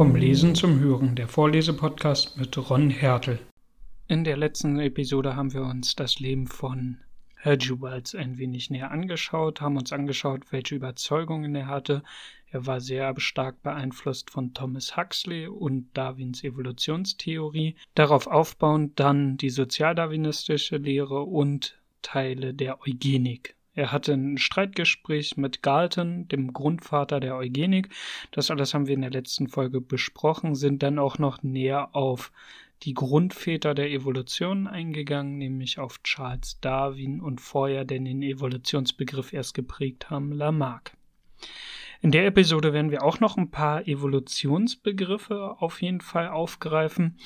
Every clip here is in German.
Vom Lesen zum Hören, der Vorlesepodcast mit Ron Hertel. In der letzten Episode haben wir uns das Leben von Herr Jubals ein wenig näher angeschaut, haben uns angeschaut, welche Überzeugungen er hatte. Er war sehr stark beeinflusst von Thomas Huxley und Darwins Evolutionstheorie. Darauf aufbauend dann die sozialdarwinistische Lehre und Teile der Eugenik. Er hatte ein Streitgespräch mit Galton, dem Grundvater der Eugenik. Das alles haben wir in der letzten Folge besprochen, sind dann auch noch näher auf die Grundväter der Evolution eingegangen, nämlich auf Charles Darwin und vorher, den den Evolutionsbegriff erst geprägt haben, Lamarck. In der Episode werden wir auch noch ein paar Evolutionsbegriffe auf jeden Fall aufgreifen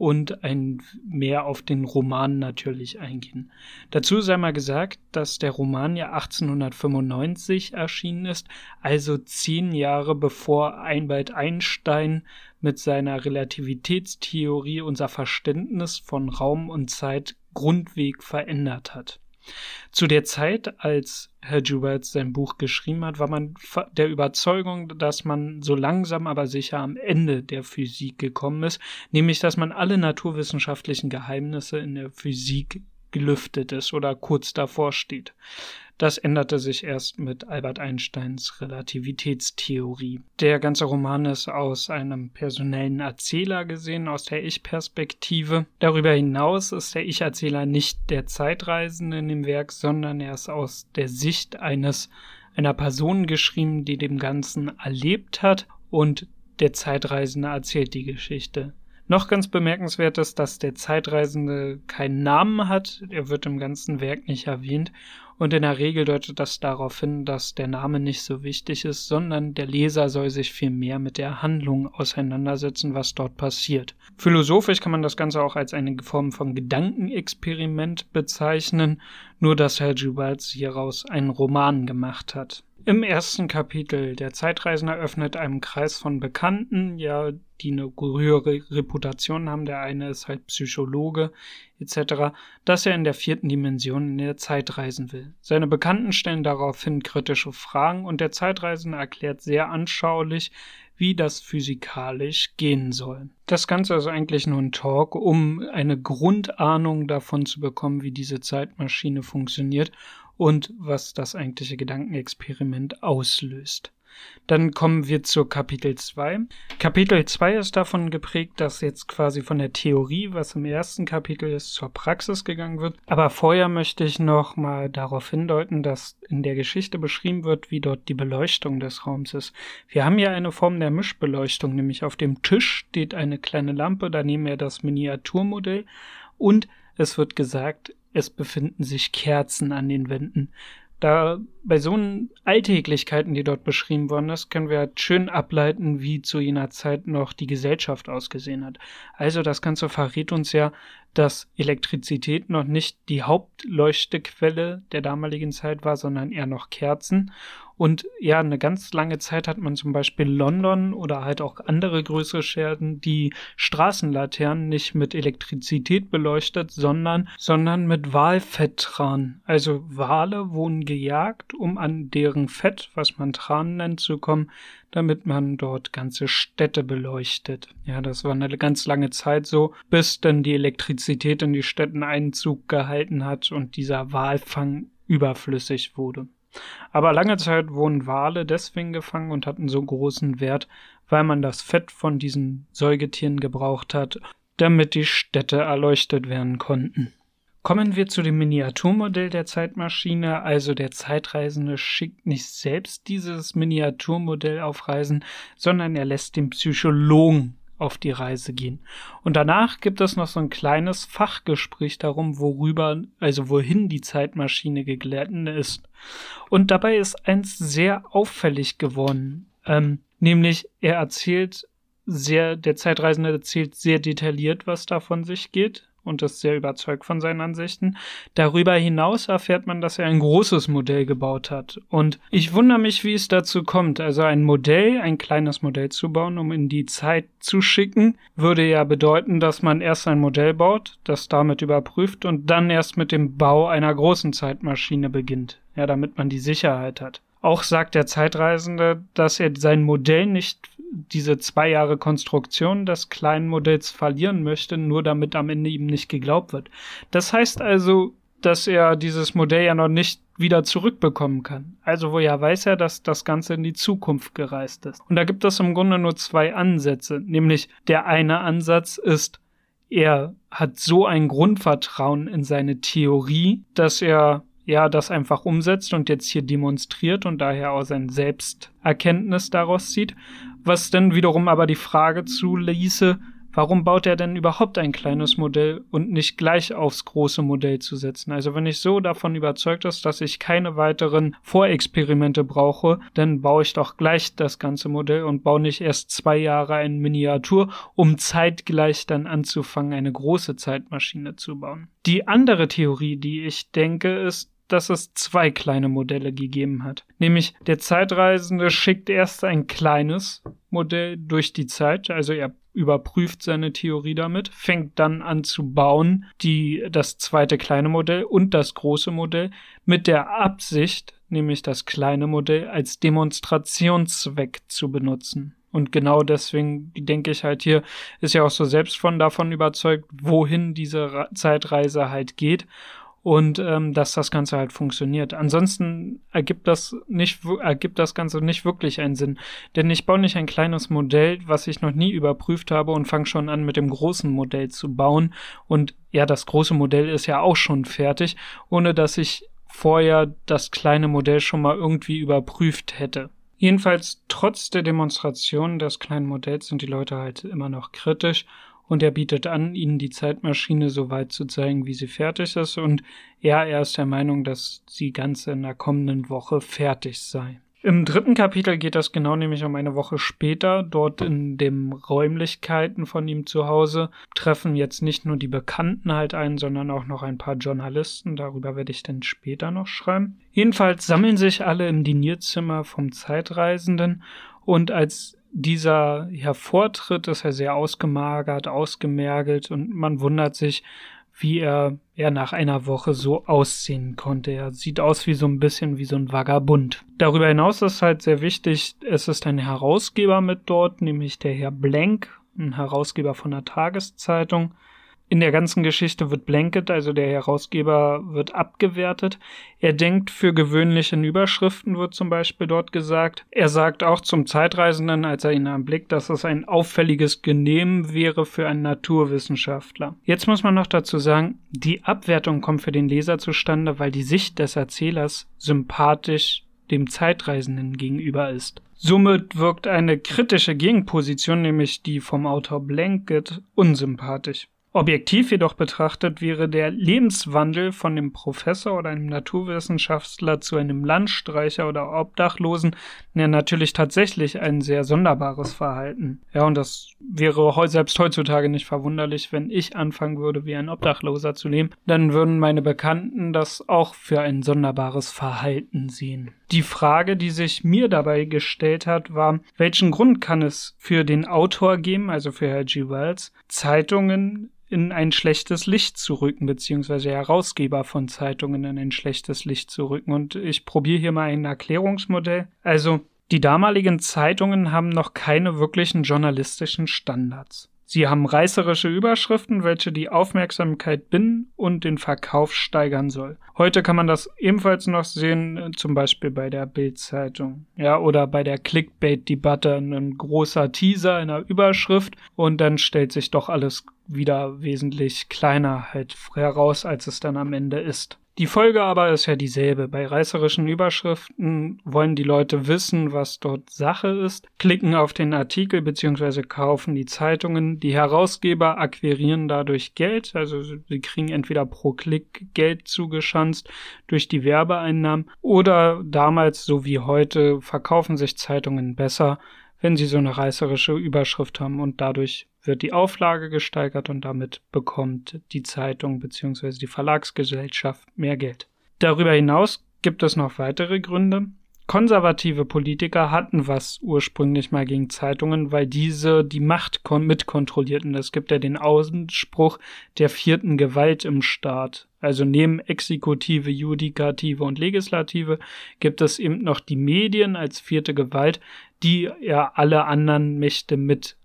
und ein mehr auf den Roman natürlich eingehen. Dazu sei mal gesagt, dass der Roman ja 1895 erschienen ist, also zehn Jahre bevor Albert Einstein mit seiner Relativitätstheorie unser Verständnis von Raum und Zeit grundweg verändert hat. Zu der Zeit, als Herr Joubert sein Buch geschrieben hat, war man der Überzeugung, dass man so langsam aber sicher am Ende der Physik gekommen ist, nämlich dass man alle naturwissenschaftlichen Geheimnisse in der Physik gelüftet ist oder kurz davor steht. Das änderte sich erst mit Albert Einsteins Relativitätstheorie. Der ganze Roman ist aus einem personellen Erzähler gesehen, aus der Ich-Perspektive. Darüber hinaus ist der Ich-Erzähler nicht der Zeitreisende in dem Werk, sondern er ist aus der Sicht eines einer Person geschrieben, die dem Ganzen erlebt hat und der Zeitreisende erzählt die Geschichte. Noch ganz bemerkenswert ist, dass der Zeitreisende keinen Namen hat. Er wird im ganzen Werk nicht erwähnt und in der Regel deutet das darauf hin, dass der Name nicht so wichtig ist, sondern der Leser soll sich viel mehr mit der Handlung auseinandersetzen, was dort passiert. Philosophisch kann man das Ganze auch als eine Form von Gedankenexperiment bezeichnen, nur dass Herr Jubals hieraus einen Roman gemacht hat. Im ersten Kapitel der Zeitreisende öffnet einem Kreis von Bekannten, ja, die eine höhere Reputation haben. Der eine ist halt Psychologe etc., dass er in der vierten Dimension in der Zeit reisen will. Seine Bekannten stellen daraufhin kritische Fragen und der Zeitreisende erklärt sehr anschaulich, wie das physikalisch gehen soll. Das Ganze ist eigentlich nur ein Talk, um eine Grundahnung davon zu bekommen, wie diese Zeitmaschine funktioniert und was das eigentliche Gedankenexperiment auslöst. Dann kommen wir zu Kapitel 2. Kapitel 2 ist davon geprägt, dass jetzt quasi von der Theorie, was im ersten Kapitel ist, zur Praxis gegangen wird. Aber vorher möchte ich noch mal darauf hindeuten, dass in der Geschichte beschrieben wird, wie dort die Beleuchtung des Raums ist. Wir haben ja eine Form der Mischbeleuchtung, nämlich auf dem Tisch steht eine kleine Lampe, daneben ja das Miniaturmodell und es wird gesagt, es befinden sich Kerzen an den Wänden. Da bei so Alltäglichkeiten, die dort beschrieben worden ist, können wir halt schön ableiten, wie zu jener Zeit noch die Gesellschaft ausgesehen hat. Also das Ganze verrät uns ja, dass Elektrizität noch nicht die Hauptleuchtequelle der damaligen Zeit war, sondern eher noch Kerzen. Und ja, eine ganz lange Zeit hat man zum Beispiel London oder halt auch andere größere Scherden die Straßenlaternen nicht mit Elektrizität beleuchtet, sondern, sondern mit Walfetttran. Also Wale wurden gejagt, um an deren Fett, was man Tran nennt, zu kommen, damit man dort ganze Städte beleuchtet. Ja, das war eine ganz lange Zeit so, bis dann die Elektrizität in die Städten Einzug gehalten hat und dieser Walfang überflüssig wurde. Aber lange Zeit wurden Wale deswegen gefangen und hatten so großen Wert, weil man das Fett von diesen Säugetieren gebraucht hat, damit die Städte erleuchtet werden konnten. Kommen wir zu dem Miniaturmodell der Zeitmaschine. Also der Zeitreisende schickt nicht selbst dieses Miniaturmodell auf Reisen, sondern er lässt den Psychologen auf die Reise gehen. Und danach gibt es noch so ein kleines Fachgespräch darum, worüber, also wohin die Zeitmaschine geglätten ist. Und dabei ist eins sehr auffällig geworden. Ähm, nämlich er erzählt sehr, der Zeitreisende erzählt sehr detailliert, was da von sich geht und ist sehr überzeugt von seinen Ansichten. Darüber hinaus erfährt man, dass er ein großes Modell gebaut hat. Und ich wundere mich, wie es dazu kommt. Also ein Modell, ein kleines Modell zu bauen, um in die Zeit zu schicken, würde ja bedeuten, dass man erst ein Modell baut, das damit überprüft und dann erst mit dem Bau einer großen Zeitmaschine beginnt. Ja, damit man die Sicherheit hat. Auch sagt der Zeitreisende, dass er sein Modell nicht diese zwei Jahre Konstruktion des kleinen Modells verlieren möchte, nur damit am Ende ihm nicht geglaubt wird. Das heißt also, dass er dieses Modell ja noch nicht wieder zurückbekommen kann. Also woher weiß er, dass das Ganze in die Zukunft gereist ist? Und da gibt es im Grunde nur zwei Ansätze. Nämlich der eine Ansatz ist, er hat so ein Grundvertrauen in seine Theorie, dass er ja das einfach umsetzt und jetzt hier demonstriert und daher auch sein Selbsterkenntnis daraus zieht, was dann wiederum aber die Frage zuließe, warum baut er denn überhaupt ein kleines Modell und nicht gleich aufs große Modell zu setzen? Also wenn ich so davon überzeugt ist, dass ich keine weiteren Vorexperimente brauche, dann baue ich doch gleich das ganze Modell und baue nicht erst zwei Jahre ein Miniatur, um zeitgleich dann anzufangen, eine große Zeitmaschine zu bauen. Die andere Theorie, die ich denke, ist, dass es zwei kleine Modelle gegeben hat. Nämlich der Zeitreisende schickt erst ein kleines Modell durch die Zeit, also er überprüft seine Theorie damit, fängt dann an zu bauen, die, das zweite kleine Modell und das große Modell mit der Absicht, nämlich das kleine Modell als Demonstrationszweck zu benutzen. Und genau deswegen denke ich halt hier, ist ja auch so selbst von davon überzeugt, wohin diese Zeitreise halt geht und ähm, dass das Ganze halt funktioniert. Ansonsten ergibt das nicht ergibt das Ganze nicht wirklich einen Sinn, denn ich baue nicht ein kleines Modell, was ich noch nie überprüft habe und fange schon an mit dem großen Modell zu bauen und ja, das große Modell ist ja auch schon fertig, ohne dass ich vorher das kleine Modell schon mal irgendwie überprüft hätte. Jedenfalls trotz der Demonstration des kleinen Modells sind die Leute halt immer noch kritisch und er bietet an, ihnen die Zeitmaschine so weit zu zeigen, wie sie fertig ist und er, er ist der Meinung, dass sie ganz in der kommenden Woche fertig sei. Im dritten Kapitel geht das genau nämlich um eine Woche später. Dort in den Räumlichkeiten von ihm zu Hause treffen jetzt nicht nur die Bekannten halt ein, sondern auch noch ein paar Journalisten. Darüber werde ich dann später noch schreiben. Jedenfalls sammeln sich alle im Dinierzimmer vom Zeitreisenden und als dieser hervortritt, ist er sehr ausgemagert, ausgemergelt und man wundert sich, wie er, er nach einer Woche so aussehen konnte. Er sieht aus wie so ein bisschen wie so ein Vagabund. Darüber hinaus ist halt sehr wichtig, es ist ein Herausgeber mit dort, nämlich der Herr Blank, ein Herausgeber von der Tageszeitung in der ganzen Geschichte wird Blanket, also der Herausgeber, wird abgewertet. Er denkt für gewöhnliche Überschriften, wird zum Beispiel dort gesagt. Er sagt auch zum Zeitreisenden, als er ihn erblickt, dass es ein auffälliges Genehm wäre für einen Naturwissenschaftler. Jetzt muss man noch dazu sagen, die Abwertung kommt für den Leser zustande, weil die Sicht des Erzählers sympathisch dem Zeitreisenden gegenüber ist. Somit wirkt eine kritische Gegenposition, nämlich die vom Autor Blanket, unsympathisch. Objektiv jedoch betrachtet wäre der Lebenswandel von dem Professor oder einem Naturwissenschaftler zu einem Landstreicher oder Obdachlosen ja natürlich tatsächlich ein sehr sonderbares Verhalten. Ja, und das wäre selbst heutzutage nicht verwunderlich, wenn ich anfangen würde, wie ein Obdachloser zu leben, dann würden meine Bekannten das auch für ein sonderbares Verhalten sehen. Die Frage, die sich mir dabei gestellt hat, war, welchen Grund kann es für den Autor geben, also für Herr G. Wells, Zeitungen in ein schlechtes Licht zu rücken, beziehungsweise Herausgeber von Zeitungen in ein schlechtes Licht zu rücken. Und ich probiere hier mal ein Erklärungsmodell. Also, die damaligen Zeitungen haben noch keine wirklichen journalistischen Standards. Sie haben reißerische Überschriften, welche die Aufmerksamkeit binden und den Verkauf steigern soll. Heute kann man das ebenfalls noch sehen, äh, zum Beispiel bei der Bild-Zeitung. Ja, oder bei der Clickbait-Debatte ein großer Teaser in der Überschrift und dann stellt sich doch alles wieder wesentlich kleiner halt heraus, als es dann am Ende ist. Die Folge aber ist ja dieselbe. Bei reißerischen Überschriften wollen die Leute wissen, was dort Sache ist, klicken auf den Artikel bzw. kaufen die Zeitungen. Die Herausgeber akquirieren dadurch Geld, also sie kriegen entweder pro Klick Geld zugeschanzt durch die Werbeeinnahmen oder damals so wie heute verkaufen sich Zeitungen besser, wenn sie so eine reißerische Überschrift haben und dadurch wird die Auflage gesteigert und damit bekommt die Zeitung bzw. die Verlagsgesellschaft mehr Geld. Darüber hinaus gibt es noch weitere Gründe. konservative Politiker hatten was ursprünglich mal gegen Zeitungen, weil diese die Macht mitkontrollierten. Es gibt ja den Ausspruch der vierten Gewalt im Staat. Also neben Exekutive, Judikative und Legislative gibt es eben noch die Medien als vierte Gewalt, die ja alle anderen Mächte mit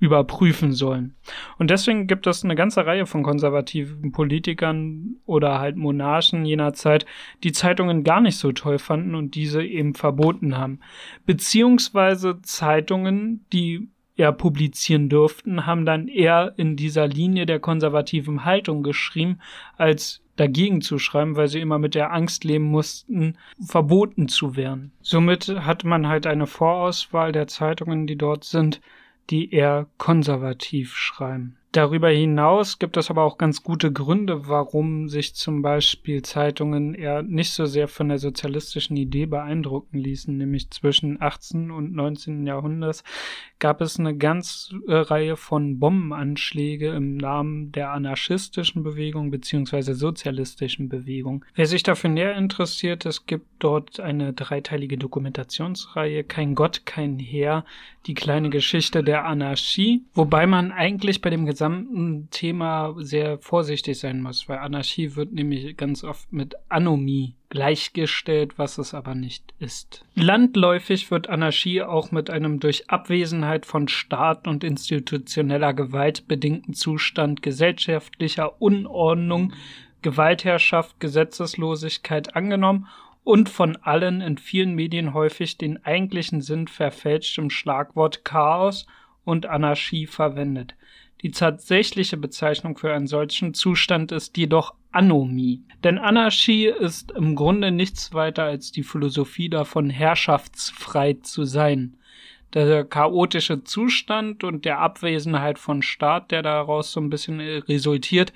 überprüfen sollen. Und deswegen gibt es eine ganze Reihe von konservativen Politikern oder halt Monarchen jener Zeit, die Zeitungen gar nicht so toll fanden und diese eben verboten haben. Beziehungsweise Zeitungen, die ja publizieren durften, haben dann eher in dieser Linie der konservativen Haltung geschrieben, als dagegen zu schreiben, weil sie immer mit der Angst leben mussten, verboten zu werden. Somit hat man halt eine Vorauswahl der Zeitungen, die dort sind, die eher konservativ schreiben. Darüber hinaus gibt es aber auch ganz gute Gründe, warum sich zum Beispiel Zeitungen eher nicht so sehr von der sozialistischen Idee beeindrucken ließen. Nämlich zwischen 18. und 19. Jahrhundert gab es eine ganze äh, Reihe von Bombenanschläge im Namen der anarchistischen Bewegung beziehungsweise sozialistischen Bewegung. Wer sich dafür näher interessiert, es gibt dort eine dreiteilige Dokumentationsreihe Kein Gott, kein Heer, die kleine Geschichte der Anarchie, wobei man eigentlich bei dem gesamten Thema sehr vorsichtig sein muss, weil Anarchie wird nämlich ganz oft mit Anomie gleichgestellt, was es aber nicht ist. Landläufig wird Anarchie auch mit einem durch Abwesenheit von Staat und institutioneller Gewalt bedingten Zustand gesellschaftlicher Unordnung, Gewaltherrschaft, Gesetzeslosigkeit angenommen und von allen in vielen Medien häufig den eigentlichen Sinn verfälschtem Schlagwort Chaos und Anarchie verwendet. Die tatsächliche Bezeichnung für einen solchen Zustand ist jedoch Anomie. Denn Anarchie ist im Grunde nichts weiter als die Philosophie davon, herrschaftsfrei zu sein. Der chaotische Zustand und der Abwesenheit von Staat, der daraus so ein bisschen resultiert,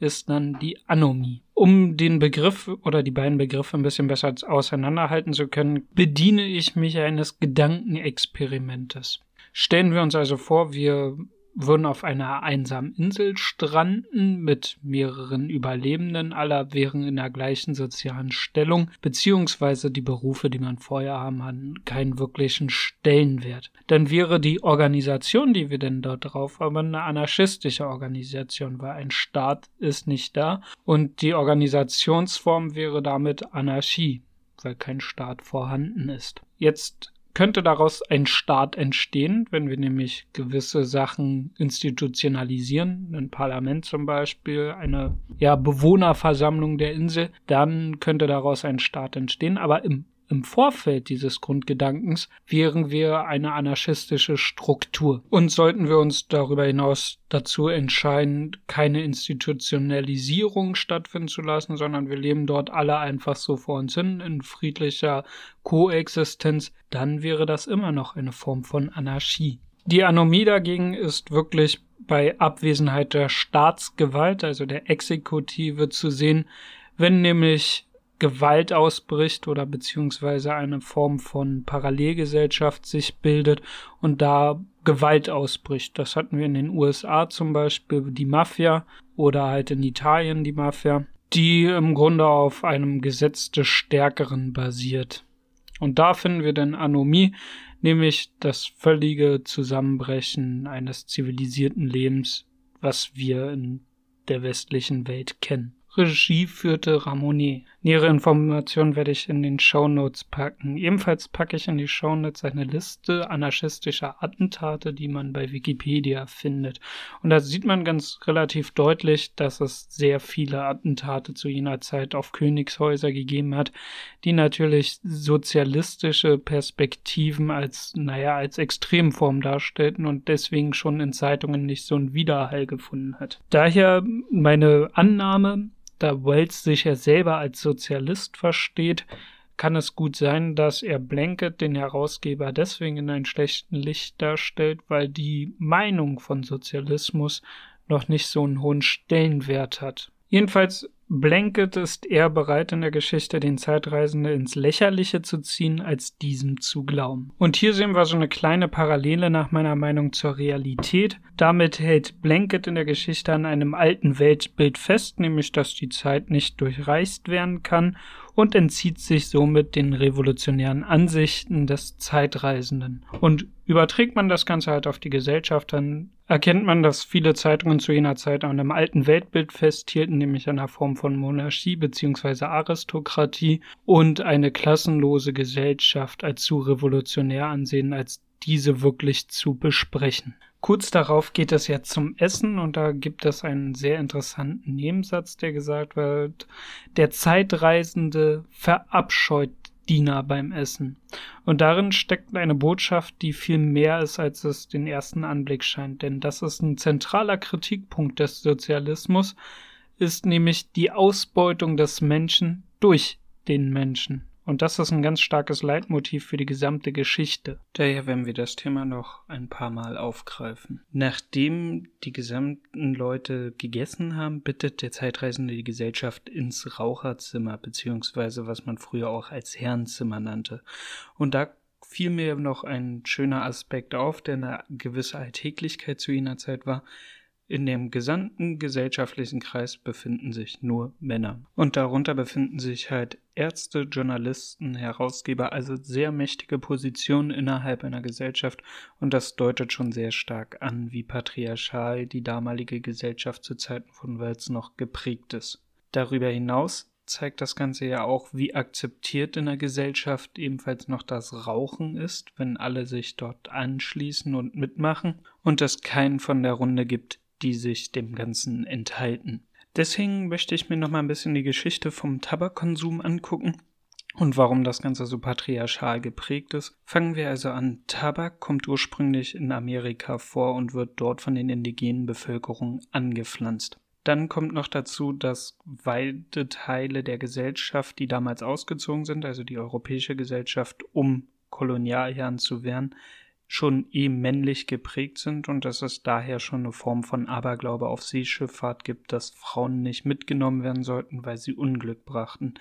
ist dann die Anomie. Um den Begriff oder die beiden Begriffe ein bisschen besser auseinanderhalten zu können, bediene ich mich eines Gedankenexperimentes. Stellen wir uns also vor, wir würden auf einer einsamen Insel stranden mit mehreren Überlebenden, aller wären in der gleichen sozialen Stellung, beziehungsweise die Berufe, die man vorher haben, hatten keinen wirklichen Stellenwert. Dann wäre die Organisation, die wir denn dort drauf haben, eine anarchistische Organisation, weil ein Staat ist nicht da und die Organisationsform wäre damit Anarchie, weil kein Staat vorhanden ist. Jetzt könnte daraus ein Staat entstehen, wenn wir nämlich gewisse Sachen institutionalisieren, ein Parlament zum Beispiel, eine ja, Bewohnerversammlung der Insel, dann könnte daraus ein Staat entstehen. Aber im im Vorfeld dieses Grundgedankens wären wir eine anarchistische Struktur. Und sollten wir uns darüber hinaus dazu entscheiden, keine Institutionalisierung stattfinden zu lassen, sondern wir leben dort alle einfach so vor uns hin in friedlicher Koexistenz, dann wäre das immer noch eine Form von Anarchie. Die Anomie dagegen ist wirklich bei Abwesenheit der Staatsgewalt, also der Exekutive zu sehen, wenn nämlich Gewalt ausbricht oder beziehungsweise eine Form von Parallelgesellschaft sich bildet und da Gewalt ausbricht. Das hatten wir in den USA zum Beispiel die Mafia oder halt in Italien die Mafia, die im Grunde auf einem Gesetz des Stärkeren basiert. Und da finden wir dann Anomie, nämlich das völlige Zusammenbrechen eines zivilisierten Lebens, was wir in der westlichen Welt kennen. Regie führte Ramonet. Nähere Informationen werde ich in den Show Notes packen. Ebenfalls packe ich in die Show Notes eine Liste anarchistischer Attentate, die man bei Wikipedia findet. Und da sieht man ganz relativ deutlich, dass es sehr viele Attentate zu jener Zeit auf Königshäuser gegeben hat, die natürlich sozialistische Perspektiven als, naja, als Extremform darstellten und deswegen schon in Zeitungen nicht so einen Widerhall gefunden hat. Daher meine Annahme, da Wells sich ja selber als Sozialist versteht, kann es gut sein, dass er Blanket, den Herausgeber, deswegen in ein schlechten Licht darstellt, weil die Meinung von Sozialismus noch nicht so einen hohen Stellenwert hat. Jedenfalls Blanket ist eher bereit in der Geschichte, den Zeitreisenden ins Lächerliche zu ziehen, als diesem zu glauben. Und hier sehen wir so eine kleine Parallele nach meiner Meinung zur Realität. Damit hält Blanket in der Geschichte an einem alten Weltbild fest, nämlich dass die Zeit nicht durchreist werden kann und entzieht sich somit den revolutionären Ansichten des Zeitreisenden. Und überträgt man das Ganze halt auf die Gesellschaft, dann erkennt man, dass viele Zeitungen zu jener Zeit an einem alten Weltbild festhielten, nämlich einer Form von Monarchie bzw. Aristokratie und eine klassenlose Gesellschaft als zu revolutionär ansehen, als diese wirklich zu besprechen. Kurz darauf geht es jetzt zum Essen und da gibt es einen sehr interessanten Nebensatz, der gesagt wird, der Zeitreisende verabscheut Diener beim Essen. Und darin steckt eine Botschaft, die viel mehr ist, als es den ersten Anblick scheint, denn das ist ein zentraler Kritikpunkt des Sozialismus, ist nämlich die Ausbeutung des Menschen durch den Menschen. Und das ist ein ganz starkes Leitmotiv für die gesamte Geschichte. Daher werden wir das Thema noch ein paar Mal aufgreifen. Nachdem die gesamten Leute gegessen haben, bittet der Zeitreisende die Gesellschaft ins Raucherzimmer, beziehungsweise was man früher auch als Herrenzimmer nannte. Und da fiel mir noch ein schöner Aspekt auf, der eine gewisse Alltäglichkeit zu jener Zeit war. In dem gesamten gesellschaftlichen Kreis befinden sich nur Männer. Und darunter befinden sich halt Ärzte, Journalisten, Herausgeber, also sehr mächtige Positionen innerhalb einer Gesellschaft. Und das deutet schon sehr stark an, wie patriarchal die damalige Gesellschaft zu Zeiten von Wells noch geprägt ist. Darüber hinaus zeigt das Ganze ja auch, wie akzeptiert in der Gesellschaft ebenfalls noch das Rauchen ist, wenn alle sich dort anschließen und mitmachen und es keinen von der Runde gibt, die sich dem Ganzen enthalten. Deswegen möchte ich mir noch mal ein bisschen die Geschichte vom Tabakkonsum angucken und warum das Ganze so patriarchal geprägt ist. Fangen wir also an. Tabak kommt ursprünglich in Amerika vor und wird dort von den indigenen Bevölkerungen angepflanzt. Dann kommt noch dazu, dass weite Teile der Gesellschaft, die damals ausgezogen sind, also die europäische Gesellschaft, um Kolonialherren zu werden, schon eh männlich geprägt sind und dass es daher schon eine Form von Aberglaube auf Seeschifffahrt gibt, dass Frauen nicht mitgenommen werden sollten, weil sie Unglück brachten.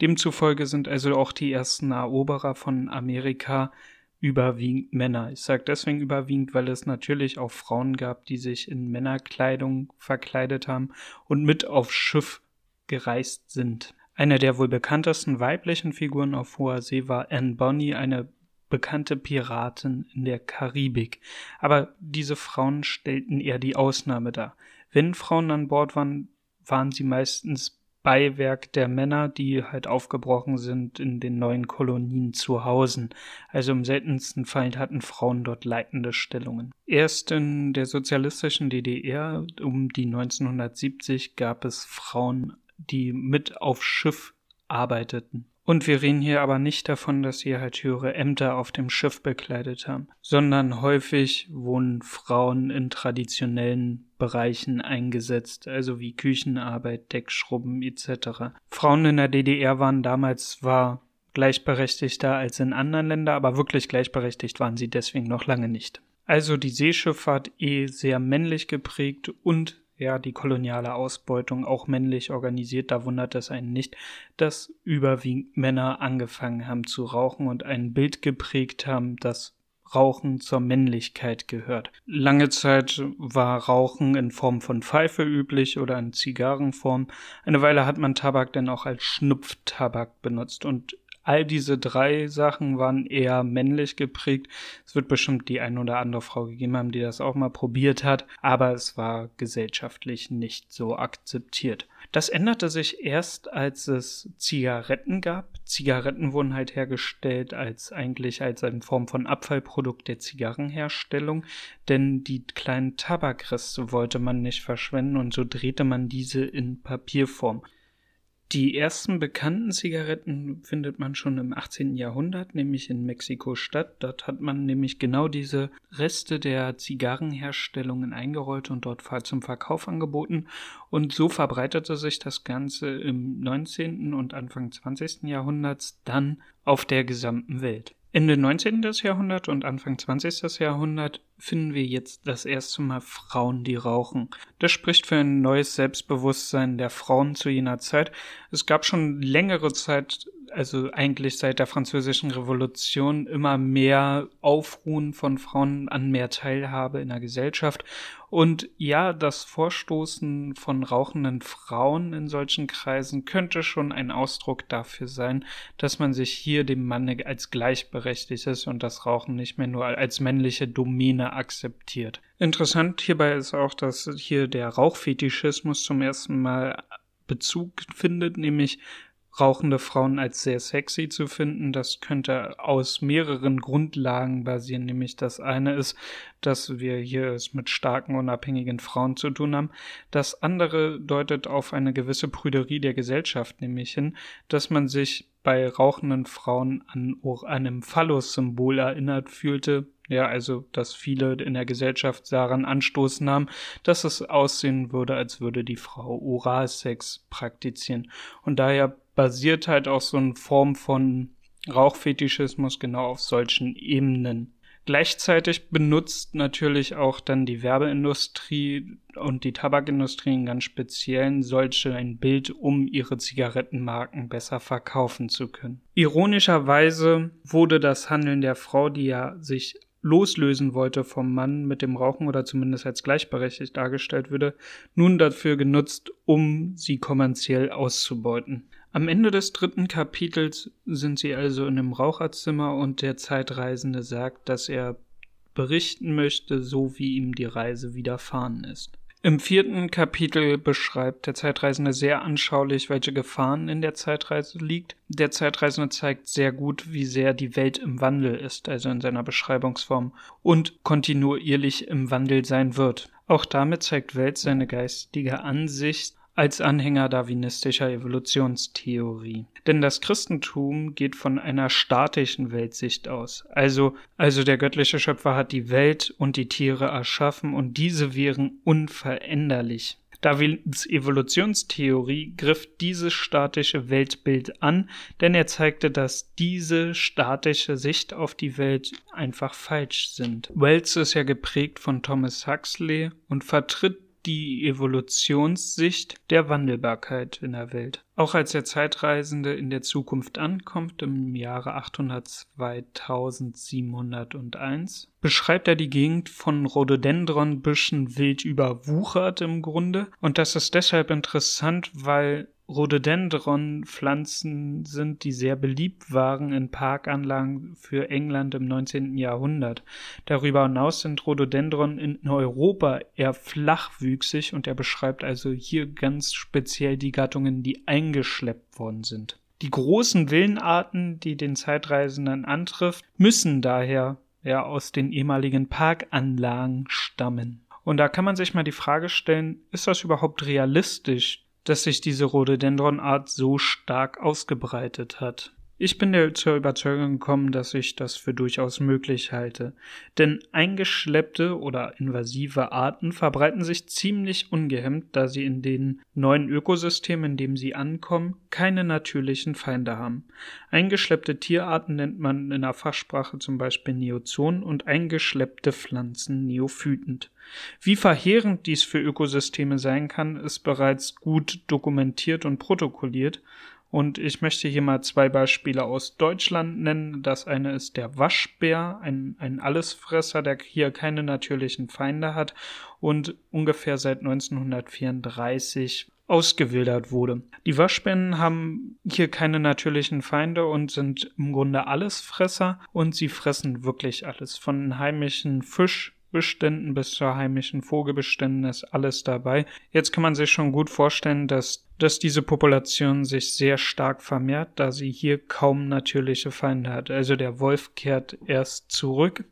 Demzufolge sind also auch die ersten Eroberer von Amerika überwiegend Männer. Ich sage deswegen überwiegend, weil es natürlich auch Frauen gab, die sich in Männerkleidung verkleidet haben und mit auf Schiff gereist sind. Eine der wohl bekanntesten weiblichen Figuren auf hoher See war Anne Bonny, eine bekannte Piraten in der Karibik. Aber diese Frauen stellten eher die Ausnahme dar. Wenn Frauen an Bord waren, waren sie meistens Beiwerk der Männer, die halt aufgebrochen sind in den neuen Kolonien zu Hause. Also im seltensten Fall hatten Frauen dort leitende Stellungen. Erst in der sozialistischen DDR um die 1970 gab es Frauen, die mit auf Schiff arbeiteten. Und wir reden hier aber nicht davon, dass sie halt höhere Ämter auf dem Schiff bekleidet haben, sondern häufig wurden Frauen in traditionellen Bereichen eingesetzt, also wie Küchenarbeit, Deckschrubben etc. Frauen in der DDR waren damals zwar gleichberechtigter als in anderen Ländern, aber wirklich gleichberechtigt waren sie deswegen noch lange nicht. Also die Seeschifffahrt eh sehr männlich geprägt und ja, die koloniale Ausbeutung auch männlich organisiert, da wundert es einen nicht, dass überwiegend Männer angefangen haben zu rauchen und ein Bild geprägt haben, dass Rauchen zur Männlichkeit gehört. Lange Zeit war Rauchen in Form von Pfeife üblich oder in Zigarrenform. Eine Weile hat man Tabak dann auch als Schnupftabak benutzt und All diese drei Sachen waren eher männlich geprägt. Es wird bestimmt die ein oder andere Frau gegeben haben, die das auch mal probiert hat, aber es war gesellschaftlich nicht so akzeptiert. Das änderte sich erst, als es Zigaretten gab. Zigaretten wurden halt hergestellt als eigentlich als eine Form von Abfallprodukt der Zigarrenherstellung, denn die kleinen Tabakreste wollte man nicht verschwenden und so drehte man diese in Papierform. Die ersten bekannten Zigaretten findet man schon im 18. Jahrhundert, nämlich in Mexiko-Stadt. Dort hat man nämlich genau diese Reste der Zigarrenherstellungen eingerollt und dort zum Verkauf angeboten. Und so verbreitete sich das Ganze im 19. und Anfang 20. Jahrhunderts dann auf der gesamten Welt. Ende 19. Jahrhundert und Anfang 20. Jahrhundert finden wir jetzt das erste Mal Frauen, die rauchen. Das spricht für ein neues Selbstbewusstsein der Frauen zu jener Zeit. Es gab schon längere Zeit also eigentlich seit der französischen Revolution immer mehr Aufruhen von Frauen an mehr Teilhabe in der Gesellschaft. Und ja, das Vorstoßen von rauchenden Frauen in solchen Kreisen könnte schon ein Ausdruck dafür sein, dass man sich hier dem Manne als gleichberechtigtes und das Rauchen nicht mehr nur als männliche Domäne akzeptiert. Interessant hierbei ist auch, dass hier der Rauchfetischismus zum ersten Mal Bezug findet, nämlich rauchende Frauen als sehr sexy zu finden. Das könnte aus mehreren Grundlagen basieren, nämlich das eine ist, dass wir hier es mit starken, unabhängigen Frauen zu tun haben. Das andere deutet auf eine gewisse Prüderie der Gesellschaft, nämlich hin, dass man sich bei rauchenden Frauen an einem Phallus-Symbol erinnert fühlte, ja, also, dass viele in der Gesellschaft daran Anstoß nahmen, dass es aussehen würde, als würde die Frau Oralsex praktizieren. Und daher basiert halt auch so eine Form von Rauchfetischismus genau auf solchen Ebenen. Gleichzeitig benutzt natürlich auch dann die Werbeindustrie und die Tabakindustrie in ganz speziellen solche ein Bild, um ihre Zigarettenmarken besser verkaufen zu können. Ironischerweise wurde das Handeln der Frau, die ja sich loslösen wollte vom Mann mit dem Rauchen oder zumindest als gleichberechtigt dargestellt würde, nun dafür genutzt, um sie kommerziell auszubeuten. Am Ende des dritten Kapitels sind sie also in einem Raucherzimmer und der Zeitreisende sagt, dass er berichten möchte, so wie ihm die Reise widerfahren ist. Im vierten Kapitel beschreibt der Zeitreisende sehr anschaulich, welche Gefahren in der Zeitreise liegt. Der Zeitreisende zeigt sehr gut, wie sehr die Welt im Wandel ist, also in seiner Beschreibungsform, und kontinuierlich im Wandel sein wird. Auch damit zeigt Welt seine geistige Ansicht als Anhänger darwinistischer Evolutionstheorie. Denn das Christentum geht von einer statischen Weltsicht aus. Also, also der göttliche Schöpfer hat die Welt und die Tiere erschaffen und diese wären unveränderlich. Darwins Evolutionstheorie griff dieses statische Weltbild an, denn er zeigte, dass diese statische Sicht auf die Welt einfach falsch sind. Wells ist ja geprägt von Thomas Huxley und vertritt die Evolutionssicht der Wandelbarkeit in der Welt. Auch als der Zeitreisende in der Zukunft ankommt, im Jahre 802.701, beschreibt er die Gegend von Rhododendronbüschen wild überwuchert im Grunde. Und das ist deshalb interessant, weil Rhododendron-Pflanzen sind, die sehr beliebt waren in Parkanlagen für England im 19. Jahrhundert. Darüber hinaus sind Rhododendron in Europa eher flachwüchsig und er beschreibt also hier ganz speziell die Gattungen, die eingeschleppt worden sind. Die großen Villenarten, die den Zeitreisenden antrifft, müssen daher ja aus den ehemaligen Parkanlagen stammen. Und da kann man sich mal die Frage stellen, ist das überhaupt realistisch, dass sich diese Rhododendronart so stark ausgebreitet hat. Ich bin der zur Überzeugung gekommen, dass ich das für durchaus möglich halte. Denn eingeschleppte oder invasive Arten verbreiten sich ziemlich ungehemmt, da sie in den neuen Ökosystemen, in dem sie ankommen, keine natürlichen Feinde haben. Eingeschleppte Tierarten nennt man in der Fachsprache zum Beispiel Neozoen und eingeschleppte Pflanzen neophytend. Wie verheerend dies für Ökosysteme sein kann, ist bereits gut dokumentiert und protokolliert und ich möchte hier mal zwei Beispiele aus Deutschland nennen. Das eine ist der Waschbär, ein, ein Allesfresser, der hier keine natürlichen Feinde hat und ungefähr seit 1934 ausgewildert wurde. Die Waschbären haben hier keine natürlichen Feinde und sind im Grunde Allesfresser und sie fressen wirklich alles. Von heimischen Fisch Beständen bis zur heimischen Vogelbeständen ist alles dabei. Jetzt kann man sich schon gut vorstellen, dass, dass diese Population sich sehr stark vermehrt, da sie hier kaum natürliche Feinde hat. Also der Wolf kehrt erst zurück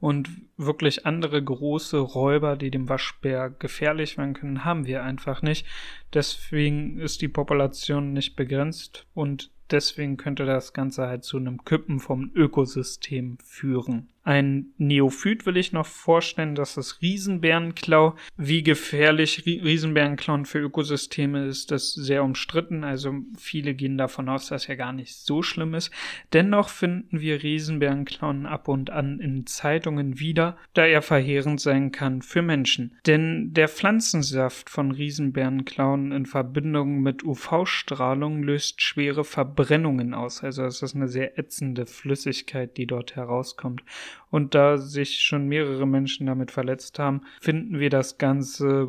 und wirklich andere große Räuber, die dem Waschbär gefährlich werden können, haben wir einfach nicht. Deswegen ist die Population nicht begrenzt und deswegen könnte das Ganze halt zu einem Kippen vom Ökosystem führen. Ein Neophyt will ich noch vorstellen, das ist Riesenbärenklau. Wie gefährlich Riesenbärenklauen für Ökosysteme ist, das sehr umstritten. Also viele gehen davon aus, dass er gar nicht so schlimm ist. Dennoch finden wir Riesenbärenklauen ab und an in Zeitungen wieder, da er verheerend sein kann für Menschen. Denn der Pflanzensaft von Riesenbärenklauen in Verbindung mit UV-Strahlung löst schwere Verbrennungen aus. Also es ist eine sehr ätzende Flüssigkeit, die dort herauskommt. Und da sich schon mehrere Menschen damit verletzt haben, finden wir das Ganze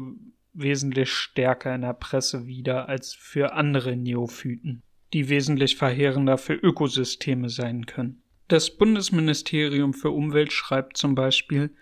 wesentlich stärker in der Presse wieder als für andere Neophyten, die wesentlich verheerender für Ökosysteme sein können. Das Bundesministerium für Umwelt schreibt zum Beispiel,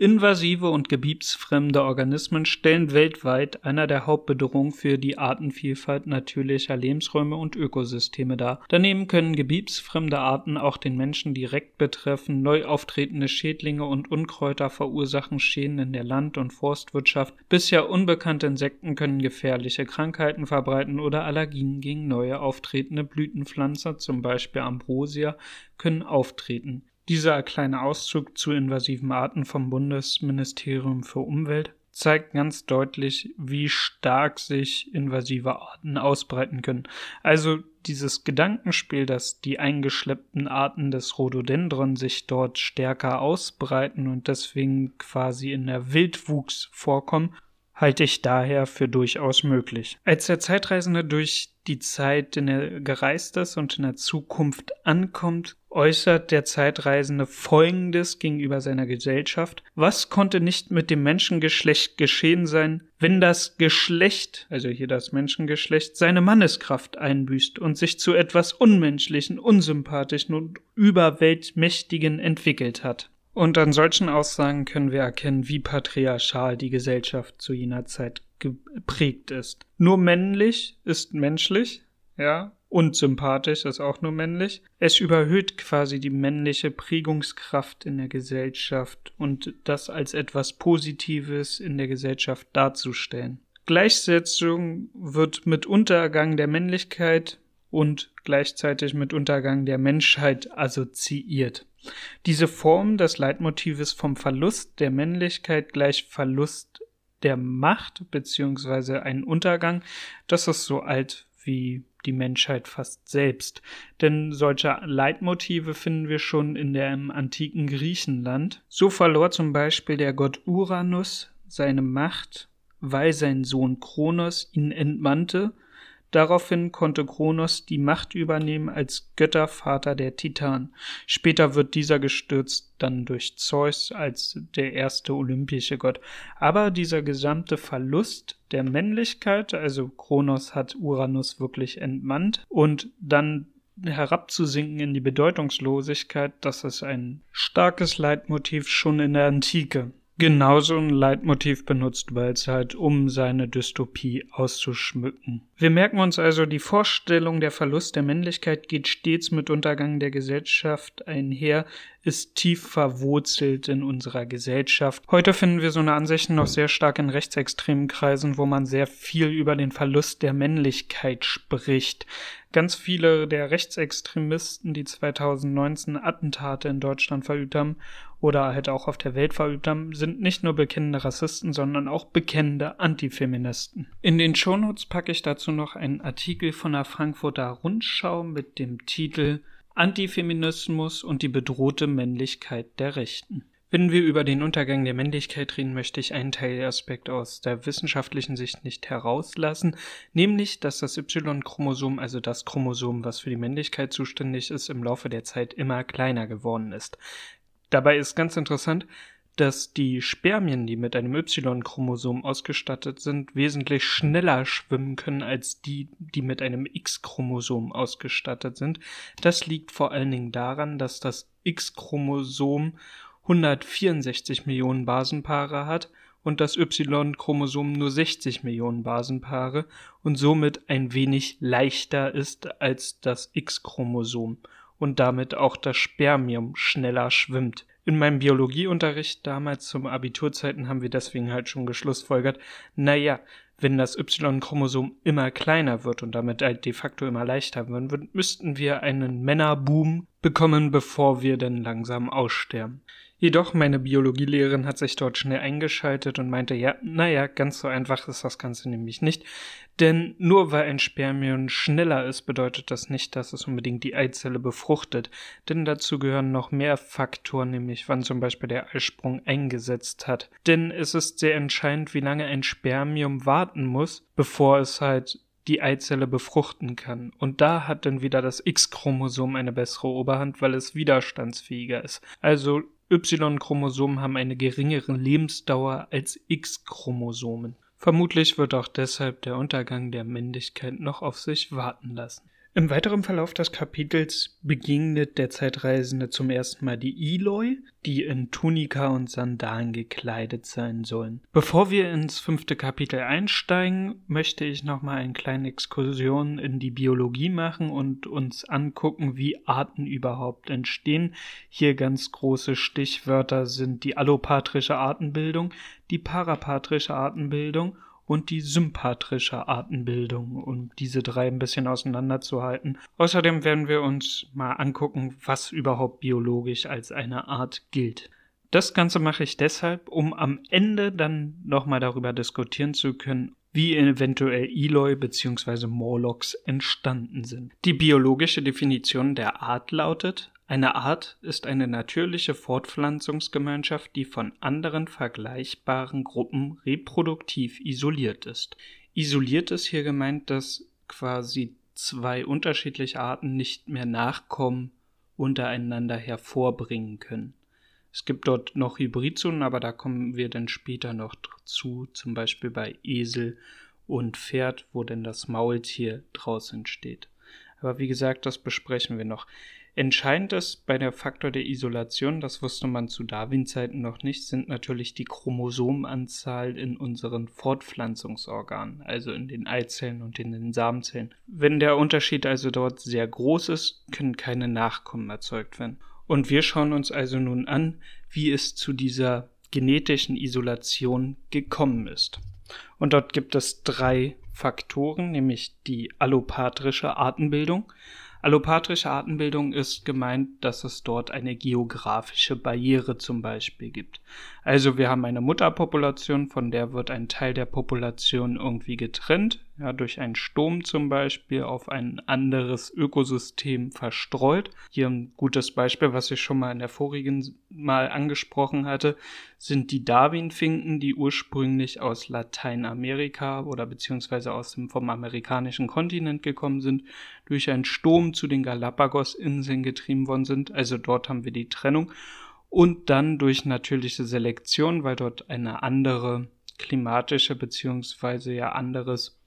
Invasive und gebietsfremde Organismen stellen weltweit einer der Hauptbedrohungen für die Artenvielfalt natürlicher Lebensräume und Ökosysteme dar. Daneben können gebietsfremde Arten auch den Menschen direkt betreffen, neu auftretende Schädlinge und Unkräuter verursachen Schäden in der Land- und Forstwirtschaft, bisher unbekannte Insekten können gefährliche Krankheiten verbreiten oder Allergien gegen neue auftretende Blütenpflanzer, zum Beispiel Ambrosia, können auftreten. Dieser kleine Auszug zu invasiven Arten vom Bundesministerium für Umwelt zeigt ganz deutlich, wie stark sich invasive Arten ausbreiten können. Also dieses Gedankenspiel, dass die eingeschleppten Arten des Rhododendron sich dort stärker ausbreiten und deswegen quasi in der Wildwuchs vorkommen, halte ich daher für durchaus möglich. Als der Zeitreisende durch die Zeit, in der er gereist ist und in der Zukunft ankommt, äußert der Zeitreisende Folgendes gegenüber seiner Gesellschaft. Was konnte nicht mit dem Menschengeschlecht geschehen sein, wenn das Geschlecht, also hier das Menschengeschlecht, seine Manneskraft einbüßt und sich zu etwas Unmenschlichen, Unsympathischen und Überweltmächtigen entwickelt hat? Und an solchen Aussagen können wir erkennen, wie patriarchal die Gesellschaft zu jener Zeit geprägt ist. Nur männlich ist menschlich, ja, und sympathisch ist auch nur männlich. Es überhöht quasi die männliche Prägungskraft in der Gesellschaft und das als etwas Positives in der Gesellschaft darzustellen. Gleichsetzung wird mit Untergang der Männlichkeit und gleichzeitig mit Untergang der Menschheit assoziiert. Diese Form des Leitmotives vom Verlust der Männlichkeit gleich Verlust der Macht beziehungsweise ein Untergang, das ist so alt wie die Menschheit fast selbst. Denn solche Leitmotive finden wir schon in dem antiken Griechenland. So verlor zum Beispiel der Gott Uranus seine Macht, weil sein Sohn Kronos ihn entmannte Daraufhin konnte Kronos die Macht übernehmen als Göttervater der Titanen. Später wird dieser gestürzt dann durch Zeus als der erste olympische Gott. Aber dieser gesamte Verlust der Männlichkeit, also Kronos hat Uranus wirklich entmannt und dann herabzusinken in die Bedeutungslosigkeit, das ist ein starkes Leitmotiv schon in der Antike genauso ein Leitmotiv benutzt, weil halt um seine Dystopie auszuschmücken. Wir merken uns also, die Vorstellung, der Verlust der Männlichkeit geht stets mit Untergang der Gesellschaft einher, ist tief verwurzelt in unserer Gesellschaft. Heute finden wir so eine Ansicht noch sehr stark in rechtsextremen Kreisen, wo man sehr viel über den Verlust der Männlichkeit spricht. Ganz viele der Rechtsextremisten, die 2019 Attentate in Deutschland verübt haben oder halt auch auf der Welt verübt haben, sind nicht nur bekennende Rassisten, sondern auch bekennende Antifeministen. In den Shownotes packe ich dazu noch einen Artikel von der Frankfurter Rundschau mit dem Titel Antifeminismus und die bedrohte Männlichkeit der Rechten. Wenn wir über den Untergang der Männlichkeit reden, möchte ich einen Teilaspekt aus der wissenschaftlichen Sicht nicht herauslassen, nämlich, dass das Y-Chromosom, also das Chromosom, was für die Männlichkeit zuständig ist, im Laufe der Zeit immer kleiner geworden ist. Dabei ist ganz interessant, dass die Spermien, die mit einem Y-Chromosom ausgestattet sind, wesentlich schneller schwimmen können als die, die mit einem X-Chromosom ausgestattet sind. Das liegt vor allen Dingen daran, dass das X-Chromosom 164 Millionen Basenpaare hat und das Y-Chromosom nur 60 Millionen Basenpaare und somit ein wenig leichter ist als das X-Chromosom und damit auch das Spermium schneller schwimmt in meinem Biologieunterricht damals zum Abiturzeiten haben wir deswegen halt schon geschlussfolgert, naja, wenn das Y-Chromosom immer kleiner wird und damit halt de facto immer leichter wird, müssten wir einen Männerboom bekommen, bevor wir denn langsam aussterben. Jedoch meine Biologielehrerin hat sich dort schnell eingeschaltet und meinte, ja, naja, ganz so einfach ist das Ganze nämlich nicht. Denn nur weil ein Spermium schneller ist, bedeutet das nicht, dass es unbedingt die Eizelle befruchtet. Denn dazu gehören noch mehr Faktoren, nämlich wann zum Beispiel der Eisprung eingesetzt hat. Denn es ist sehr entscheidend, wie lange ein Spermium warten muss, bevor es halt die Eizelle befruchten kann. Und da hat dann wieder das X-Chromosom eine bessere Oberhand, weil es widerstandsfähiger ist. Also Y-Chromosomen haben eine geringere Lebensdauer als X-Chromosomen. Vermutlich wird auch deshalb der Untergang der Männlichkeit noch auf sich warten lassen. Im weiteren Verlauf des Kapitels begegnet der Zeitreisende zum ersten Mal die Eloi, die in Tunika und Sandalen gekleidet sein sollen. Bevor wir ins fünfte Kapitel einsteigen, möchte ich nochmal eine kleine Exkursion in die Biologie machen und uns angucken, wie Arten überhaupt entstehen. Hier ganz große Stichwörter sind die allopatrische Artenbildung, die parapatrische Artenbildung und die sympatrische Artenbildung, um diese drei ein bisschen auseinanderzuhalten. Außerdem werden wir uns mal angucken, was überhaupt biologisch als eine Art gilt. Das Ganze mache ich deshalb, um am Ende dann nochmal darüber diskutieren zu können, wie eventuell Eloi bzw. Morlocks entstanden sind. Die biologische Definition der Art lautet, eine Art ist eine natürliche Fortpflanzungsgemeinschaft, die von anderen vergleichbaren Gruppen reproduktiv isoliert ist. Isoliert ist hier gemeint, dass quasi zwei unterschiedliche Arten nicht mehr Nachkommen untereinander hervorbringen können. Es gibt dort noch Hybridzonen, aber da kommen wir dann später noch zu, zum Beispiel bei Esel und Pferd, wo denn das Maultier draus entsteht. Aber wie gesagt, das besprechen wir noch. Entscheidend ist bei der Faktor der Isolation, das wusste man zu Darwin-Zeiten noch nicht, sind natürlich die Chromosomenanzahl in unseren Fortpflanzungsorganen, also in den Eizellen und in den Samenzellen. Wenn der Unterschied also dort sehr groß ist, können keine Nachkommen erzeugt werden. Und wir schauen uns also nun an, wie es zu dieser genetischen Isolation gekommen ist. Und dort gibt es drei Faktoren, nämlich die allopatrische Artenbildung, Allopatrische Artenbildung ist gemeint, dass es dort eine geografische Barriere zum Beispiel gibt. Also wir haben eine Mutterpopulation, von der wird ein Teil der Population irgendwie getrennt, ja, durch einen Sturm zum Beispiel auf ein anderes Ökosystem verstreut. Hier ein gutes Beispiel, was ich schon mal in der vorigen Mal angesprochen hatte, sind die Darwin-Finken, die ursprünglich aus Lateinamerika oder beziehungsweise aus dem vom amerikanischen Kontinent gekommen sind, durch einen Sturm zu den Galapagos-Inseln getrieben worden sind. Also dort haben wir die Trennung. Und dann durch natürliche Selektion, weil dort eine andere klimatische beziehungsweise ja anderes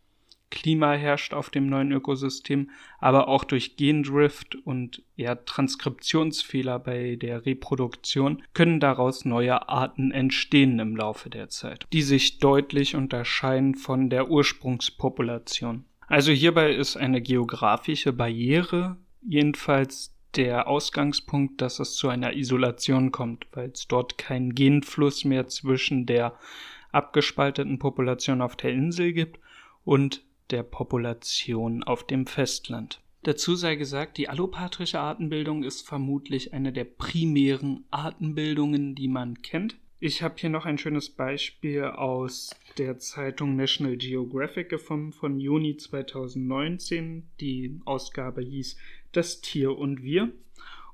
Klima herrscht auf dem neuen Ökosystem, aber auch durch Gendrift und ja, Transkriptionsfehler bei der Reproduktion können daraus neue Arten entstehen im Laufe der Zeit, die sich deutlich unterscheiden von der Ursprungspopulation. Also hierbei ist eine geografische Barriere jedenfalls der Ausgangspunkt, dass es zu einer Isolation kommt, weil es dort keinen Genfluss mehr zwischen der abgespalteten Population auf der Insel gibt und der Population auf dem Festland. Dazu sei gesagt, die allopatrische Artenbildung ist vermutlich eine der primären Artenbildungen, die man kennt. Ich habe hier noch ein schönes Beispiel aus der Zeitung National Geographic gefunden von Juni 2019. Die Ausgabe hieß Das Tier und wir.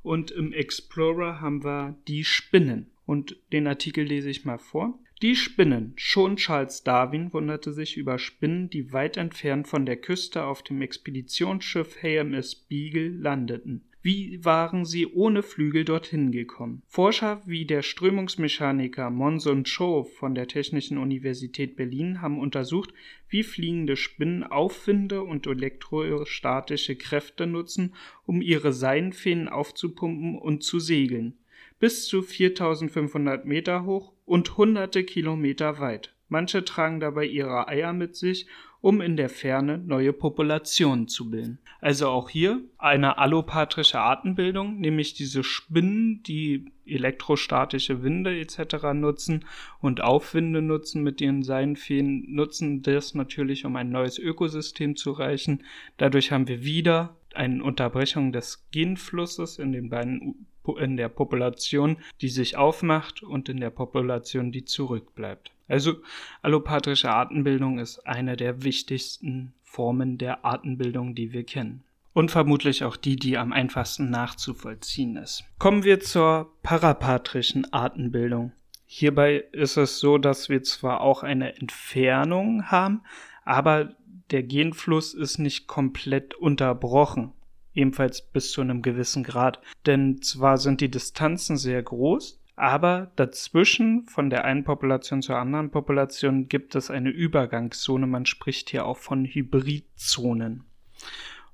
Und im Explorer haben wir die Spinnen. Und den Artikel lese ich mal vor. Die Spinnen. Schon Charles Darwin wunderte sich über Spinnen, die weit entfernt von der Küste auf dem Expeditionsschiff HMS Beagle landeten. Wie waren sie ohne Flügel dorthin gekommen? Forscher wie der Strömungsmechaniker Monson Cho von der Technischen Universität Berlin haben untersucht, wie fliegende Spinnen Aufwinde und elektrostatische Kräfte nutzen, um ihre Seidenfäden aufzupumpen und zu segeln bis zu 4500 Meter hoch und hunderte Kilometer weit. Manche tragen dabei ihre Eier mit sich, um in der Ferne neue Populationen zu bilden. Also auch hier eine allopatrische Artenbildung, nämlich diese Spinnen, die elektrostatische Winde etc. nutzen und Aufwinde nutzen mit ihren Seidenfäden, nutzen das natürlich, um ein neues Ökosystem zu erreichen. Dadurch haben wir wieder eine Unterbrechung des Genflusses in den beiden in der Population, die sich aufmacht und in der Population, die zurückbleibt. Also allopatrische Artenbildung ist eine der wichtigsten Formen der Artenbildung, die wir kennen. Und vermutlich auch die, die am einfachsten nachzuvollziehen ist. Kommen wir zur parapatrischen Artenbildung. Hierbei ist es so, dass wir zwar auch eine Entfernung haben, aber der Genfluss ist nicht komplett unterbrochen ebenfalls bis zu einem gewissen Grad. Denn zwar sind die Distanzen sehr groß, aber dazwischen von der einen Population zur anderen Population gibt es eine Übergangszone. Man spricht hier auch von Hybridzonen.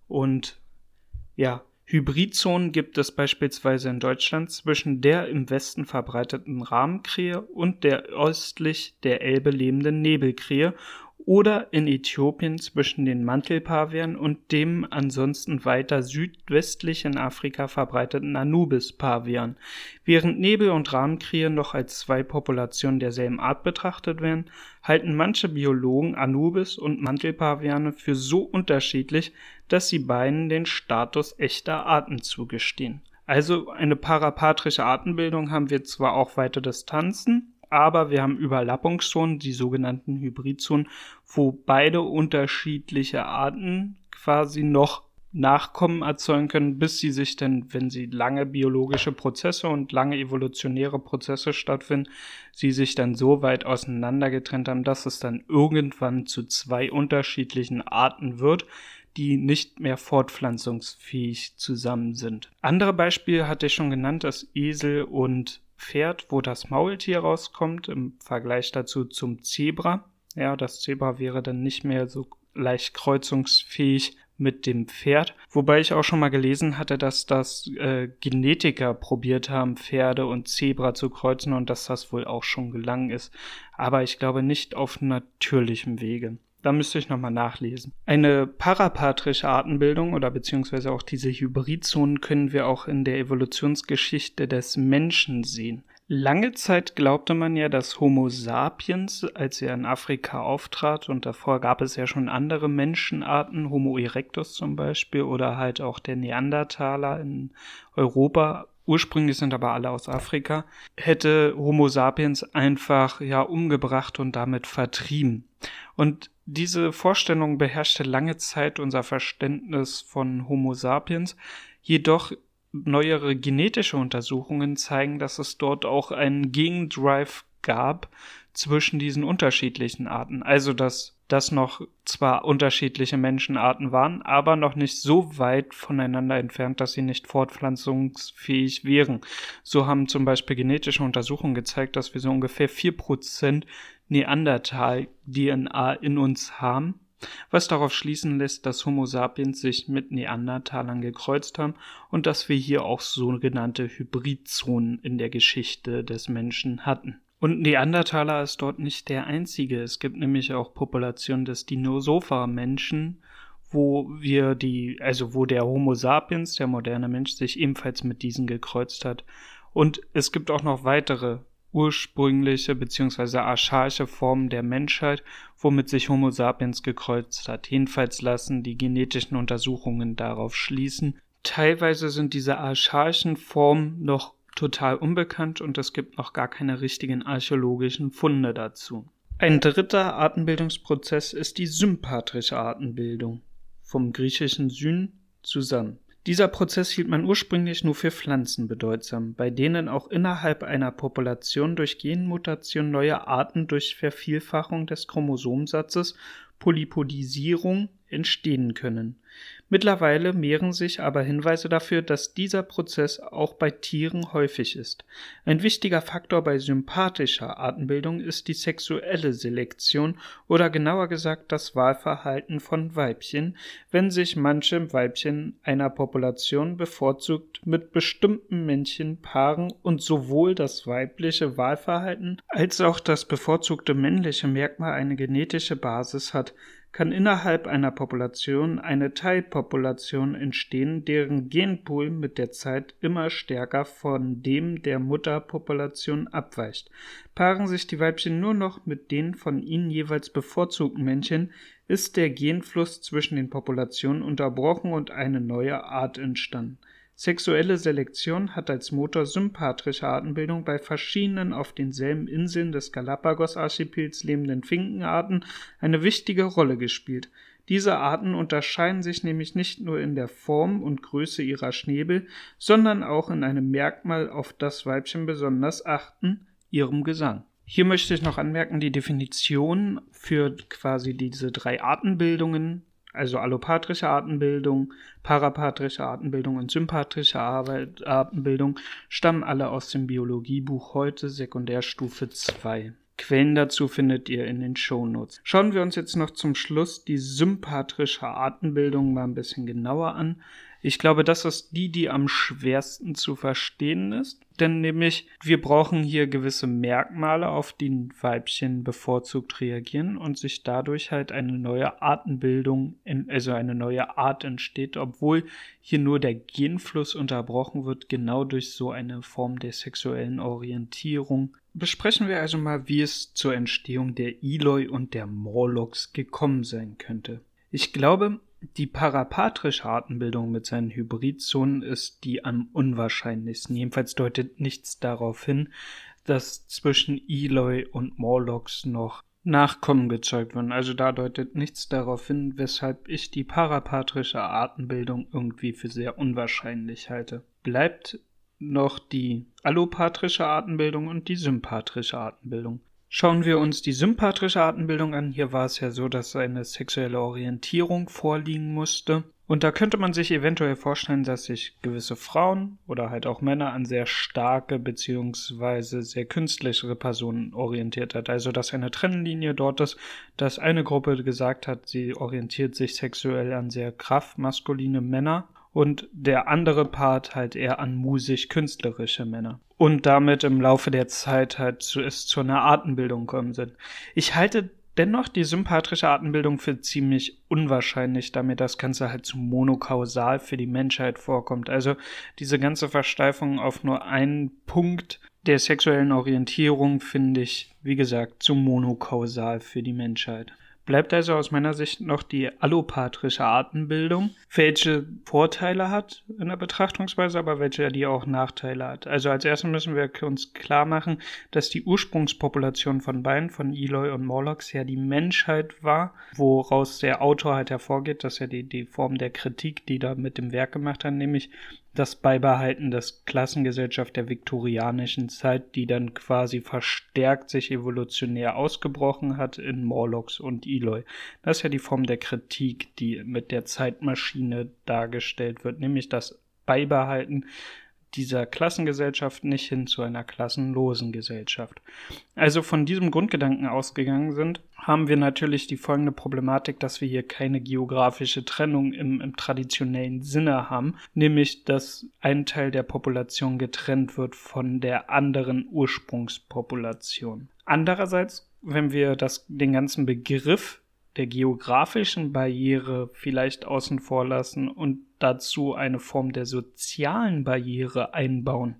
Und ja, Hybridzonen gibt es beispielsweise in Deutschland zwischen der im Westen verbreiteten Rahmenkrähe und der östlich der Elbe lebenden Nebelkrähe oder in Äthiopien zwischen den Mantelpavianen und dem ansonsten weiter südwestlich in Afrika verbreiteten Anubis-Pavian. Während Nebel- und Rahmenkrähe noch als zwei Populationen derselben Art betrachtet werden, halten manche Biologen Anubis und Mantelpaviane für so unterschiedlich, dass sie beiden den Status echter Arten zugestehen. Also eine parapatrische Artenbildung haben wir zwar auch weite Distanzen, aber wir haben Überlappungszonen, die sogenannten Hybridzonen, wo beide unterschiedliche Arten quasi noch Nachkommen erzeugen können, bis sie sich dann, wenn sie lange biologische Prozesse und lange evolutionäre Prozesse stattfinden, sie sich dann so weit auseinander getrennt haben, dass es dann irgendwann zu zwei unterschiedlichen Arten wird, die nicht mehr fortpflanzungsfähig zusammen sind. Andere Beispiele hatte ich schon genannt, das Esel und Pferd, wo das Maultier rauskommt, im Vergleich dazu zum Zebra. Ja, das Zebra wäre dann nicht mehr so leicht kreuzungsfähig mit dem Pferd. Wobei ich auch schon mal gelesen hatte, dass das äh, Genetiker probiert haben, Pferde und Zebra zu kreuzen und dass das wohl auch schon gelangen ist. Aber ich glaube nicht auf natürlichem Wege. Da müsste ich nochmal nachlesen. Eine parapatrische Artenbildung oder beziehungsweise auch diese Hybridzonen können wir auch in der Evolutionsgeschichte des Menschen sehen. Lange Zeit glaubte man ja, dass Homo sapiens, als er in Afrika auftrat, und davor gab es ja schon andere Menschenarten, Homo erectus zum Beispiel, oder halt auch der Neandertaler in Europa, ursprünglich sind aber alle aus Afrika, hätte Homo sapiens einfach ja umgebracht und damit vertrieben. Und diese Vorstellung beherrschte lange Zeit unser Verständnis von Homo sapiens, jedoch neuere genetische Untersuchungen zeigen, dass es dort auch einen Gegendrive gab zwischen diesen unterschiedlichen Arten. Also dass das noch zwar unterschiedliche Menschenarten waren, aber noch nicht so weit voneinander entfernt, dass sie nicht fortpflanzungsfähig wären. So haben zum Beispiel genetische Untersuchungen gezeigt, dass wir so ungefähr vier Prozent Neandertal-DNA in uns haben, was darauf schließen lässt, dass Homo sapiens sich mit Neandertalern gekreuzt haben und dass wir hier auch sogenannte Hybridzonen in der Geschichte des Menschen hatten. Und Neandertaler ist dort nicht der einzige. Es gibt nämlich auch Populationen des Dinosaurier-Menschen, wo wir die, also wo der Homo sapiens, der moderne Mensch, sich ebenfalls mit diesen gekreuzt hat. Und es gibt auch noch weitere ursprüngliche bzw. archaische Formen der Menschheit, womit sich Homo sapiens gekreuzt hat. Jedenfalls lassen die genetischen Untersuchungen darauf schließen. Teilweise sind diese archaischen Formen noch total unbekannt und es gibt noch gar keine richtigen archäologischen Funde dazu. Ein dritter Artenbildungsprozess ist die sympatrische Artenbildung. Vom griechischen Syn zusammen. Dieser Prozess hielt man ursprünglich nur für Pflanzen bedeutsam, bei denen auch innerhalb einer Population durch Genmutation neue Arten durch Vervielfachung des Chromosomsatzes Polypodisierung entstehen können Mittlerweile mehren sich aber Hinweise dafür, dass dieser Prozess auch bei Tieren häufig ist. Ein wichtiger Faktor bei sympathischer Artenbildung ist die sexuelle Selektion oder genauer gesagt das Wahlverhalten von Weibchen, wenn sich manche Weibchen einer Population bevorzugt mit bestimmten Männchen paaren und sowohl das weibliche Wahlverhalten als auch das bevorzugte männliche Merkmal eine genetische Basis hat, kann innerhalb einer Population eine Teilpopulation entstehen, deren Genpool mit der Zeit immer stärker von dem der Mutterpopulation abweicht. Paaren sich die Weibchen nur noch mit den von ihnen jeweils bevorzugten Männchen, ist der Genfluss zwischen den Populationen unterbrochen und eine neue Art entstanden. Sexuelle Selektion hat als Motor sympatrische Artenbildung bei verschiedenen auf denselben Inseln des Galapagos-Archipels lebenden Finkenarten eine wichtige Rolle gespielt. Diese Arten unterscheiden sich nämlich nicht nur in der Form und Größe ihrer Schnäbel, sondern auch in einem Merkmal, auf das Weibchen besonders achten, ihrem Gesang. Hier möchte ich noch anmerken, die Definition für quasi diese drei Artenbildungen also allopatrische Artenbildung, parapatrische Artenbildung und sympatrische Artenbildung, stammen alle aus dem Biologiebuch heute Sekundärstufe 2. Quellen dazu findet ihr in den Shownotes. Schauen wir uns jetzt noch zum Schluss die sympatrische Artenbildung mal ein bisschen genauer an. Ich glaube, das ist die, die am schwersten zu verstehen ist. Denn nämlich, wir brauchen hier gewisse Merkmale, auf die ein Weibchen bevorzugt reagieren und sich dadurch halt eine neue Artenbildung, also eine neue Art entsteht, obwohl hier nur der Genfluss unterbrochen wird, genau durch so eine Form der sexuellen Orientierung. Besprechen wir also mal, wie es zur Entstehung der Eloi und der Morlocks gekommen sein könnte. Ich glaube, die parapatrische Artenbildung mit seinen Hybridzonen ist die am unwahrscheinlichsten. Jedenfalls deutet nichts darauf hin, dass zwischen Eloi und Morlocks noch Nachkommen gezeugt werden. Also da deutet nichts darauf hin, weshalb ich die parapatrische Artenbildung irgendwie für sehr unwahrscheinlich halte. Bleibt noch die allopatrische Artenbildung und die sympatrische Artenbildung. Schauen wir uns die sympatrische Artenbildung an. Hier war es ja so, dass eine sexuelle Orientierung vorliegen musste. Und da könnte man sich eventuell vorstellen, dass sich gewisse Frauen oder halt auch Männer an sehr starke beziehungsweise sehr künstlichere Personen orientiert hat. Also dass eine Trennlinie dort ist, dass eine Gruppe gesagt hat, sie orientiert sich sexuell an sehr kraftmaskuline Männer und der andere Part halt eher an musisch-künstlerische Männer. Und damit im Laufe der Zeit halt zu, es zu einer Artenbildung kommen sind. Ich halte dennoch die sympathische Artenbildung für ziemlich unwahrscheinlich, damit das Ganze halt zu monokausal für die Menschheit vorkommt. Also diese ganze Versteifung auf nur einen Punkt der sexuellen Orientierung finde ich, wie gesagt, zu monokausal für die Menschheit bleibt also aus meiner Sicht noch die allopatrische Artenbildung, welche Vorteile hat in der Betrachtungsweise, aber welche die auch Nachteile hat. Also als erstes müssen wir uns klar machen, dass die Ursprungspopulation von beiden, von Eloy und Morlocks, ja die Menschheit war, woraus der Autor halt hervorgeht, dass er die, die Form der Kritik, die da mit dem Werk gemacht hat, nämlich das Beibehalten des Klassengesellschaft der viktorianischen Zeit, die dann quasi verstärkt sich evolutionär ausgebrochen hat in Morlocks und Eloy. Das ist ja die Form der Kritik, die mit der Zeitmaschine dargestellt wird, nämlich das Beibehalten dieser Klassengesellschaft nicht hin zu einer klassenlosen Gesellschaft. Also von diesem Grundgedanken ausgegangen sind, haben wir natürlich die folgende Problematik, dass wir hier keine geografische Trennung im, im traditionellen Sinne haben, nämlich dass ein Teil der Population getrennt wird von der anderen Ursprungspopulation. Andererseits, wenn wir das, den ganzen Begriff der geografischen Barriere vielleicht außen vor lassen und dazu eine Form der sozialen Barriere einbauen,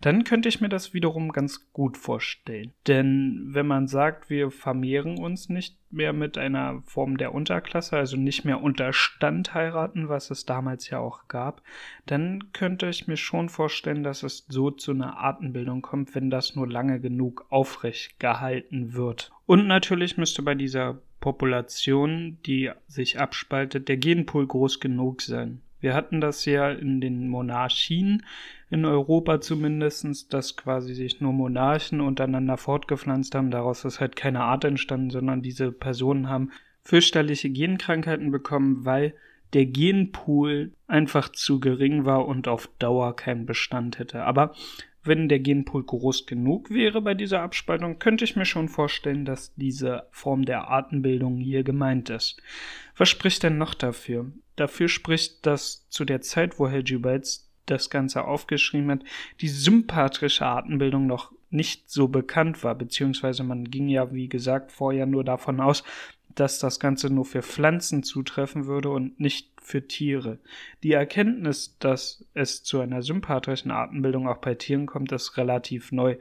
dann könnte ich mir das wiederum ganz gut vorstellen. Denn wenn man sagt, wir vermehren uns nicht mehr mit einer Form der Unterklasse, also nicht mehr unter Stand heiraten, was es damals ja auch gab, dann könnte ich mir schon vorstellen, dass es so zu einer Artenbildung kommt, wenn das nur lange genug aufrecht gehalten wird. Und natürlich müsste bei dieser Population, die sich abspaltet, der Genpool groß genug sein. Wir hatten das ja in den Monarchien, in Europa zumindestens, dass quasi sich nur Monarchen untereinander fortgepflanzt haben. Daraus ist halt keine Art entstanden, sondern diese Personen haben fürchterliche Genkrankheiten bekommen, weil der Genpool einfach zu gering war und auf Dauer keinen Bestand hätte. Aber wenn der Genpool groß genug wäre bei dieser Abspaltung, könnte ich mir schon vorstellen, dass diese Form der Artenbildung hier gemeint ist. Was spricht denn noch dafür? Dafür spricht, dass zu der Zeit, wo Helgi Belz das Ganze aufgeschrieben hat, die sympatrische Artenbildung noch nicht so bekannt war, beziehungsweise man ging ja, wie gesagt, vorher nur davon aus, dass das Ganze nur für Pflanzen zutreffen würde und nicht für Tiere. Die Erkenntnis, dass es zu einer sympatrischen Artenbildung auch bei Tieren kommt, ist relativ neu,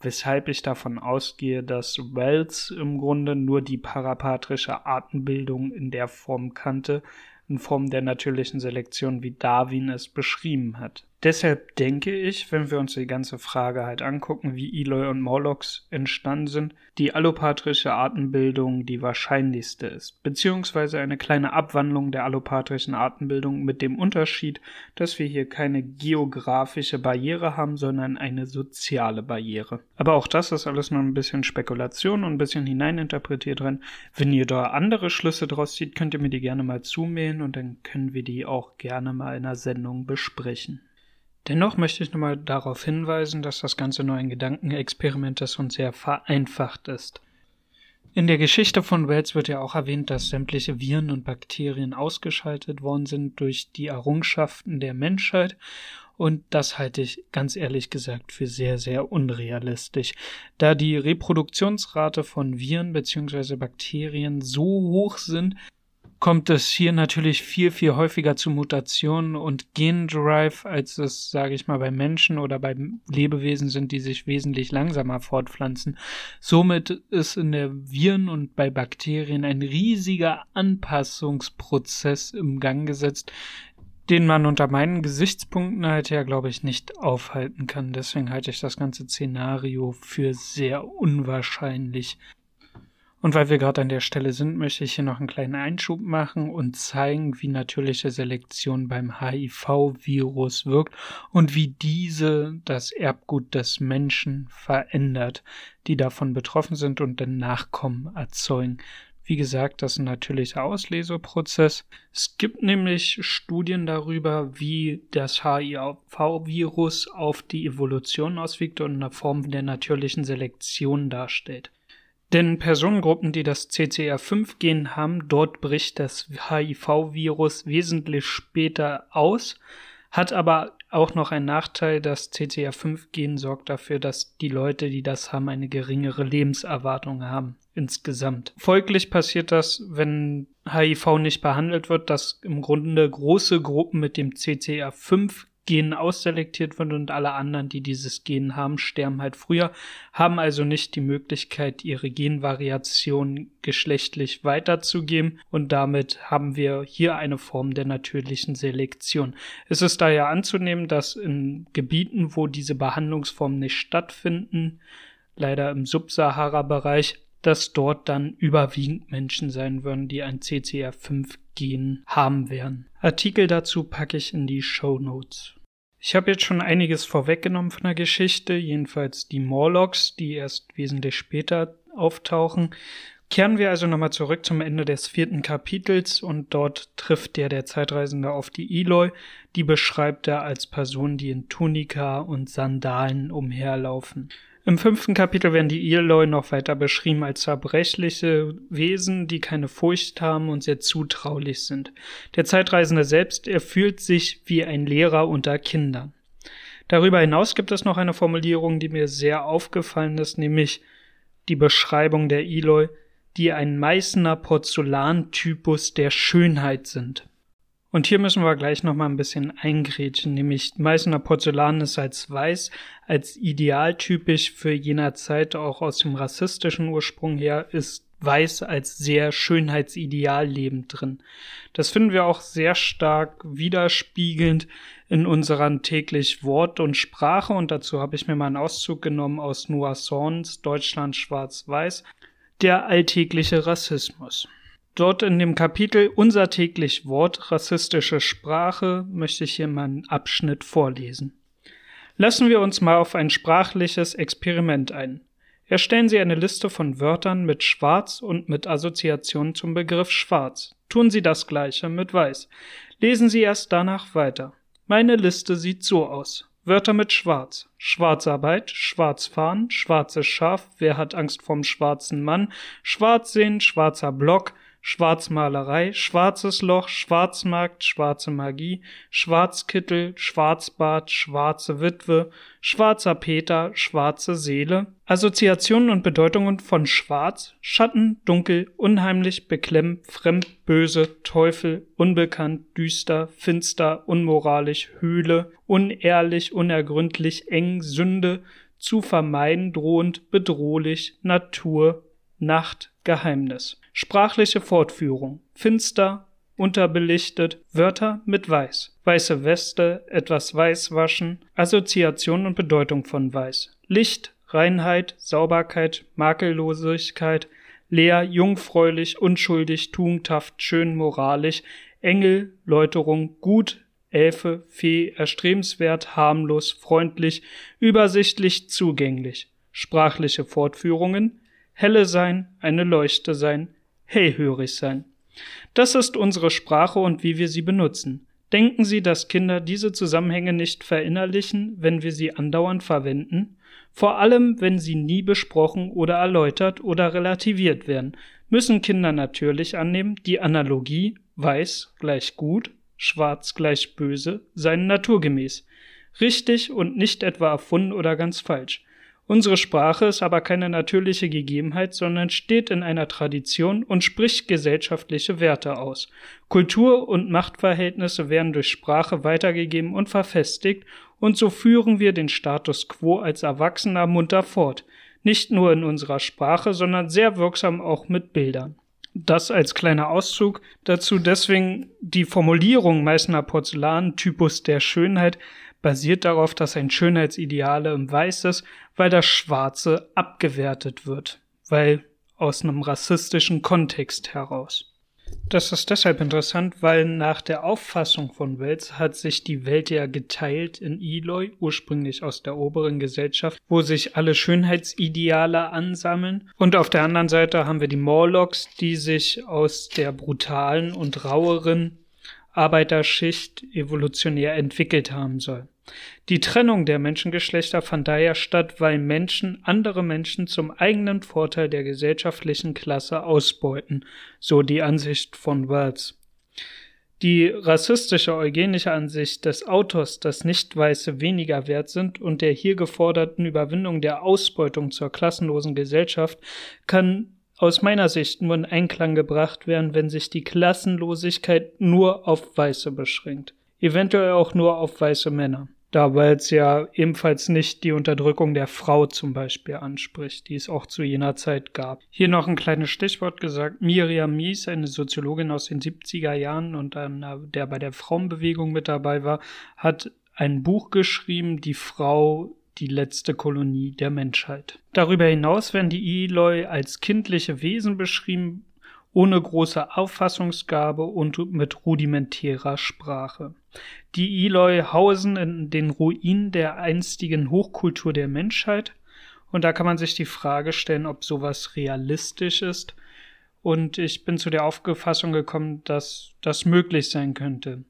weshalb ich davon ausgehe, dass Wells im Grunde nur die parapatrische Artenbildung in der Form kannte, in Form der natürlichen Selektion, wie Darwin es beschrieben hat. Deshalb denke ich, wenn wir uns die ganze Frage halt angucken, wie Eloy und Morlocks entstanden sind, die allopatrische Artenbildung die wahrscheinlichste ist, beziehungsweise eine kleine Abwandlung der allopatrischen Artenbildung mit dem Unterschied, dass wir hier keine geografische Barriere haben, sondern eine soziale Barriere. Aber auch das ist alles nur ein bisschen Spekulation und ein bisschen hineininterpretiert drin. Wenn ihr da andere Schlüsse draus zieht, könnt ihr mir die gerne mal zumailen und dann können wir die auch gerne mal in einer Sendung besprechen. Dennoch möchte ich nochmal darauf hinweisen, dass das Ganze nur ein Gedankenexperiment ist und sehr vereinfacht ist. In der Geschichte von Wells wird ja auch erwähnt, dass sämtliche Viren und Bakterien ausgeschaltet worden sind durch die Errungenschaften der Menschheit und das halte ich ganz ehrlich gesagt für sehr, sehr unrealistisch, da die Reproduktionsrate von Viren bzw. Bakterien so hoch sind, kommt es hier natürlich viel, viel häufiger zu Mutationen und Gendrive, als es, sage ich mal, bei Menschen oder bei Lebewesen sind, die sich wesentlich langsamer fortpflanzen. Somit ist in der Viren und bei Bakterien ein riesiger Anpassungsprozess im Gang gesetzt, den man unter meinen Gesichtspunkten halt ja, glaube ich, nicht aufhalten kann. Deswegen halte ich das ganze Szenario für sehr unwahrscheinlich. Und weil wir gerade an der Stelle sind, möchte ich hier noch einen kleinen Einschub machen und zeigen, wie natürliche Selektion beim HIV-Virus wirkt und wie diese das Erbgut des Menschen verändert, die davon betroffen sind und den Nachkommen erzeugen. Wie gesagt, das ist ein natürlicher Ausleseprozess. Es gibt nämlich Studien darüber, wie das HIV-Virus auf die Evolution auswirkt und eine Form der natürlichen Selektion darstellt. Denn Personengruppen, die das CCR5-Gen haben, dort bricht das HIV-Virus wesentlich später aus, hat aber auch noch einen Nachteil, das CCR5-Gen sorgt dafür, dass die Leute, die das haben, eine geringere Lebenserwartung haben insgesamt. Folglich passiert das, wenn HIV nicht behandelt wird, dass im Grunde große Gruppen mit dem CCR5 Gen ausselektiert wird und alle anderen, die dieses Gen haben, sterben halt früher, haben also nicht die Möglichkeit, ihre Genvariation geschlechtlich weiterzugeben und damit haben wir hier eine Form der natürlichen Selektion. Es ist daher anzunehmen, dass in Gebieten, wo diese Behandlungsformen nicht stattfinden, leider im Subsahara-Bereich, dass dort dann überwiegend Menschen sein würden, die ein CCR5-Gen haben werden. Artikel dazu packe ich in die Show Notes. Ich habe jetzt schon einiges vorweggenommen von der Geschichte, jedenfalls die Morlocks, die erst wesentlich später auftauchen. Kehren wir also nochmal zurück zum Ende des vierten Kapitels und dort trifft der der Zeitreisende auf die Eloy, die beschreibt er als Person, die in Tunika und Sandalen umherlaufen. Im fünften Kapitel werden die Eloy noch weiter beschrieben als zerbrechliche Wesen, die keine Furcht haben und sehr zutraulich sind. Der Zeitreisende selbst, er fühlt sich wie ein Lehrer unter Kindern. Darüber hinaus gibt es noch eine Formulierung, die mir sehr aufgefallen ist, nämlich die Beschreibung der Eloy, die ein Meißner Porzellantypus der Schönheit sind. Und hier müssen wir gleich noch mal ein bisschen eingrätschen, nämlich Meißner Porzellan ist als weiß, als idealtypisch für jener Zeit auch aus dem rassistischen Ursprung her, ist weiß als sehr Schönheitsideal lebend drin. Das finden wir auch sehr stark widerspiegelnd in unseren täglich Wort und Sprache und dazu habe ich mir mal einen Auszug genommen aus Noah Sorns Deutschland schwarz-weiß, der alltägliche Rassismus. Dort in dem Kapitel Unser täglich Wort rassistische Sprache möchte ich hier mal einen Abschnitt vorlesen. Lassen wir uns mal auf ein sprachliches Experiment ein. Erstellen Sie eine Liste von Wörtern mit Schwarz und mit Assoziation zum Begriff Schwarz. Tun Sie das gleiche mit Weiß. Lesen Sie erst danach weiter. Meine Liste sieht so aus. Wörter mit Schwarz. Schwarzarbeit, Schwarzfahren, schwarzes Schaf, wer hat Angst vom schwarzen Mann, Schwarzsehen, schwarzer Block, Schwarzmalerei, Schwarzes Loch, Schwarzmarkt, Schwarze Magie, Schwarzkittel, Schwarzbart, Schwarze Witwe, Schwarzer Peter, Schwarze Seele, Assoziationen und Bedeutungen von Schwarz, Schatten, Dunkel, Unheimlich, Beklemmt, Fremd, Böse, Teufel, Unbekannt, Düster, Finster, Unmoralisch, Höhle, Unehrlich, Unergründlich, Eng, Sünde, zu vermeiden drohend, bedrohlich, Natur, Nacht, Geheimnis. Sprachliche Fortführung. Finster, unterbelichtet, Wörter mit weiß. Weiße Weste, etwas weiß waschen, Assoziation und Bedeutung von weiß. Licht, Reinheit, Sauberkeit, Makellosigkeit, leer, jungfräulich, unschuldig, tugendhaft, schön, moralisch, Engel, Läuterung, gut, Elfe, Fee, erstrebenswert, harmlos, freundlich, übersichtlich, zugänglich. Sprachliche Fortführungen, helle sein, eine Leuchte sein, hellhörig sein. Das ist unsere Sprache und wie wir sie benutzen. Denken Sie, dass Kinder diese Zusammenhänge nicht verinnerlichen, wenn wir sie andauernd verwenden? Vor allem, wenn sie nie besprochen oder erläutert oder relativiert werden, müssen Kinder natürlich annehmen, die Analogie weiß gleich gut schwarz gleich böse, seien naturgemäß, richtig und nicht etwa erfunden oder ganz falsch. Unsere Sprache ist aber keine natürliche Gegebenheit, sondern steht in einer Tradition und spricht gesellschaftliche Werte aus. Kultur und Machtverhältnisse werden durch Sprache weitergegeben und verfestigt, und so führen wir den Status quo als Erwachsener munter fort, nicht nur in unserer Sprache, sondern sehr wirksam auch mit Bildern. Das als kleiner Auszug dazu. Deswegen die Formulierung Meißner Porzellan, Typus der Schönheit, basiert darauf, dass ein Schönheitsideale im Weiß ist, weil das Schwarze abgewertet wird, weil aus einem rassistischen Kontext heraus. Das ist deshalb interessant, weil nach der Auffassung von Wells hat sich die Welt ja geteilt in Eloy, ursprünglich aus der oberen Gesellschaft, wo sich alle Schönheitsideale ansammeln. Und auf der anderen Seite haben wir die Morlocks, die sich aus der brutalen und raueren Arbeiterschicht evolutionär entwickelt haben soll. Die Trennung der Menschengeschlechter fand daher statt, weil Menschen andere Menschen zum eigenen Vorteil der gesellschaftlichen Klasse ausbeuten, so die Ansicht von Wells. Die rassistische eugenische Ansicht des Autors, dass Nicht-Weiße weniger wert sind und der hier geforderten Überwindung der Ausbeutung zur klassenlosen Gesellschaft kann aus meiner Sicht nur in Einklang gebracht werden, wenn sich die Klassenlosigkeit nur auf Weiße beschränkt, eventuell auch nur auf weiße Männer da weil es ja ebenfalls nicht die Unterdrückung der Frau zum Beispiel anspricht, die es auch zu jener Zeit gab. Hier noch ein kleines Stichwort gesagt. Miriam Mies, eine Soziologin aus den 70er Jahren und einer, der bei der Frauenbewegung mit dabei war, hat ein Buch geschrieben, Die Frau die letzte Kolonie der Menschheit. Darüber hinaus werden die Eloi als kindliche Wesen beschrieben, ohne große Auffassungsgabe und mit rudimentärer Sprache. Die Eloi hausen in den Ruinen der einstigen Hochkultur der Menschheit, und da kann man sich die Frage stellen, ob sowas realistisch ist und ich bin zu der Auffassung gekommen, dass das möglich sein könnte.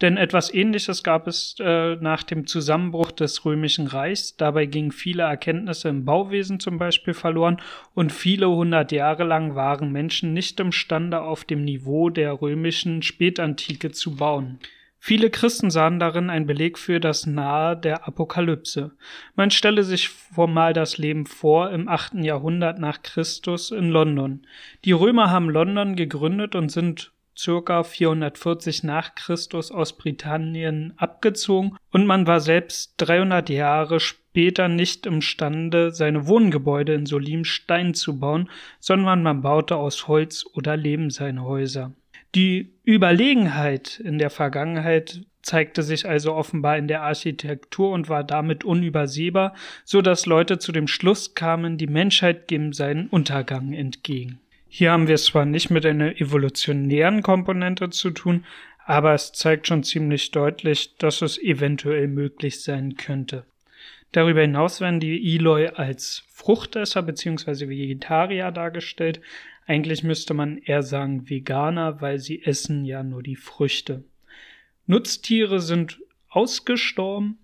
Denn etwas Ähnliches gab es äh, nach dem Zusammenbruch des Römischen Reichs. Dabei gingen viele Erkenntnisse im Bauwesen zum Beispiel verloren und viele hundert Jahre lang waren Menschen nicht imstande, auf dem Niveau der römischen Spätantike zu bauen. Viele Christen sahen darin ein Beleg für das Nahe der Apokalypse. Man stelle sich formal das Leben vor im achten Jahrhundert nach Christus in London. Die Römer haben London gegründet und sind circa 440 nach Christus aus Britannien abgezogen und man war selbst 300 Jahre später nicht imstande, seine Wohngebäude in solidem Stein zu bauen, sondern man baute aus Holz oder Lehm seine Häuser. Die Überlegenheit in der Vergangenheit zeigte sich also offenbar in der Architektur und war damit unübersehbar, so dass Leute zu dem Schluss kamen, die Menschheit geben seinen Untergang entgegen. Hier haben wir es zwar nicht mit einer evolutionären Komponente zu tun, aber es zeigt schon ziemlich deutlich, dass es eventuell möglich sein könnte. Darüber hinaus werden die Eloi als Fruchtesser bzw. Vegetarier dargestellt, eigentlich müsste man eher sagen Veganer, weil sie essen ja nur die Früchte. Nutztiere sind ausgestorben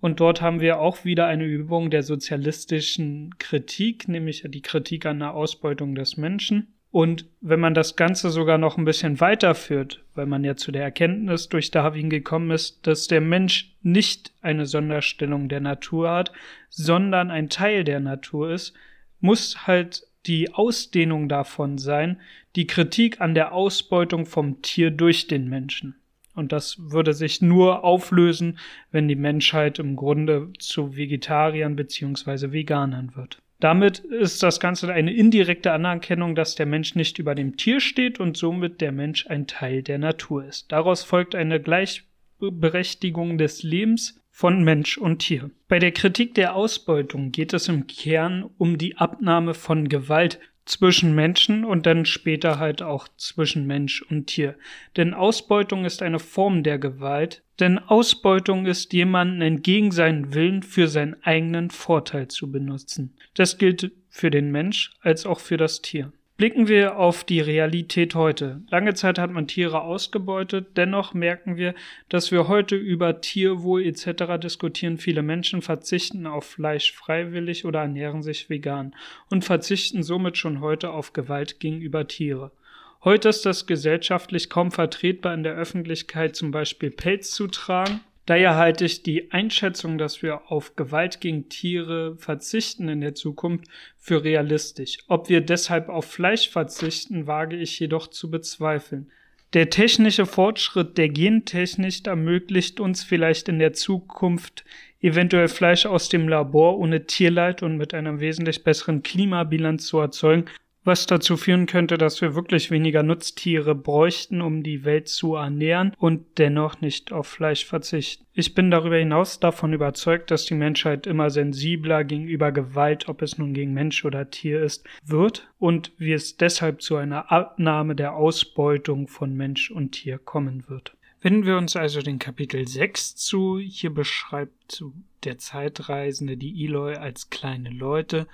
und dort haben wir auch wieder eine Übung der sozialistischen Kritik, nämlich die Kritik an der Ausbeutung des Menschen. Und wenn man das Ganze sogar noch ein bisschen weiterführt, weil man ja zu der Erkenntnis durch Darwin gekommen ist, dass der Mensch nicht eine Sonderstellung der Natur hat, sondern ein Teil der Natur ist, muss halt die Ausdehnung davon sein, die Kritik an der Ausbeutung vom Tier durch den Menschen. Und das würde sich nur auflösen, wenn die Menschheit im Grunde zu Vegetariern beziehungsweise Veganern wird. Damit ist das Ganze eine indirekte Anerkennung, dass der Mensch nicht über dem Tier steht und somit der Mensch ein Teil der Natur ist. Daraus folgt eine Gleichberechtigung des Lebens von Mensch und Tier. Bei der Kritik der Ausbeutung geht es im Kern um die Abnahme von Gewalt zwischen Menschen und dann später halt auch zwischen Mensch und Tier. Denn Ausbeutung ist eine Form der Gewalt, denn Ausbeutung ist jemanden entgegen seinen Willen für seinen eigenen Vorteil zu benutzen. Das gilt für den Mensch als auch für das Tier. Blicken wir auf die Realität heute. Lange Zeit hat man Tiere ausgebeutet, dennoch merken wir, dass wir heute über Tierwohl etc. diskutieren. Viele Menschen verzichten auf Fleisch freiwillig oder ernähren sich vegan und verzichten somit schon heute auf Gewalt gegenüber Tiere. Heute ist das gesellschaftlich kaum vertretbar in der Öffentlichkeit zum Beispiel Pelz zu tragen Daher halte ich die Einschätzung, dass wir auf Gewalt gegen Tiere verzichten in der Zukunft, für realistisch. Ob wir deshalb auf Fleisch verzichten, wage ich jedoch zu bezweifeln. Der technische Fortschritt der Gentechnik ermöglicht uns vielleicht in der Zukunft eventuell Fleisch aus dem Labor ohne Tierleid und mit einer wesentlich besseren Klimabilanz zu erzeugen, was dazu führen könnte, dass wir wirklich weniger Nutztiere bräuchten, um die Welt zu ernähren und dennoch nicht auf Fleisch verzichten. Ich bin darüber hinaus davon überzeugt, dass die Menschheit immer sensibler gegenüber Gewalt, ob es nun gegen Mensch oder Tier ist, wird und wie es deshalb zu einer Abnahme der Ausbeutung von Mensch und Tier kommen wird. Wenden wir uns also den Kapitel 6 zu. Hier beschreibt der Zeitreisende die Eloi als kleine Leute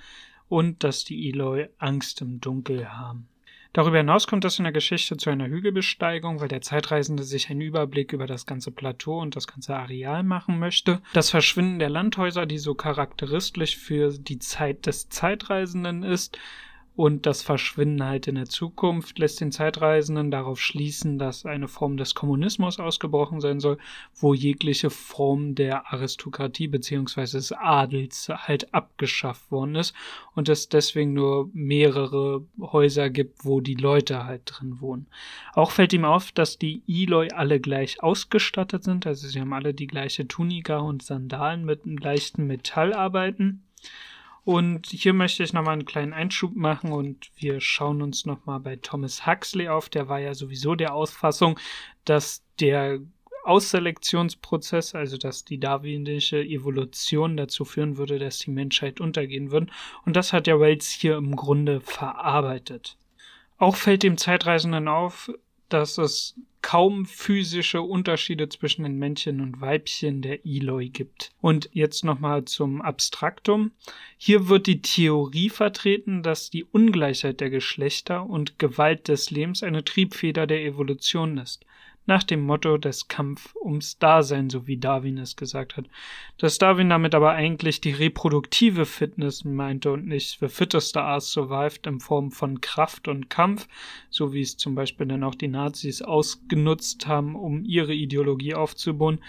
und dass die Eloi Angst im Dunkel haben. Darüber hinaus kommt es in der Geschichte zu einer Hügelbesteigung, weil der Zeitreisende sich einen Überblick über das ganze Plateau und das ganze Areal machen möchte. Das Verschwinden der Landhäuser, die so charakteristisch für die Zeit des Zeitreisenden ist, und das Verschwinden halt in der Zukunft lässt den Zeitreisenden darauf schließen, dass eine Form des Kommunismus ausgebrochen sein soll, wo jegliche Form der Aristokratie beziehungsweise des Adels halt abgeschafft worden ist und es deswegen nur mehrere Häuser gibt, wo die Leute halt drin wohnen. Auch fällt ihm auf, dass die Eloi alle gleich ausgestattet sind, also sie haben alle die gleiche Tunika und Sandalen mit einem leichten Metallarbeiten. Und hier möchte ich nochmal einen kleinen Einschub machen und wir schauen uns nochmal bei Thomas Huxley auf. Der war ja sowieso der Ausfassung, dass der Ausselektionsprozess, also dass die darwinische Evolution dazu führen würde, dass die Menschheit untergehen würde. Und das hat der Wells hier im Grunde verarbeitet. Auch fällt dem Zeitreisenden auf, dass es kaum physische Unterschiede zwischen den Männchen und Weibchen der Eloi gibt. Und jetzt nochmal zum Abstraktum. Hier wird die Theorie vertreten, dass die Ungleichheit der Geschlechter und Gewalt des Lebens eine Triebfeder der Evolution ist nach dem Motto des Kampf ums Dasein, so wie Darwin es gesagt hat. Dass Darwin damit aber eigentlich die reproduktive Fitness meinte und nicht the fittest are survived in Form von Kraft und Kampf, so wie es zum Beispiel dann auch die Nazis ausgenutzt haben, um ihre Ideologie aufzubauen,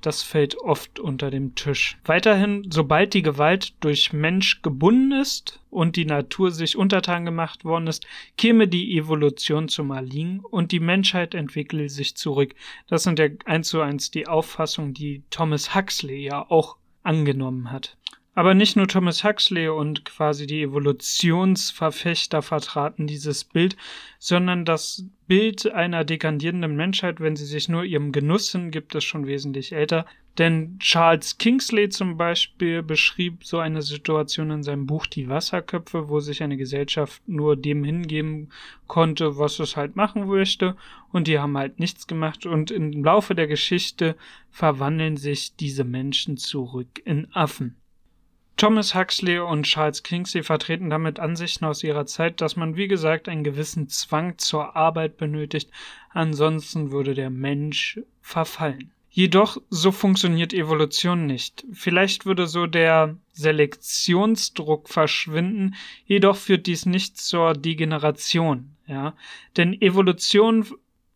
das fällt oft unter dem Tisch. Weiterhin, sobald die Gewalt durch Mensch gebunden ist und die Natur sich untertan gemacht worden ist, käme die Evolution zum Erliegen und die Menschheit entwickle sich zurück. Das sind ja eins zu eins die Auffassung, die Thomas Huxley ja auch angenommen hat. Aber nicht nur Thomas Huxley und quasi die Evolutionsverfechter vertraten dieses Bild, sondern das Bild einer dekandierenden Menschheit, wenn sie sich nur ihrem Genuss hingibt, ist schon wesentlich älter. Denn Charles Kingsley zum Beispiel beschrieb so eine Situation in seinem Buch Die Wasserköpfe, wo sich eine Gesellschaft nur dem hingeben konnte, was es halt machen möchte, und die haben halt nichts gemacht, und im Laufe der Geschichte verwandeln sich diese Menschen zurück in Affen. Thomas Huxley und Charles Kingsley vertreten damit Ansichten aus ihrer Zeit, dass man, wie gesagt, einen gewissen Zwang zur Arbeit benötigt, ansonsten würde der Mensch verfallen. Jedoch so funktioniert Evolution nicht. Vielleicht würde so der Selektionsdruck verschwinden, jedoch führt dies nicht zur Degeneration, ja? Denn Evolution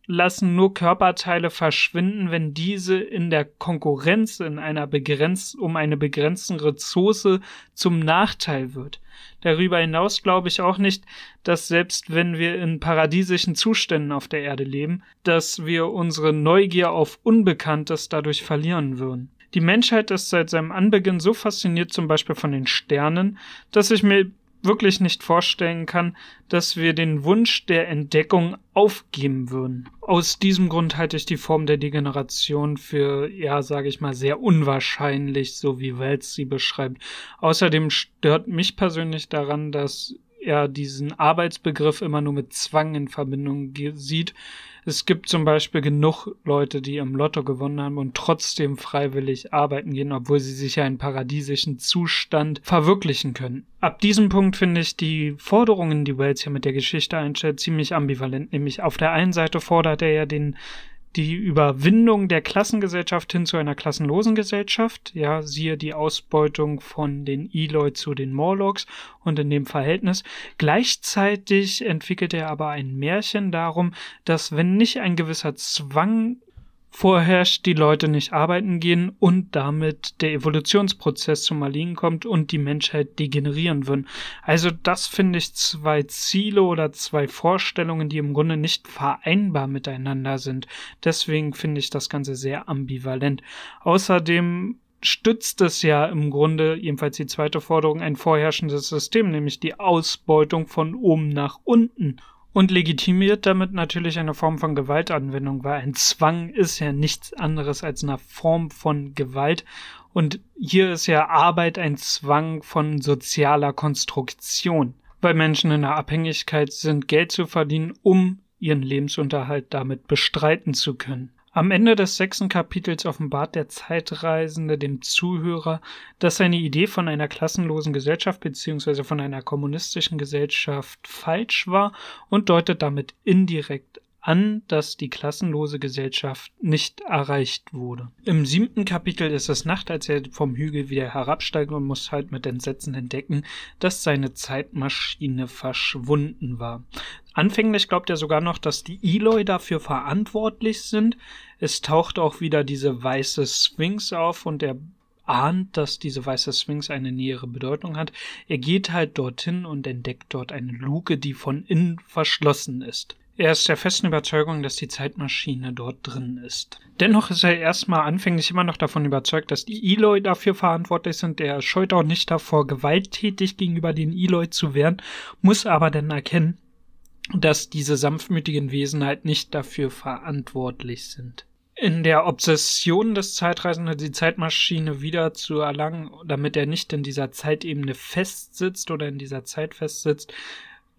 lassen nur Körperteile verschwinden, wenn diese in der Konkurrenz in einer begrenzt, um eine begrenzte Ressource zum Nachteil wird. Darüber hinaus glaube ich auch nicht, dass selbst wenn wir in paradiesischen Zuständen auf der Erde leben, dass wir unsere Neugier auf Unbekanntes dadurch verlieren würden. Die Menschheit ist seit seinem Anbeginn so fasziniert zum Beispiel von den Sternen, dass ich mir wirklich nicht vorstellen kann, dass wir den Wunsch der Entdeckung aufgeben würden. Aus diesem Grund halte ich die Form der Degeneration für, ja, sage ich mal, sehr unwahrscheinlich, so wie Wells sie beschreibt. Außerdem stört mich persönlich daran, dass er diesen Arbeitsbegriff immer nur mit Zwang in Verbindung sieht. Es gibt zum Beispiel genug Leute, die im Lotto gewonnen haben und trotzdem freiwillig arbeiten gehen, obwohl sie sich ja in paradiesischen Zustand verwirklichen können. Ab diesem Punkt finde ich die Forderungen, die Wells hier mit der Geschichte einstellt, ziemlich ambivalent. Nämlich auf der einen Seite fordert er ja den die Überwindung der Klassengesellschaft hin zu einer klassenlosen Gesellschaft, ja, siehe die Ausbeutung von den Eloy zu den Morlocks und in dem Verhältnis. Gleichzeitig entwickelt er aber ein Märchen darum, dass wenn nicht ein gewisser Zwang vorherrscht, die Leute nicht arbeiten gehen und damit der Evolutionsprozess zum Erliegen kommt und die Menschheit degenerieren würden. Also das finde ich zwei Ziele oder zwei Vorstellungen, die im Grunde nicht vereinbar miteinander sind. Deswegen finde ich das Ganze sehr ambivalent. Außerdem stützt es ja im Grunde, jedenfalls die zweite Forderung, ein vorherrschendes System, nämlich die Ausbeutung von oben nach unten und legitimiert damit natürlich eine Form von Gewaltanwendung, weil ein Zwang ist ja nichts anderes als eine Form von Gewalt. Und hier ist ja Arbeit ein Zwang von sozialer Konstruktion, weil Menschen in der Abhängigkeit sind, Geld zu verdienen, um ihren Lebensunterhalt damit bestreiten zu können. Am Ende des sechsten Kapitels offenbart der Zeitreisende dem Zuhörer, dass seine Idee von einer klassenlosen Gesellschaft bzw. von einer kommunistischen Gesellschaft falsch war und deutet damit indirekt an, dass die klassenlose Gesellschaft nicht erreicht wurde. Im siebten Kapitel ist es Nacht, als er vom Hügel wieder herabsteigt und muss halt mit Entsetzen entdecken, dass seine Zeitmaschine verschwunden war. Anfänglich glaubt er sogar noch, dass die Eloy dafür verantwortlich sind. Es taucht auch wieder diese weiße Sphinx auf und er ahnt, dass diese weiße Sphinx eine nähere Bedeutung hat. Er geht halt dorthin und entdeckt dort eine Luke, die von innen verschlossen ist. Er ist der festen Überzeugung, dass die Zeitmaschine dort drin ist. Dennoch ist er erstmal anfänglich immer noch davon überzeugt, dass die Eloy dafür verantwortlich sind. Er scheut auch nicht davor, gewalttätig gegenüber den Eloy zu werden, muss aber dann erkennen, dass diese sanftmütigen Wesen halt nicht dafür verantwortlich sind. In der Obsession des Zeitreisenden, die Zeitmaschine wieder zu erlangen, damit er nicht in dieser Zeitebene festsitzt oder in dieser Zeit festsitzt,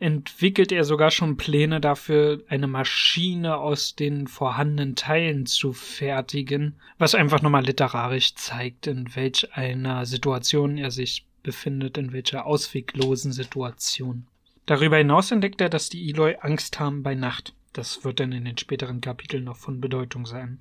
entwickelt er sogar schon Pläne dafür, eine Maschine aus den vorhandenen Teilen zu fertigen, was einfach nochmal literarisch zeigt, in welch einer Situation er sich befindet, in welcher ausweglosen Situation. Darüber hinaus entdeckt er, dass die Eloy Angst haben bei Nacht. Das wird dann in den späteren Kapiteln noch von Bedeutung sein.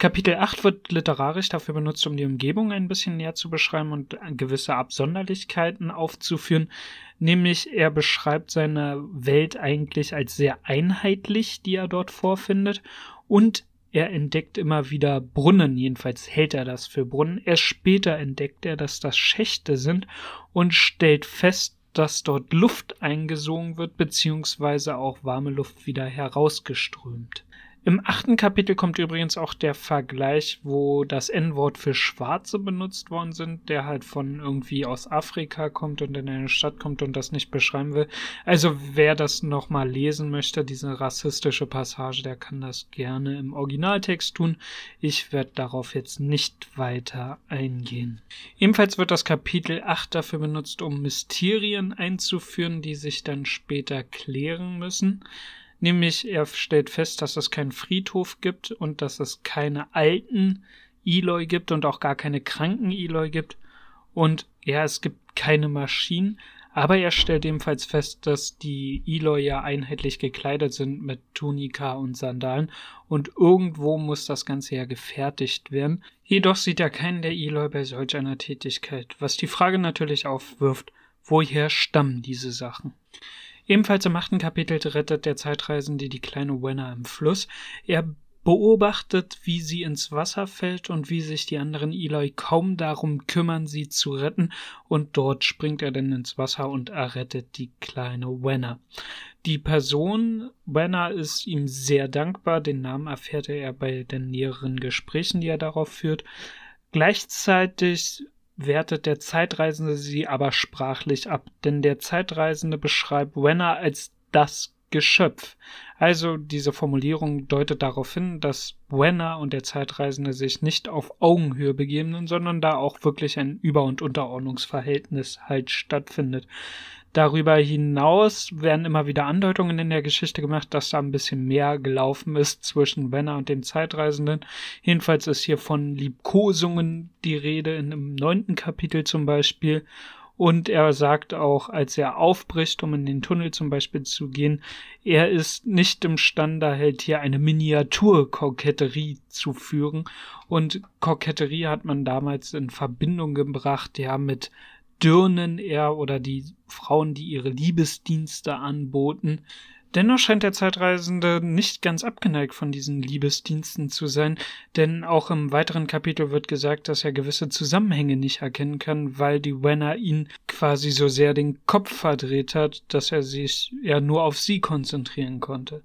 Kapitel 8 wird literarisch dafür benutzt, um die Umgebung ein bisschen näher zu beschreiben und gewisse Absonderlichkeiten aufzuführen. Nämlich er beschreibt seine Welt eigentlich als sehr einheitlich, die er dort vorfindet. Und er entdeckt immer wieder Brunnen, jedenfalls hält er das für Brunnen. Erst später entdeckt er, dass das Schächte sind und stellt fest, dass dort Luft eingesogen wird, beziehungsweise auch warme Luft wieder herausgeströmt. Im achten Kapitel kommt übrigens auch der Vergleich, wo das N-Wort für Schwarze benutzt worden sind, der halt von irgendwie aus Afrika kommt und in eine Stadt kommt und das nicht beschreiben will. Also wer das nochmal lesen möchte, diese rassistische Passage, der kann das gerne im Originaltext tun. Ich werde darauf jetzt nicht weiter eingehen. Ebenfalls wird das Kapitel 8 dafür benutzt, um Mysterien einzuführen, die sich dann später klären müssen. Nämlich er stellt fest, dass es keinen Friedhof gibt und dass es keine alten Eloy gibt und auch gar keine kranken Eloy gibt. Und ja, es gibt keine Maschinen, aber er stellt ebenfalls fest, dass die Eloy ja einheitlich gekleidet sind mit Tunika und Sandalen und irgendwo muss das Ganze ja gefertigt werden. Jedoch sieht er keinen der Eloy bei solch einer Tätigkeit, was die Frage natürlich aufwirft, woher stammen diese Sachen? Ebenfalls im achten Kapitel rettet der Zeitreisende die kleine Wenna im Fluss. Er beobachtet, wie sie ins Wasser fällt und wie sich die anderen Eloy kaum darum kümmern, sie zu retten, und dort springt er dann ins Wasser und errettet die kleine Wenna. Die Person Wenna ist ihm sehr dankbar, den Namen erfährt er bei den näheren Gesprächen, die er darauf führt. Gleichzeitig wertet der Zeitreisende sie aber sprachlich ab, denn der Zeitreisende beschreibt Wenna als das Geschöpf. Also diese Formulierung deutet darauf hin, dass Buena und der Zeitreisende sich nicht auf Augenhöhe begeben, sondern da auch wirklich ein Über- und Unterordnungsverhältnis halt stattfindet. Darüber hinaus werden immer wieder Andeutungen in der Geschichte gemacht, dass da ein bisschen mehr gelaufen ist zwischen Wenner und dem Zeitreisenden. Jedenfalls ist hier von Liebkosungen die Rede in dem neunten Kapitel zum Beispiel. Und er sagt auch, als er aufbricht, um in den Tunnel zum Beispiel zu gehen, er ist nicht imstande, halt hier eine Miniaturkoketterie zu führen. Und Koketterie hat man damals in Verbindung gebracht, ja, mit Dirnen eher oder die Frauen, die ihre Liebesdienste anboten. Dennoch scheint der Zeitreisende nicht ganz abgeneigt von diesen Liebesdiensten zu sein, denn auch im weiteren Kapitel wird gesagt, dass er gewisse Zusammenhänge nicht erkennen kann, weil die Wenner ihn quasi so sehr den Kopf verdreht hat, dass er sich ja nur auf sie konzentrieren konnte.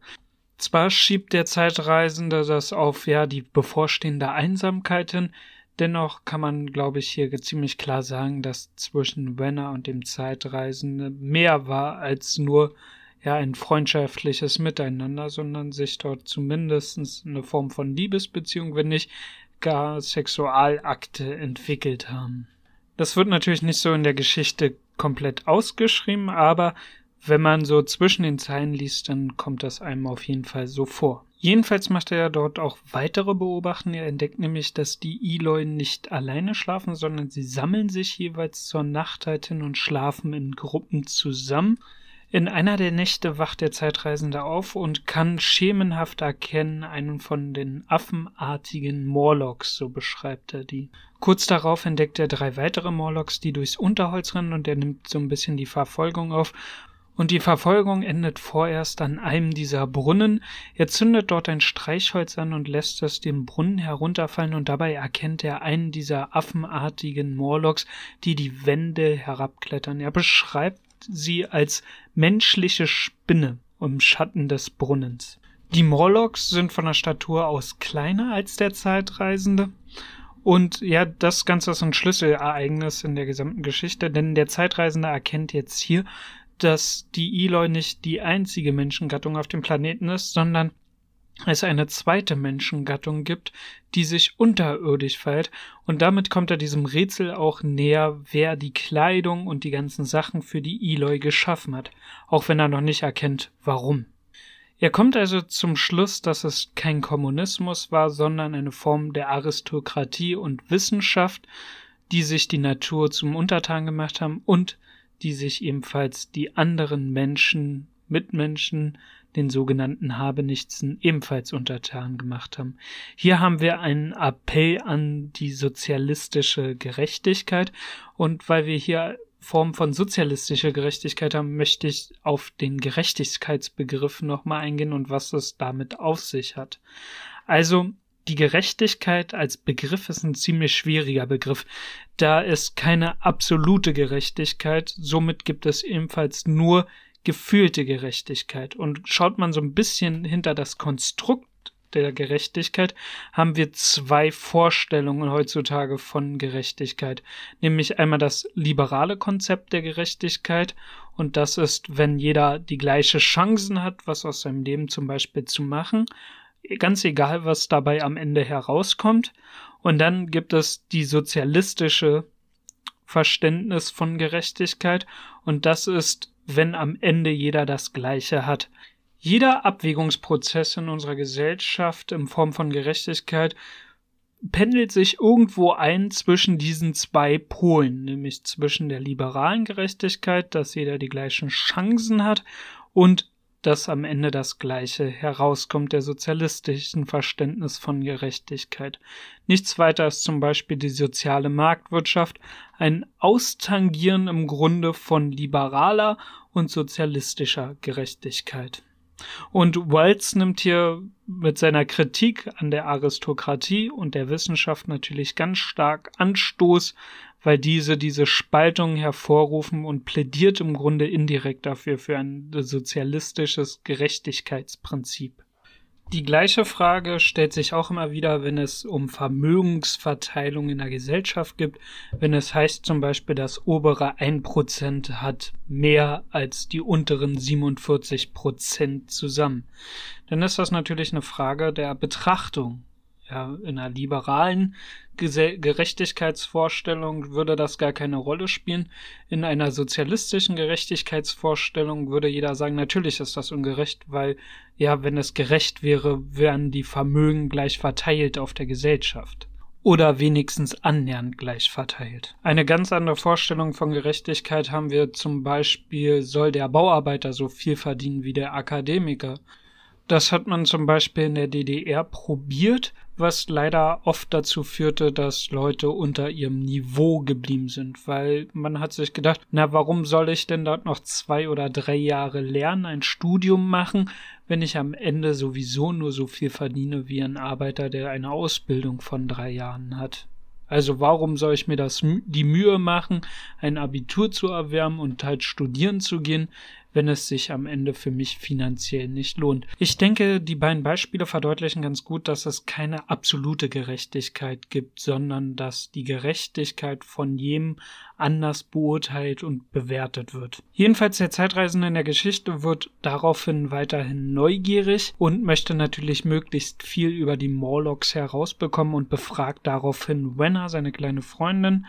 Zwar schiebt der Zeitreisende das auf ja die bevorstehende Einsamkeit hin, dennoch kann man, glaube ich, hier ziemlich klar sagen, dass zwischen Wenner und dem Zeitreisenden mehr war als nur ja ein freundschaftliches Miteinander, sondern sich dort zumindest eine Form von Liebesbeziehung, wenn nicht gar Sexualakte entwickelt haben. Das wird natürlich nicht so in der Geschichte komplett ausgeschrieben, aber wenn man so zwischen den Zeilen liest, dann kommt das einem auf jeden Fall so vor. Jedenfalls macht er ja dort auch weitere Beobachtungen. Er entdeckt nämlich, dass die Eloy nicht alleine schlafen, sondern sie sammeln sich jeweils zur Nacht halt hin und schlafen in Gruppen zusammen. In einer der Nächte wacht der Zeitreisende auf und kann schemenhaft erkennen einen von den affenartigen Morlocks, so beschreibt er die. Kurz darauf entdeckt er drei weitere Morlocks, die durchs Unterholz rennen und er nimmt so ein bisschen die Verfolgung auf. Und die Verfolgung endet vorerst an einem dieser Brunnen. Er zündet dort ein Streichholz an und lässt es den Brunnen herunterfallen und dabei erkennt er einen dieser affenartigen Morlocks, die die Wände herabklettern. Er beschreibt sie als menschliche Spinne im Schatten des Brunnens. Die Morlocks sind von der Statur aus kleiner als der Zeitreisende. Und ja, das Ganze ist ein Schlüsselereignis in der gesamten Geschichte, denn der Zeitreisende erkennt jetzt hier, dass die Eloy nicht die einzige Menschengattung auf dem Planeten ist, sondern es eine zweite Menschengattung gibt, die sich unterirdisch verhält, und damit kommt er diesem Rätsel auch näher, wer die Kleidung und die ganzen Sachen für die Eloy geschaffen hat, auch wenn er noch nicht erkennt, warum. Er kommt also zum Schluss, dass es kein Kommunismus war, sondern eine Form der Aristokratie und Wissenschaft, die sich die Natur zum Untertan gemacht haben und die sich ebenfalls die anderen Menschen, Mitmenschen, den sogenannten Habenichtsen ebenfalls untertan gemacht haben. Hier haben wir einen Appell an die sozialistische Gerechtigkeit und weil wir hier Form von sozialistischer Gerechtigkeit haben, möchte ich auf den Gerechtigkeitsbegriff nochmal eingehen und was es damit auf sich hat. Also, die Gerechtigkeit als Begriff ist ein ziemlich schwieriger Begriff, da es keine absolute Gerechtigkeit, somit gibt es ebenfalls nur gefühlte Gerechtigkeit. Und schaut man so ein bisschen hinter das Konstrukt der Gerechtigkeit, haben wir zwei Vorstellungen heutzutage von Gerechtigkeit. Nämlich einmal das liberale Konzept der Gerechtigkeit und das ist, wenn jeder die gleiche Chancen hat, was aus seinem Leben zum Beispiel zu machen, ganz egal, was dabei am Ende herauskommt. Und dann gibt es die sozialistische Verständnis von Gerechtigkeit und das ist wenn am Ende jeder das Gleiche hat. Jeder Abwägungsprozess in unserer Gesellschaft in Form von Gerechtigkeit pendelt sich irgendwo ein zwischen diesen zwei Polen, nämlich zwischen der liberalen Gerechtigkeit, dass jeder die gleichen Chancen hat, und dass am Ende das Gleiche herauskommt der sozialistischen Verständnis von Gerechtigkeit. Nichts weiter ist zum Beispiel die soziale Marktwirtschaft, ein Austangieren im Grunde von liberaler und sozialistischer Gerechtigkeit. Und Wells nimmt hier mit seiner Kritik an der Aristokratie und der Wissenschaft natürlich ganz stark Anstoß, weil diese diese Spaltung hervorrufen und plädiert im Grunde indirekt dafür für ein sozialistisches Gerechtigkeitsprinzip. Die gleiche Frage stellt sich auch immer wieder, wenn es um Vermögensverteilung in der Gesellschaft gibt, wenn es heißt zum Beispiel, das obere 1% hat mehr als die unteren 47% zusammen. Dann ist das natürlich eine Frage der Betrachtung ja, in einer liberalen Gerechtigkeitsvorstellung würde das gar keine Rolle spielen. In einer sozialistischen Gerechtigkeitsvorstellung würde jeder sagen, natürlich ist das ungerecht, weil ja, wenn es gerecht wäre, wären die Vermögen gleich verteilt auf der Gesellschaft. Oder wenigstens annähernd gleich verteilt. Eine ganz andere Vorstellung von Gerechtigkeit haben wir zum Beispiel, soll der Bauarbeiter so viel verdienen wie der Akademiker? Das hat man zum Beispiel in der DDR probiert, was leider oft dazu führte, dass Leute unter ihrem Niveau geblieben sind, weil man hat sich gedacht, na, warum soll ich denn dort noch zwei oder drei Jahre lernen, ein Studium machen, wenn ich am Ende sowieso nur so viel verdiene wie ein Arbeiter, der eine Ausbildung von drei Jahren hat. Also warum soll ich mir das die Mühe machen, ein Abitur zu erwärmen und halt studieren zu gehen, wenn es sich am Ende für mich finanziell nicht lohnt. Ich denke, die beiden Beispiele verdeutlichen ganz gut, dass es keine absolute Gerechtigkeit gibt, sondern dass die Gerechtigkeit von jedem anders beurteilt und bewertet wird. Jedenfalls der Zeitreisende in der Geschichte wird daraufhin weiterhin neugierig und möchte natürlich möglichst viel über die Morlocks herausbekommen und befragt daraufhin Wenner, seine kleine Freundin,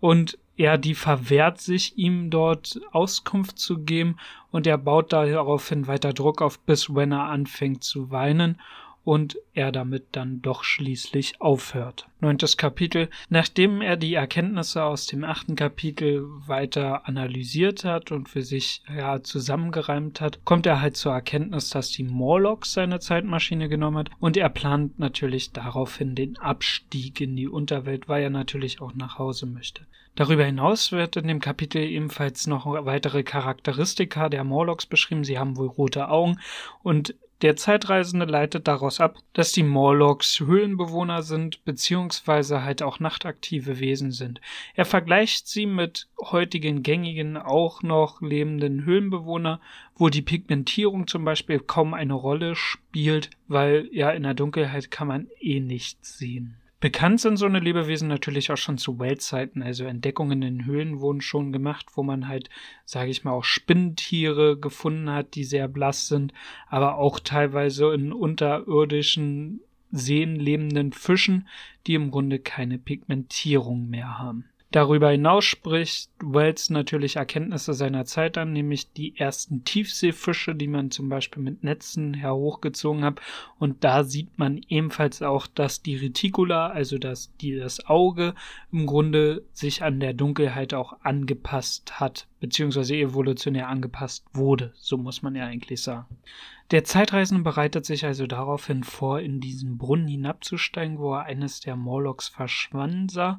und ja, die verwehrt sich, ihm dort Auskunft zu geben und er baut daraufhin weiter Druck auf, bis Wenner anfängt zu weinen und er damit dann doch schließlich aufhört. Neuntes Kapitel. Nachdem er die Erkenntnisse aus dem achten Kapitel weiter analysiert hat und für sich ja zusammengereimt hat, kommt er halt zur Erkenntnis, dass die Morlocks seine Zeitmaschine genommen hat und er plant natürlich daraufhin den Abstieg in die Unterwelt, weil er natürlich auch nach Hause möchte. Darüber hinaus wird in dem Kapitel ebenfalls noch weitere Charakteristika der Morlocks beschrieben. Sie haben wohl rote Augen und der Zeitreisende leitet daraus ab, dass die Morlocks Höhlenbewohner sind, beziehungsweise halt auch nachtaktive Wesen sind. Er vergleicht sie mit heutigen gängigen, auch noch lebenden Höhlenbewohner, wo die Pigmentierung zum Beispiel kaum eine Rolle spielt, weil ja in der Dunkelheit kann man eh nichts sehen. Bekannt sind so eine Lebewesen natürlich auch schon zu Weltzeiten. Also Entdeckungen in Höhlen wurden schon gemacht, wo man halt, sage ich mal, auch Spinntiere gefunden hat, die sehr blass sind, aber auch teilweise in unterirdischen Seen lebenden Fischen, die im Grunde keine Pigmentierung mehr haben. Darüber hinaus spricht Wells natürlich Erkenntnisse seiner Zeit an, nämlich die ersten Tiefseefische, die man zum Beispiel mit Netzen herhochgezogen hat. Und da sieht man ebenfalls auch, dass die Reticula, also dass die, das Auge, im Grunde sich an der Dunkelheit auch angepasst hat, beziehungsweise evolutionär angepasst wurde. So muss man ja eigentlich sagen. Der Zeitreisende bereitet sich also daraufhin vor, in diesen Brunnen hinabzusteigen, wo er eines der Morlocks verschwanden sah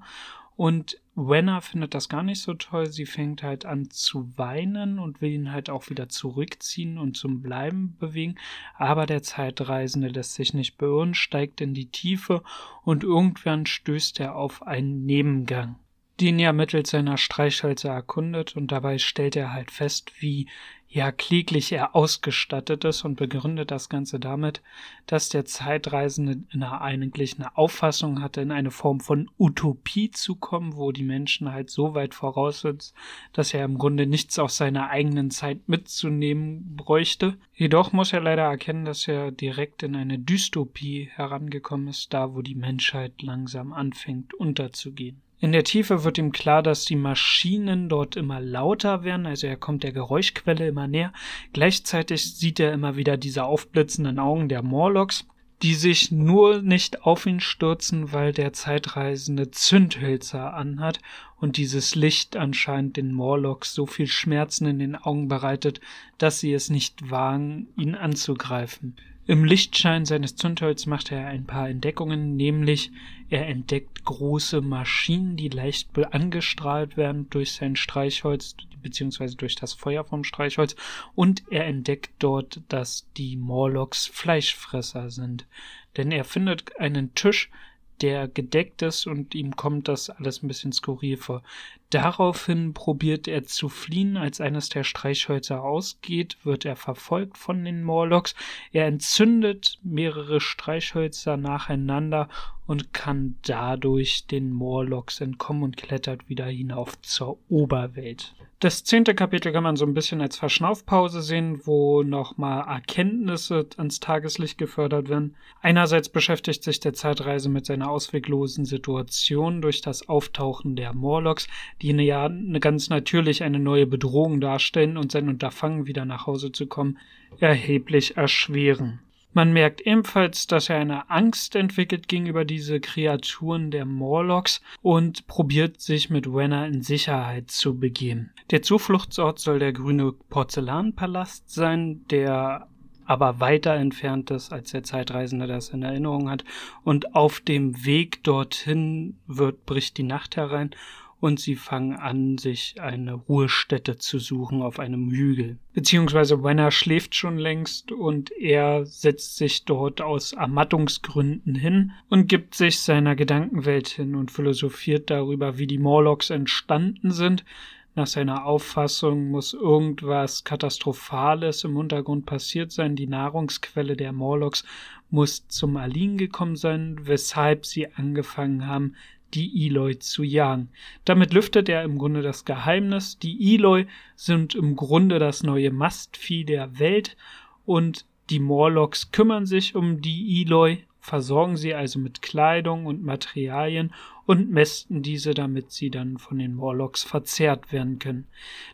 und Wenner findet das gar nicht so toll. Sie fängt halt an zu weinen und will ihn halt auch wieder zurückziehen und zum Bleiben bewegen. Aber der Zeitreisende lässt sich nicht beirren, steigt in die Tiefe und irgendwann stößt er auf einen Nebengang den er mittels seiner Streichhölzer erkundet und dabei stellt er halt fest, wie ja kläglich er ausgestattet ist und begründet das Ganze damit, dass der Zeitreisende eine, eigentlich eine Auffassung hatte, in eine Form von Utopie zu kommen, wo die Menschen halt so weit voraus sind, dass er im Grunde nichts aus seiner eigenen Zeit mitzunehmen bräuchte. Jedoch muss er leider erkennen, dass er direkt in eine Dystopie herangekommen ist, da wo die Menschheit langsam anfängt unterzugehen. In der Tiefe wird ihm klar, dass die Maschinen dort immer lauter werden, also er kommt der Geräuschquelle immer näher. Gleichzeitig sieht er immer wieder diese aufblitzenden Augen der Morlocks, die sich nur nicht auf ihn stürzen, weil der Zeitreisende Zündhölzer anhat und dieses Licht anscheinend den Morlocks so viel Schmerzen in den Augen bereitet, dass sie es nicht wagen, ihn anzugreifen. Im Lichtschein seines Zündholz macht er ein paar Entdeckungen, nämlich er entdeckt große Maschinen, die leicht angestrahlt werden durch sein Streichholz beziehungsweise durch das Feuer vom Streichholz und er entdeckt dort, dass die Morlocks Fleischfresser sind. Denn er findet einen Tisch, der gedeckt ist und ihm kommt das alles ein bisschen skurril vor. Daraufhin probiert er zu fliehen. Als eines der Streichhölzer ausgeht, wird er verfolgt von den Morlocks. Er entzündet mehrere Streichhölzer nacheinander und kann dadurch den Morlocks entkommen und klettert wieder hinauf zur Oberwelt. Das zehnte Kapitel kann man so ein bisschen als Verschnaufpause sehen, wo nochmal Erkenntnisse ans Tageslicht gefördert werden. Einerseits beschäftigt sich der Zeitreise mit seiner ausweglosen Situation durch das Auftauchen der Morlocks, die ja ganz natürlich eine neue Bedrohung darstellen und sein Unterfangen wieder nach Hause zu kommen erheblich erschweren. Man merkt ebenfalls, dass er eine Angst entwickelt gegenüber diese Kreaturen der Morlocks und probiert sich mit Wenner in Sicherheit zu begeben. Der Zufluchtsort soll der grüne Porzellanpalast sein, der aber weiter entfernt ist, als der Zeitreisende das in Erinnerung hat. Und auf dem Weg dorthin wird, bricht die Nacht herein und sie fangen an, sich eine Ruhestätte zu suchen auf einem Hügel. Beziehungsweise Wenner schläft schon längst und er setzt sich dort aus Ermattungsgründen hin und gibt sich seiner Gedankenwelt hin und philosophiert darüber, wie die Morlocks entstanden sind, nach seiner Auffassung muss irgendwas Katastrophales im Untergrund passiert sein. Die Nahrungsquelle der Morlocks muss zum Erliegen gekommen sein, weshalb sie angefangen haben, die Eloi zu jagen. Damit lüftet er im Grunde das Geheimnis. Die Eloi sind im Grunde das neue Mastvieh der Welt und die Morlocks kümmern sich um die Eloi, versorgen sie also mit Kleidung und Materialien und mästen diese, damit sie dann von den Morlocks verzehrt werden können.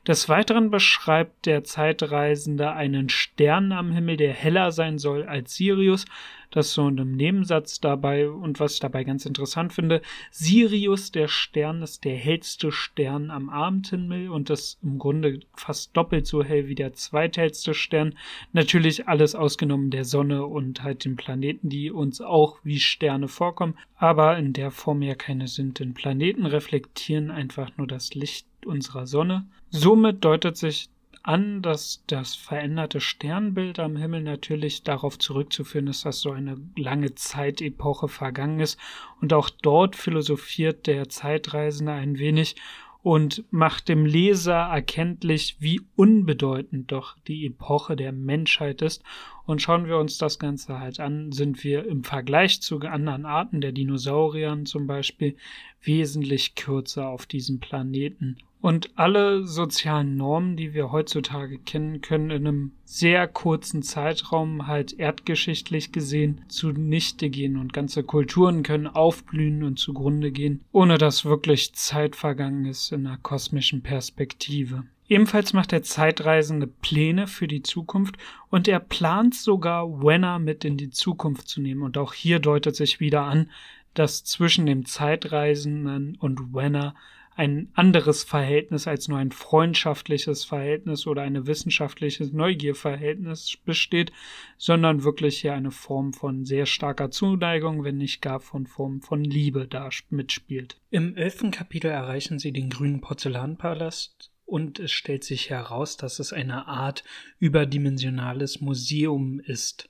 Des Weiteren beschreibt der Zeitreisende einen Stern am Himmel, der heller sein soll als Sirius, das so in einem Nebensatz dabei und was ich dabei ganz interessant finde, Sirius, der Stern, ist der hellste Stern am Abendhimmel und das im Grunde fast doppelt so hell wie der zweithellste Stern. Natürlich alles ausgenommen der Sonne und halt den Planeten, die uns auch wie Sterne vorkommen, aber in der Form ja keine sind, denn Planeten reflektieren einfach nur das Licht unserer Sonne. Somit deutet sich an, dass das veränderte Sternbild am Himmel natürlich darauf zurückzuführen ist, dass so eine lange Zeitepoche vergangen ist. Und auch dort philosophiert der Zeitreisende ein wenig und macht dem Leser erkenntlich, wie unbedeutend doch die Epoche der Menschheit ist. Und schauen wir uns das Ganze halt an, sind wir im Vergleich zu anderen Arten der Dinosauriern zum Beispiel wesentlich kürzer auf diesem Planeten und alle sozialen Normen, die wir heutzutage kennen, können in einem sehr kurzen Zeitraum halt erdgeschichtlich gesehen zunichte gehen und ganze Kulturen können aufblühen und zugrunde gehen, ohne dass wirklich Zeit vergangen ist in einer kosmischen Perspektive. Ebenfalls macht der Zeitreisende Pläne für die Zukunft und er plant sogar, Wenner mit in die Zukunft zu nehmen. Und auch hier deutet sich wieder an, dass zwischen dem Zeitreisenden und Wenner ein anderes Verhältnis als nur ein freundschaftliches Verhältnis oder ein wissenschaftliches Neugierverhältnis besteht, sondern wirklich hier eine Form von sehr starker Zuneigung, wenn nicht gar von Form von Liebe da mitspielt. Im elften Kapitel erreichen sie den grünen Porzellanpalast und es stellt sich heraus, dass es eine Art überdimensionales Museum ist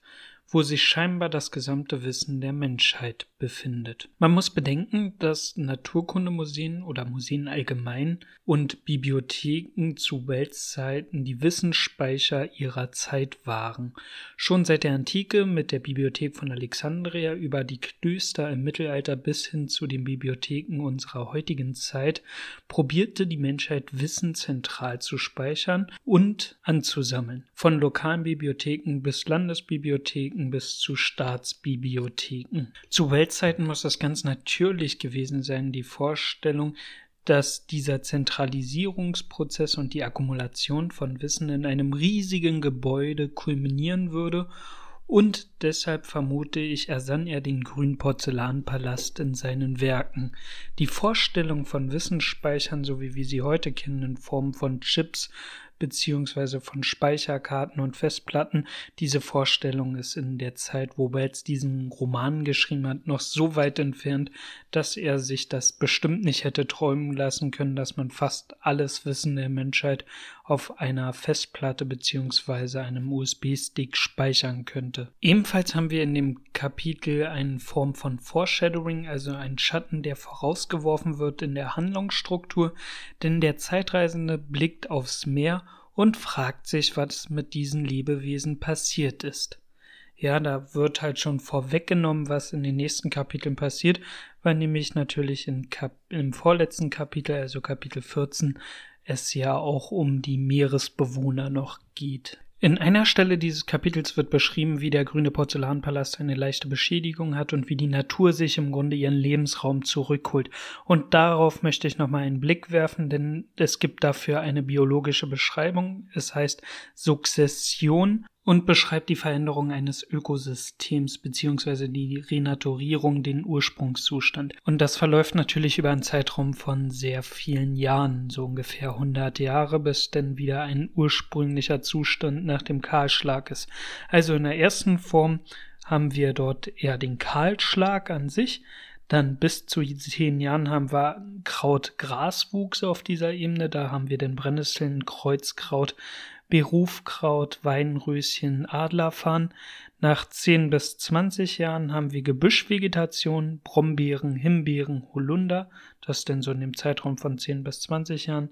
wo sich scheinbar das gesamte Wissen der Menschheit befindet. Man muss bedenken, dass Naturkundemuseen oder Museen allgemein und Bibliotheken zu Weltzeiten die Wissensspeicher ihrer Zeit waren. Schon seit der Antike mit der Bibliothek von Alexandria über die Klöster im Mittelalter bis hin zu den Bibliotheken unserer heutigen Zeit probierte die Menschheit Wissen zentral zu speichern und anzusammeln. Von lokalen Bibliotheken bis Landesbibliotheken Bibliotheken bis zu Staatsbibliotheken. Zu Weltzeiten muss das ganz natürlich gewesen sein, die Vorstellung, dass dieser Zentralisierungsprozess und die Akkumulation von Wissen in einem riesigen Gebäude kulminieren würde und deshalb vermute ich, ersann er den grünen Porzellanpalast in seinen Werken. Die Vorstellung von Wissensspeichern, so wie wir sie heute kennen, in Form von Chips, beziehungsweise von Speicherkarten und Festplatten. Diese Vorstellung ist in der Zeit, wo Wells diesen Roman geschrieben hat, noch so weit entfernt, dass er sich das bestimmt nicht hätte träumen lassen können, dass man fast alles Wissen der Menschheit auf einer Festplatte beziehungsweise einem USB-Stick speichern könnte. Ebenfalls haben wir in dem Kapitel eine Form von Foreshadowing, also ein Schatten, der vorausgeworfen wird in der Handlungsstruktur, denn der Zeitreisende blickt aufs Meer und fragt sich, was mit diesen Lebewesen passiert ist. Ja, da wird halt schon vorweggenommen, was in den nächsten Kapiteln passiert, weil nämlich natürlich Kap im vorletzten Kapitel, also Kapitel 14, es ja auch um die Meeresbewohner noch geht. In einer Stelle dieses Kapitels wird beschrieben, wie der grüne Porzellanpalast eine leichte Beschädigung hat und wie die Natur sich im Grunde ihren Lebensraum zurückholt. Und darauf möchte ich nochmal einen Blick werfen, denn es gibt dafür eine biologische Beschreibung. Es heißt Sukzession und beschreibt die Veränderung eines Ökosystems bzw. die Renaturierung, den Ursprungszustand. Und das verläuft natürlich über einen Zeitraum von sehr vielen Jahren, so ungefähr 100 Jahre, bis denn wieder ein ursprünglicher Zustand nach dem Kahlschlag ist. Also in der ersten Form haben wir dort eher den Kahlschlag an sich, dann bis zu zehn Jahren haben wir Kraut-Graswuchs auf dieser Ebene. Da haben wir den Brennnesseln, Kreuzkraut, Berufkraut, Weinröschen, Adlerfarn. Nach 10 bis 20 Jahren haben wir Gebüschvegetation, Brombeeren, Himbeeren, Holunder. Das ist denn so in dem Zeitraum von 10 bis 20 Jahren.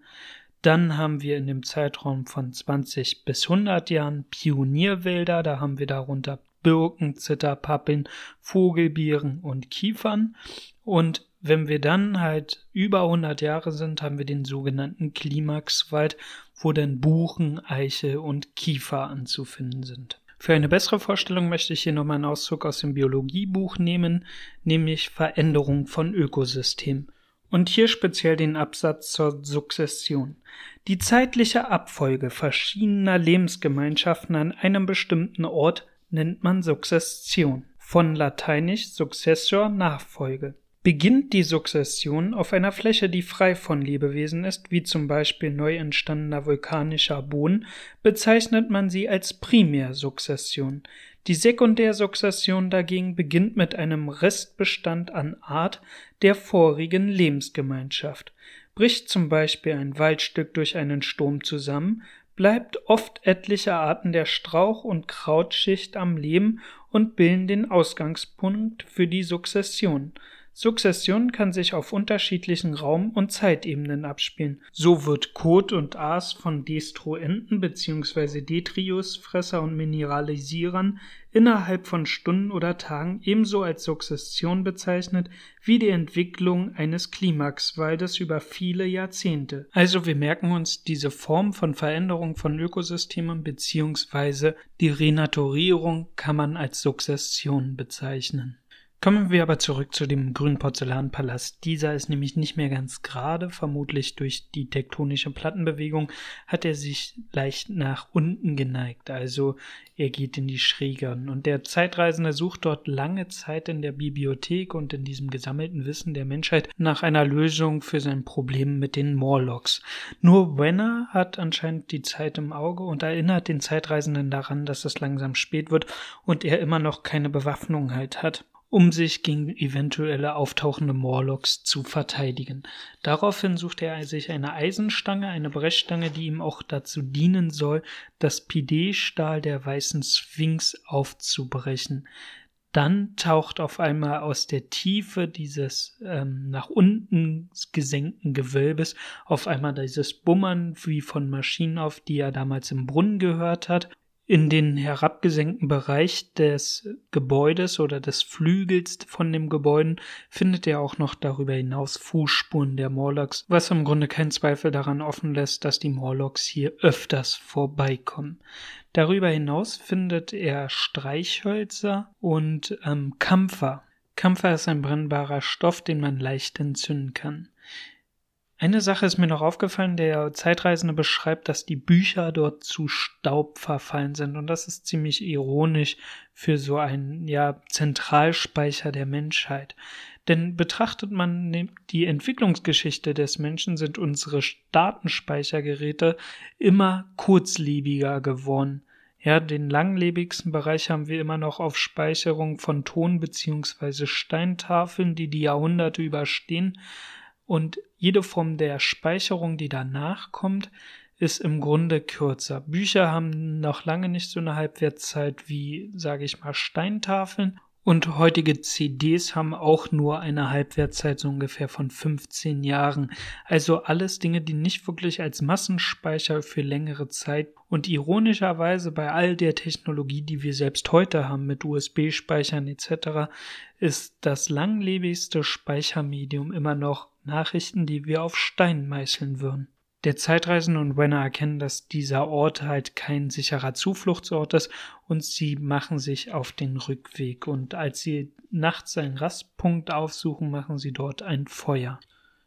Dann haben wir in dem Zeitraum von 20 bis 100 Jahren Pionierwälder. Da haben wir darunter Birken, Zitterpappeln, Vogelbeeren und Kiefern. Und wenn wir dann halt über 100 Jahre sind, haben wir den sogenannten Klimaxwald, wo dann Buchen, Eiche und Kiefer anzufinden sind. Für eine bessere Vorstellung möchte ich hier nochmal einen Auszug aus dem Biologiebuch nehmen, nämlich Veränderung von Ökosystemen. Und hier speziell den Absatz zur Sukzession. Die zeitliche Abfolge verschiedener Lebensgemeinschaften an einem bestimmten Ort nennt man Sukzession. Von lateinisch Successor Nachfolge. Beginnt die Sukzession auf einer Fläche, die frei von Lebewesen ist, wie zum Beispiel neu entstandener vulkanischer Boden, bezeichnet man sie als Primärsukzession. Die Sekundärsukzession dagegen beginnt mit einem Restbestand an Art der vorigen Lebensgemeinschaft. Bricht zum Beispiel ein Waldstück durch einen Sturm zusammen, bleibt oft etliche Arten der Strauch- und Krautschicht am Leben und bilden den Ausgangspunkt für die Sukzession. Sukzession kann sich auf unterschiedlichen Raum- und Zeitebenen abspielen. So wird Kot und Aas von Destruenten bzw. Detriusfresser und Mineralisierern innerhalb von Stunden oder Tagen ebenso als Sukzession bezeichnet wie die Entwicklung eines Klimaxwaldes über viele Jahrzehnte. Also wir merken uns diese Form von Veränderung von Ökosystemen bzw. die Renaturierung kann man als Sukzession bezeichnen. Kommen wir aber zurück zu dem grünen Porzellanpalast. Dieser ist nämlich nicht mehr ganz gerade, vermutlich durch die tektonische Plattenbewegung hat er sich leicht nach unten geneigt, also er geht in die Schrägern. Und der Zeitreisende sucht dort lange Zeit in der Bibliothek und in diesem gesammelten Wissen der Menschheit nach einer Lösung für sein Problem mit den Morlocks. Nur Wenner hat anscheinend die Zeit im Auge und erinnert den Zeitreisenden daran, dass es langsam spät wird und er immer noch keine Bewaffnung halt hat um sich gegen eventuelle auftauchende Morlocks zu verteidigen. Daraufhin sucht er sich eine Eisenstange, eine Brechstange, die ihm auch dazu dienen soll, das Pidee-Stahl der weißen Sphinx aufzubrechen. Dann taucht auf einmal aus der Tiefe dieses ähm, nach unten gesenkten Gewölbes auf einmal dieses Bummern wie von Maschinen auf, die er damals im Brunnen gehört hat in den herabgesenkten Bereich des Gebäudes oder des Flügels von dem Gebäude findet er auch noch darüber hinaus Fußspuren der Morlocks, was im Grunde keinen Zweifel daran offen lässt, dass die Morlocks hier öfters vorbeikommen. Darüber hinaus findet er Streichhölzer und ähm, Kampfer. Kampfer ist ein brennbarer Stoff, den man leicht entzünden kann. Eine Sache ist mir noch aufgefallen, der Zeitreisende beschreibt, dass die Bücher dort zu Staub verfallen sind und das ist ziemlich ironisch für so einen ja Zentralspeicher der Menschheit. Denn betrachtet man die Entwicklungsgeschichte des Menschen, sind unsere Datenspeichergeräte immer kurzlebiger geworden. Ja, den langlebigsten Bereich haben wir immer noch auf Speicherung von Ton bzw. Steintafeln, die die Jahrhunderte überstehen. Und jede Form der Speicherung, die danach kommt, ist im Grunde kürzer. Bücher haben noch lange nicht so eine Halbwertszeit wie, sage ich mal, Steintafeln. Und heutige CDs haben auch nur eine Halbwertszeit so ungefähr von 15 Jahren. Also alles Dinge, die nicht wirklich als Massenspeicher für längere Zeit und ironischerweise bei all der Technologie, die wir selbst heute haben mit USB-Speichern etc., ist das langlebigste Speichermedium immer noch Nachrichten, die wir auf Stein meißeln würden. Der Zeitreisende und Wenner erkennen, dass dieser Ort halt kein sicherer Zufluchtsort ist und sie machen sich auf den Rückweg und als sie nachts einen Rastpunkt aufsuchen, machen sie dort ein Feuer.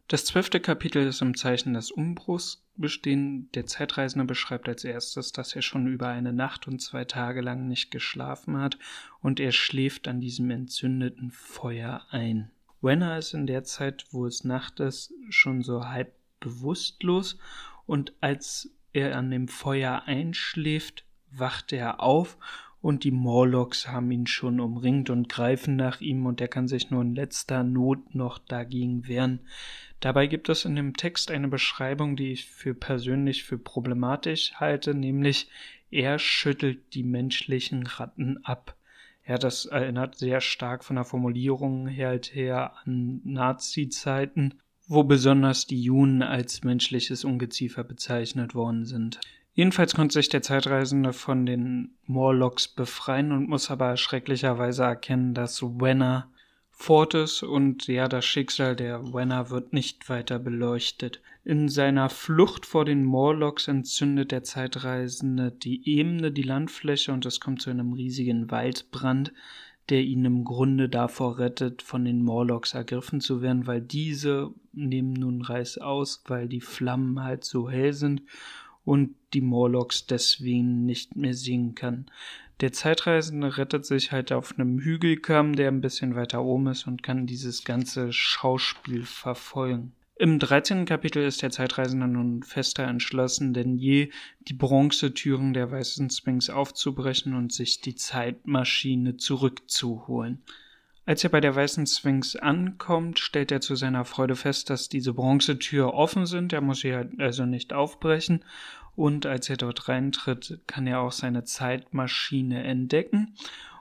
Das zwölfte Kapitel ist im Zeichen des Umbruchs bestehen. Der Zeitreisende beschreibt als erstes, dass er schon über eine Nacht und zwei Tage lang nicht geschlafen hat und er schläft an diesem entzündeten Feuer ein. Wenner ist in der Zeit, wo es Nacht ist, schon so halb bewusstlos und als er an dem Feuer einschläft, wacht er auf und die Morlocks haben ihn schon umringt und greifen nach ihm und er kann sich nur in letzter Not noch dagegen wehren. Dabei gibt es in dem Text eine Beschreibung, die ich für persönlich für problematisch halte, nämlich er schüttelt die menschlichen Ratten ab. Ja, das erinnert sehr stark von der Formulierung her, halt her an Nazi-Zeiten, wo besonders die Juden als menschliches Ungeziefer bezeichnet worden sind. Jedenfalls konnte sich der Zeitreisende von den Morlocks befreien und muss aber schrecklicherweise erkennen, dass Wenner fort ist und ja, das Schicksal der Wenner wird nicht weiter beleuchtet. In seiner Flucht vor den Morlocks entzündet der Zeitreisende die Ebene, die Landfläche und es kommt zu einem riesigen Waldbrand, der ihn im Grunde davor rettet, von den Morlocks ergriffen zu werden, weil diese nehmen nun Reiß aus, weil die Flammen halt so hell sind und die Morlocks deswegen nicht mehr singen kann. Der Zeitreisende rettet sich halt auf einem Hügelkamm, der ein bisschen weiter oben ist und kann dieses ganze Schauspiel verfolgen. Im 13. Kapitel ist der Zeitreisende nun fester entschlossen denn je, die Bronzetüren der weißen Sphinx aufzubrechen und sich die Zeitmaschine zurückzuholen. Als er bei der weißen Sphinx ankommt, stellt er zu seiner Freude fest, dass diese Bronzetür offen sind, er muss sie halt also nicht aufbrechen und als er dort reintritt, kann er auch seine Zeitmaschine entdecken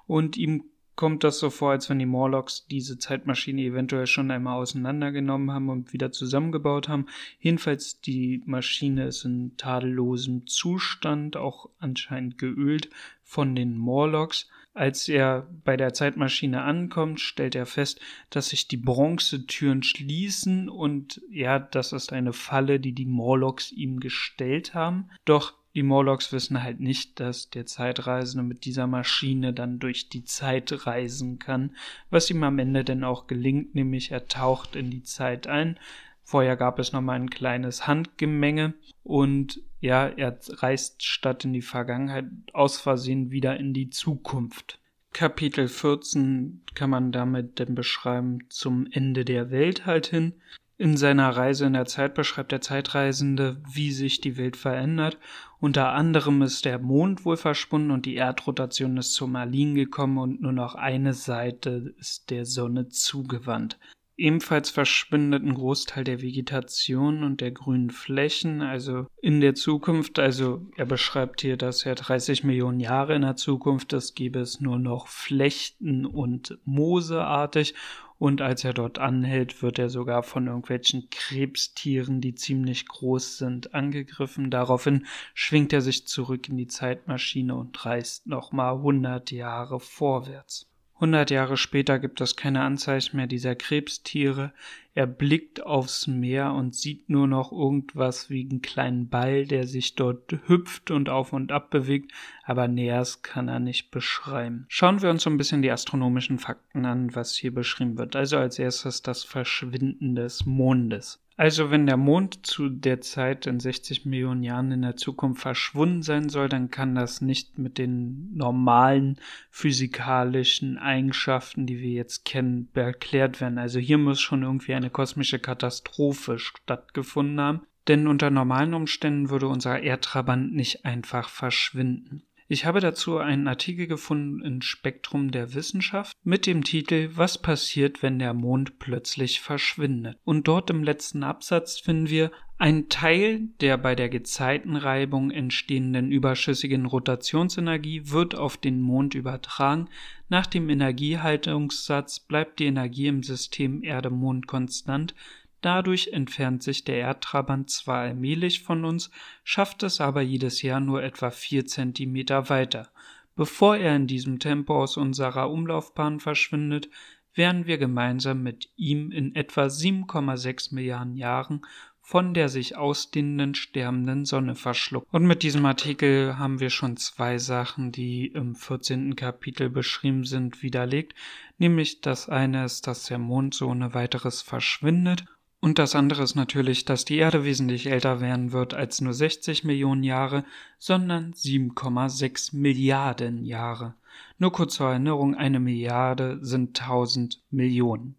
und ihm kommt das so vor, als wenn die Morlocks diese Zeitmaschine eventuell schon einmal auseinandergenommen haben und wieder zusammengebaut haben. Jedenfalls die Maschine ist in tadellosem Zustand, auch anscheinend geölt von den Morlocks. Als er bei der Zeitmaschine ankommt, stellt er fest, dass sich die Bronzetüren schließen und ja, das ist eine Falle, die die Morlocks ihm gestellt haben. Doch die Morlocks wissen halt nicht, dass der Zeitreisende mit dieser Maschine dann durch die Zeit reisen kann, was ihm am Ende denn auch gelingt, nämlich er taucht in die Zeit ein. Vorher gab es nochmal ein kleines Handgemenge und ja, er reist statt in die Vergangenheit aus Versehen wieder in die Zukunft. Kapitel 14 kann man damit denn beschreiben zum Ende der Welt halt hin. In seiner Reise in der Zeit beschreibt der Zeitreisende, wie sich die Welt verändert. Unter anderem ist der Mond wohl verschwunden und die Erdrotation ist zum Erliegen gekommen und nur noch eine Seite ist der Sonne zugewandt. Ebenfalls verschwindet ein Großteil der Vegetation und der grünen Flächen, also in der Zukunft. Also er beschreibt hier, dass er 30 Millionen Jahre in der Zukunft ist, gäbe es nur noch Flechten und Mooseartig. Und als er dort anhält, wird er sogar von irgendwelchen Krebstieren, die ziemlich groß sind, angegriffen. Daraufhin schwingt er sich zurück in die Zeitmaschine und reist nochmal 100 Jahre vorwärts. Hundert Jahre später gibt es keine Anzeichen mehr dieser Krebstiere. Er blickt aufs Meer und sieht nur noch irgendwas wie einen kleinen Ball, der sich dort hüpft und auf und ab bewegt, aber Nähers kann er nicht beschreiben. Schauen wir uns so ein bisschen die astronomischen Fakten an, was hier beschrieben wird. Also als erstes das Verschwinden des Mondes. Also wenn der Mond zu der Zeit in 60 Millionen Jahren in der Zukunft verschwunden sein soll, dann kann das nicht mit den normalen physikalischen Eigenschaften, die wir jetzt kennen, erklärt werden. Also hier muss schon irgendwie eine kosmische Katastrophe stattgefunden haben, denn unter normalen Umständen würde unser Erdtrabant nicht einfach verschwinden. Ich habe dazu einen Artikel gefunden in Spektrum der Wissenschaft mit dem Titel Was passiert, wenn der Mond plötzlich verschwindet? Und dort im letzten Absatz finden wir ein Teil der bei der Gezeitenreibung entstehenden überschüssigen Rotationsenergie wird auf den Mond übertragen. Nach dem Energiehaltungssatz bleibt die Energie im System Erde-Mond konstant, Dadurch entfernt sich der Erdtrabant zwar allmählich von uns, schafft es aber jedes Jahr nur etwa vier Zentimeter weiter. Bevor er in diesem Tempo aus unserer Umlaufbahn verschwindet, werden wir gemeinsam mit ihm in etwa 7,6 Milliarden Jahren von der sich ausdehnenden sterbenden Sonne verschluckt. Und mit diesem Artikel haben wir schon zwei Sachen, die im 14. Kapitel beschrieben sind, widerlegt. Nämlich das eine ist, dass der Mond so ohne weiteres verschwindet und das andere ist natürlich, dass die Erde wesentlich älter werden wird als nur 60 Millionen Jahre, sondern 7,6 Milliarden Jahre. Nur kurz zur Erinnerung, eine Milliarde sind 1000 Millionen.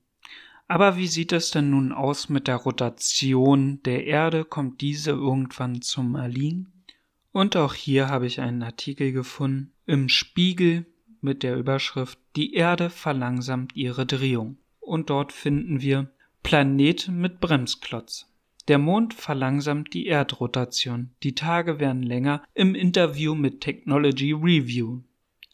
Aber wie sieht es denn nun aus mit der Rotation der Erde? Kommt diese irgendwann zum Erliegen? Und auch hier habe ich einen Artikel gefunden im Spiegel mit der Überschrift Die Erde verlangsamt ihre Drehung. Und dort finden wir Planet mit Bremsklotz. Der Mond verlangsamt die Erdrotation. Die Tage werden länger. Im Interview mit Technology Review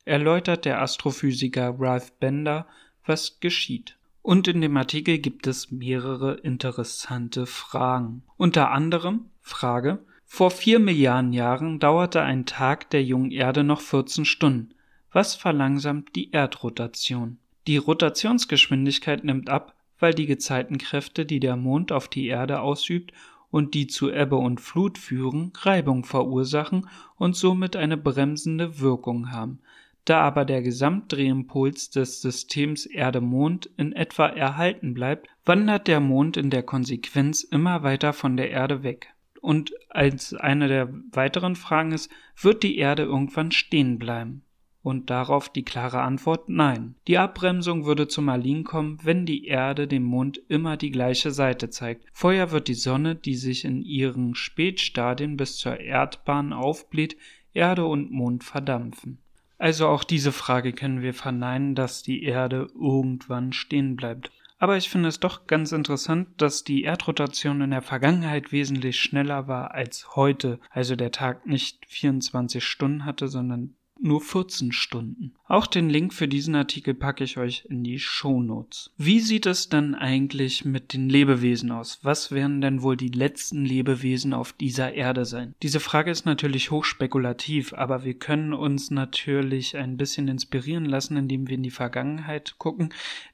erläutert der Astrophysiker Ralph Bender, was geschieht. Und in dem Artikel gibt es mehrere interessante Fragen. Unter anderem Frage Vor vier Milliarden Jahren dauerte ein Tag der jungen Erde noch 14 Stunden. Was verlangsamt die Erdrotation? Die Rotationsgeschwindigkeit nimmt ab, weil die Gezeitenkräfte, die der Mond auf die Erde ausübt und die zu Ebbe und Flut führen, Reibung verursachen und somit eine bremsende Wirkung haben. Da aber der Gesamtdrehimpuls des Systems Erde-Mond in etwa erhalten bleibt, wandert der Mond in der Konsequenz immer weiter von der Erde weg. Und als eine der weiteren Fragen ist, wird die Erde irgendwann stehen bleiben? Und darauf die klare Antwort Nein. Die Abbremsung würde zum Erliegen kommen, wenn die Erde dem Mond immer die gleiche Seite zeigt. Vorher wird die Sonne, die sich in ihren Spätstadien bis zur Erdbahn aufbläht, Erde und Mond verdampfen. Also auch diese Frage können wir verneinen, dass die Erde irgendwann stehen bleibt. Aber ich finde es doch ganz interessant, dass die Erdrotation in der Vergangenheit wesentlich schneller war als heute. Also der Tag nicht 24 Stunden hatte, sondern nur 14 Stunden. Auch den Link für diesen Artikel packe ich euch in die Show Notes. Wie sieht es denn eigentlich mit den Lebewesen aus? Was werden denn wohl die letzten Lebewesen auf dieser Erde sein? Diese Frage ist natürlich hochspekulativ, aber wir können uns natürlich ein bisschen inspirieren lassen, indem wir in die Vergangenheit gucken,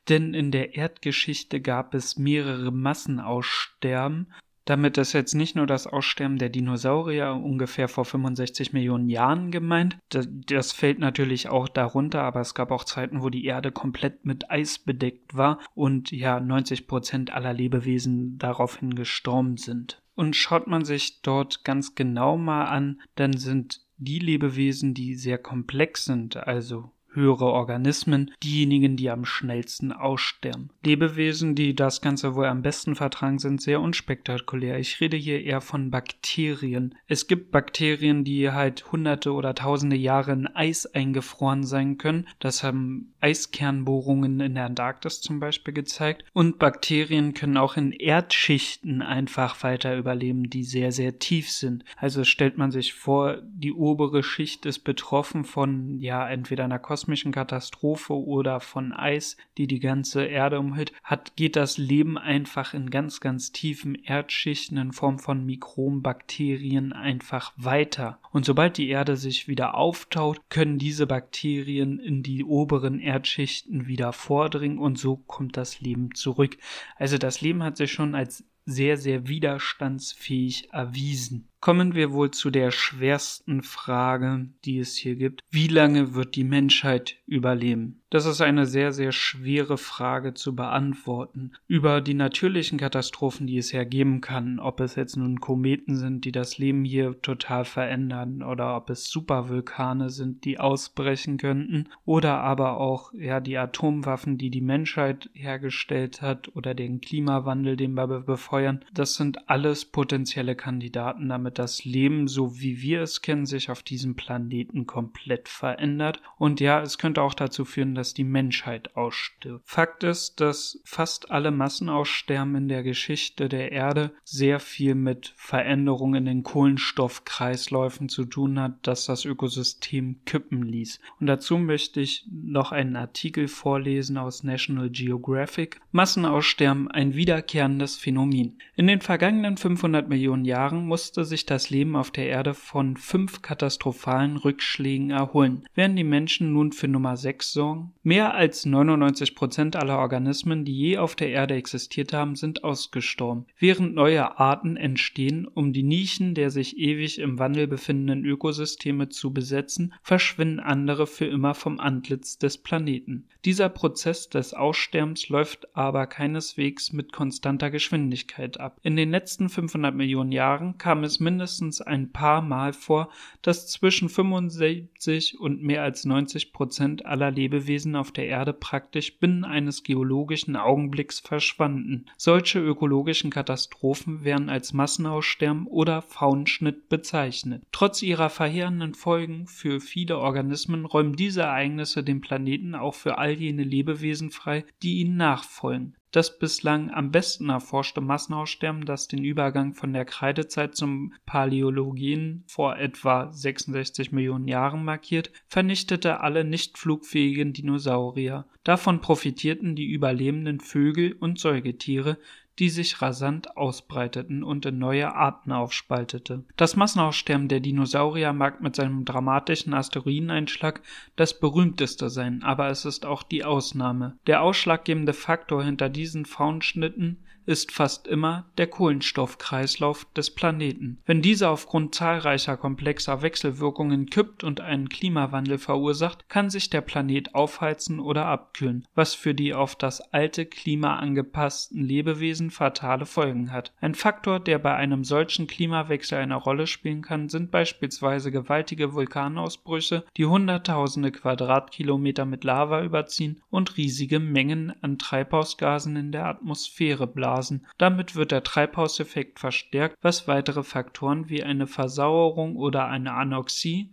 denn in der Erdgeschichte gab es mehrere Massenaussterben damit ist jetzt nicht nur das Aussterben der Dinosaurier ungefähr vor 65 Millionen Jahren gemeint. Das fällt natürlich auch darunter, aber es gab auch Zeiten, wo die Erde komplett mit Eis bedeckt war und ja 90 Prozent aller Lebewesen daraufhin gestorben sind. Und schaut man sich dort ganz genau mal an, dann sind die Lebewesen, die sehr komplex sind, also höhere Organismen diejenigen, die am schnellsten aussterben. Lebewesen, die das Ganze wohl am besten vertragen, sind sehr unspektakulär. Ich rede hier eher von Bakterien. Es gibt Bakterien, die halt hunderte oder tausende Jahre in Eis eingefroren sein können. Das haben Eiskernbohrungen in der Antarktis zum Beispiel gezeigt. Und Bakterien können auch in Erdschichten einfach weiter überleben, die sehr, sehr tief sind. Also stellt man sich vor, die obere Schicht ist betroffen von, ja, entweder einer Kosmos kosmischen Katastrophe oder von Eis, die die ganze Erde umhüllt, hat, geht das Leben einfach in ganz, ganz tiefen Erdschichten in Form von Mikroben, Bakterien einfach weiter. Und sobald die Erde sich wieder auftaut, können diese Bakterien in die oberen Erdschichten wieder vordringen und so kommt das Leben zurück. Also das Leben hat sich schon als sehr, sehr widerstandsfähig erwiesen. Kommen wir wohl zu der schwersten Frage, die es hier gibt. Wie lange wird die Menschheit überleben? Das ist eine sehr, sehr schwere Frage zu beantworten. Über die natürlichen Katastrophen, die es hergeben kann, ob es jetzt nun Kometen sind, die das Leben hier total verändern, oder ob es Supervulkane sind, die ausbrechen könnten, oder aber auch ja die Atomwaffen, die die Menschheit hergestellt hat, oder den Klimawandel, den wir befeuern. Das sind alles potenzielle Kandidaten, damit das Leben, so wie wir es kennen, sich auf diesem Planeten komplett verändert. Und ja, es könnte auch dazu führen, dass die Menschheit ausstirbt. Fakt ist, dass fast alle Massenaussterben in der Geschichte der Erde sehr viel mit Veränderungen in den Kohlenstoffkreisläufen zu tun hat, dass das Ökosystem kippen ließ. Und dazu möchte ich noch einen Artikel vorlesen aus National Geographic. Massenaussterben ein wiederkehrendes Phänomen. In den vergangenen 500 Millionen Jahren musste sich das Leben auf der Erde von fünf katastrophalen Rückschlägen erholen. Während die Menschen nun für Nummer 6 sorgen? Mehr als 99 Prozent aller Organismen, die je auf der Erde existiert haben, sind ausgestorben. Während neue Arten entstehen, um die Nischen der sich ewig im Wandel befindenden Ökosysteme zu besetzen, verschwinden andere für immer vom Antlitz des Planeten. Dieser Prozess des Aussterbens läuft aber keineswegs mit konstanter Geschwindigkeit ab. In den letzten 500 Millionen Jahren kam es mindestens ein paar Mal vor, dass zwischen 75 und mehr als 90 Prozent aller Lebewesen auf der Erde praktisch binnen eines geologischen Augenblicks verschwanden. Solche ökologischen Katastrophen werden als Massenaussterben oder Faunschnitt bezeichnet. Trotz ihrer verheerenden Folgen für viele Organismen räumen diese Ereignisse den Planeten auch für all jene Lebewesen frei, die ihnen nachfolgen. Das bislang am besten erforschte Massenaussterben, das den Übergang von der Kreidezeit zum Paläogen vor etwa 66 Millionen Jahren markiert, vernichtete alle nicht flugfähigen Dinosaurier. Davon profitierten die überlebenden Vögel und Säugetiere, die sich rasant ausbreiteten und in neue Arten aufspaltete. Das Massenaussterben der Dinosaurier mag mit seinem dramatischen Asteroideneinschlag das berühmteste sein, aber es ist auch die Ausnahme. Der ausschlaggebende Faktor hinter diesen Faunschnitten ist fast immer der Kohlenstoffkreislauf des Planeten. Wenn dieser aufgrund zahlreicher komplexer Wechselwirkungen kippt und einen Klimawandel verursacht, kann sich der Planet aufheizen oder abkühlen, was für die auf das alte Klima angepassten Lebewesen fatale Folgen hat. Ein Faktor, der bei einem solchen Klimawechsel eine Rolle spielen kann, sind beispielsweise gewaltige Vulkanausbrüche, die hunderttausende Quadratkilometer mit Lava überziehen und riesige Mengen an Treibhausgasen in der Atmosphäre blasen Blasen. Damit wird der Treibhauseffekt verstärkt, was weitere Faktoren wie eine Versauerung oder eine Anoxie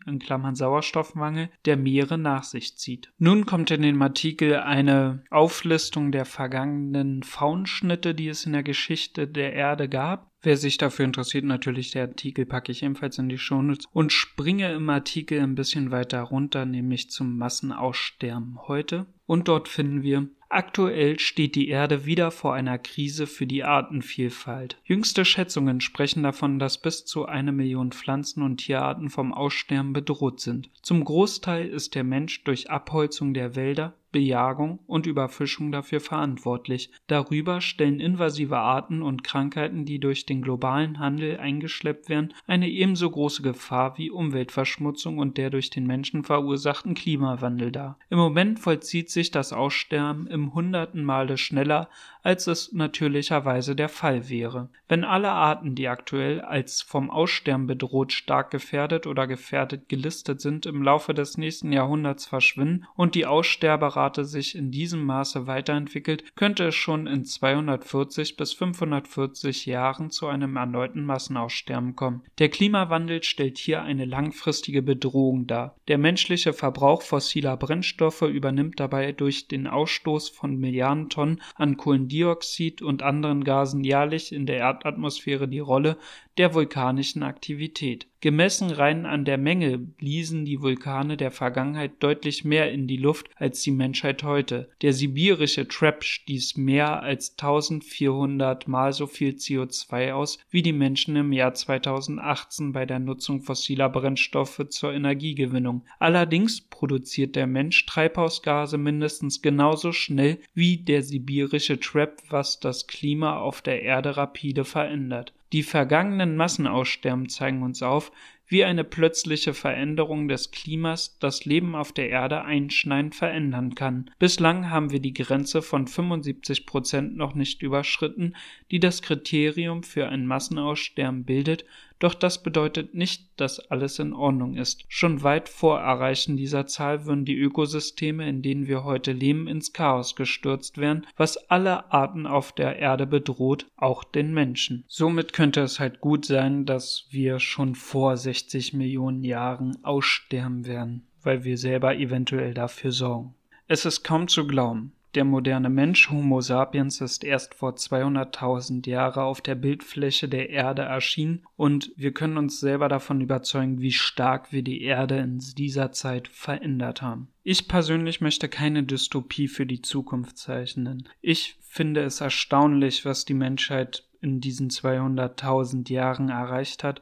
(Sauerstoffmangel) der Meere nach sich zieht. Nun kommt in dem Artikel eine Auflistung der vergangenen Faunschnitte, die es in der Geschichte der Erde gab. Wer sich dafür interessiert, natürlich der Artikel packe ich ebenfalls in die Shownotes und springe im Artikel ein bisschen weiter runter, nämlich zum Massenaussterben heute. Und dort finden wir Aktuell steht die Erde wieder vor einer Krise für die Artenvielfalt. Jüngste Schätzungen sprechen davon, dass bis zu eine Million Pflanzen- und Tierarten vom Aussterben bedroht sind. Zum Großteil ist der Mensch durch Abholzung der Wälder Bejagung und Überfischung dafür verantwortlich. Darüber stellen invasive Arten und Krankheiten, die durch den globalen Handel eingeschleppt werden, eine ebenso große Gefahr wie Umweltverschmutzung und der durch den Menschen verursachten Klimawandel dar. Im Moment vollzieht sich das Aussterben im hunderten Male schneller, als es natürlicherweise der Fall wäre. Wenn alle Arten, die aktuell als vom Aussterben bedroht stark gefährdet oder gefährdet gelistet sind, im Laufe des nächsten Jahrhunderts verschwinden und die Aussterberate Rate sich in diesem Maße weiterentwickelt, könnte es schon in 240 bis 540 Jahren zu einem erneuten Massenaussterben kommen. Der Klimawandel stellt hier eine langfristige Bedrohung dar. Der menschliche Verbrauch fossiler Brennstoffe übernimmt dabei durch den Ausstoß von Milliarden Tonnen an Kohlendioxid und anderen Gasen jährlich in der Erdatmosphäre die Rolle der vulkanischen Aktivität. Gemessen rein an der Menge bliesen die Vulkane der Vergangenheit deutlich mehr in die Luft als die Menschheit heute. Der sibirische Trap stieß mehr als 1400 mal so viel CO2 aus wie die Menschen im Jahr 2018 bei der Nutzung fossiler Brennstoffe zur Energiegewinnung. Allerdings produziert der Mensch Treibhausgase mindestens genauso schnell wie der sibirische Trap, was das Klima auf der Erde rapide verändert. Die vergangenen Massenaussterben zeigen uns auf, wie eine plötzliche Veränderung des Klimas das Leben auf der Erde einschneidend verändern kann. Bislang haben wir die Grenze von 75 Prozent noch nicht überschritten, die das Kriterium für ein Massenaussterben bildet, doch das bedeutet nicht, dass alles in Ordnung ist. Schon weit vor Erreichen dieser Zahl würden die Ökosysteme, in denen wir heute leben, ins Chaos gestürzt werden, was alle Arten auf der Erde bedroht, auch den Menschen. Somit könnte es halt gut sein, dass wir schon vor 60 Millionen Jahren aussterben werden, weil wir selber eventuell dafür sorgen. Es ist kaum zu glauben. Der moderne Mensch Homo sapiens ist erst vor 200.000 Jahre auf der Bildfläche der Erde erschienen und wir können uns selber davon überzeugen, wie stark wir die Erde in dieser Zeit verändert haben. Ich persönlich möchte keine Dystopie für die Zukunft zeichnen. Ich finde es erstaunlich, was die Menschheit in diesen 200.000 Jahren erreicht hat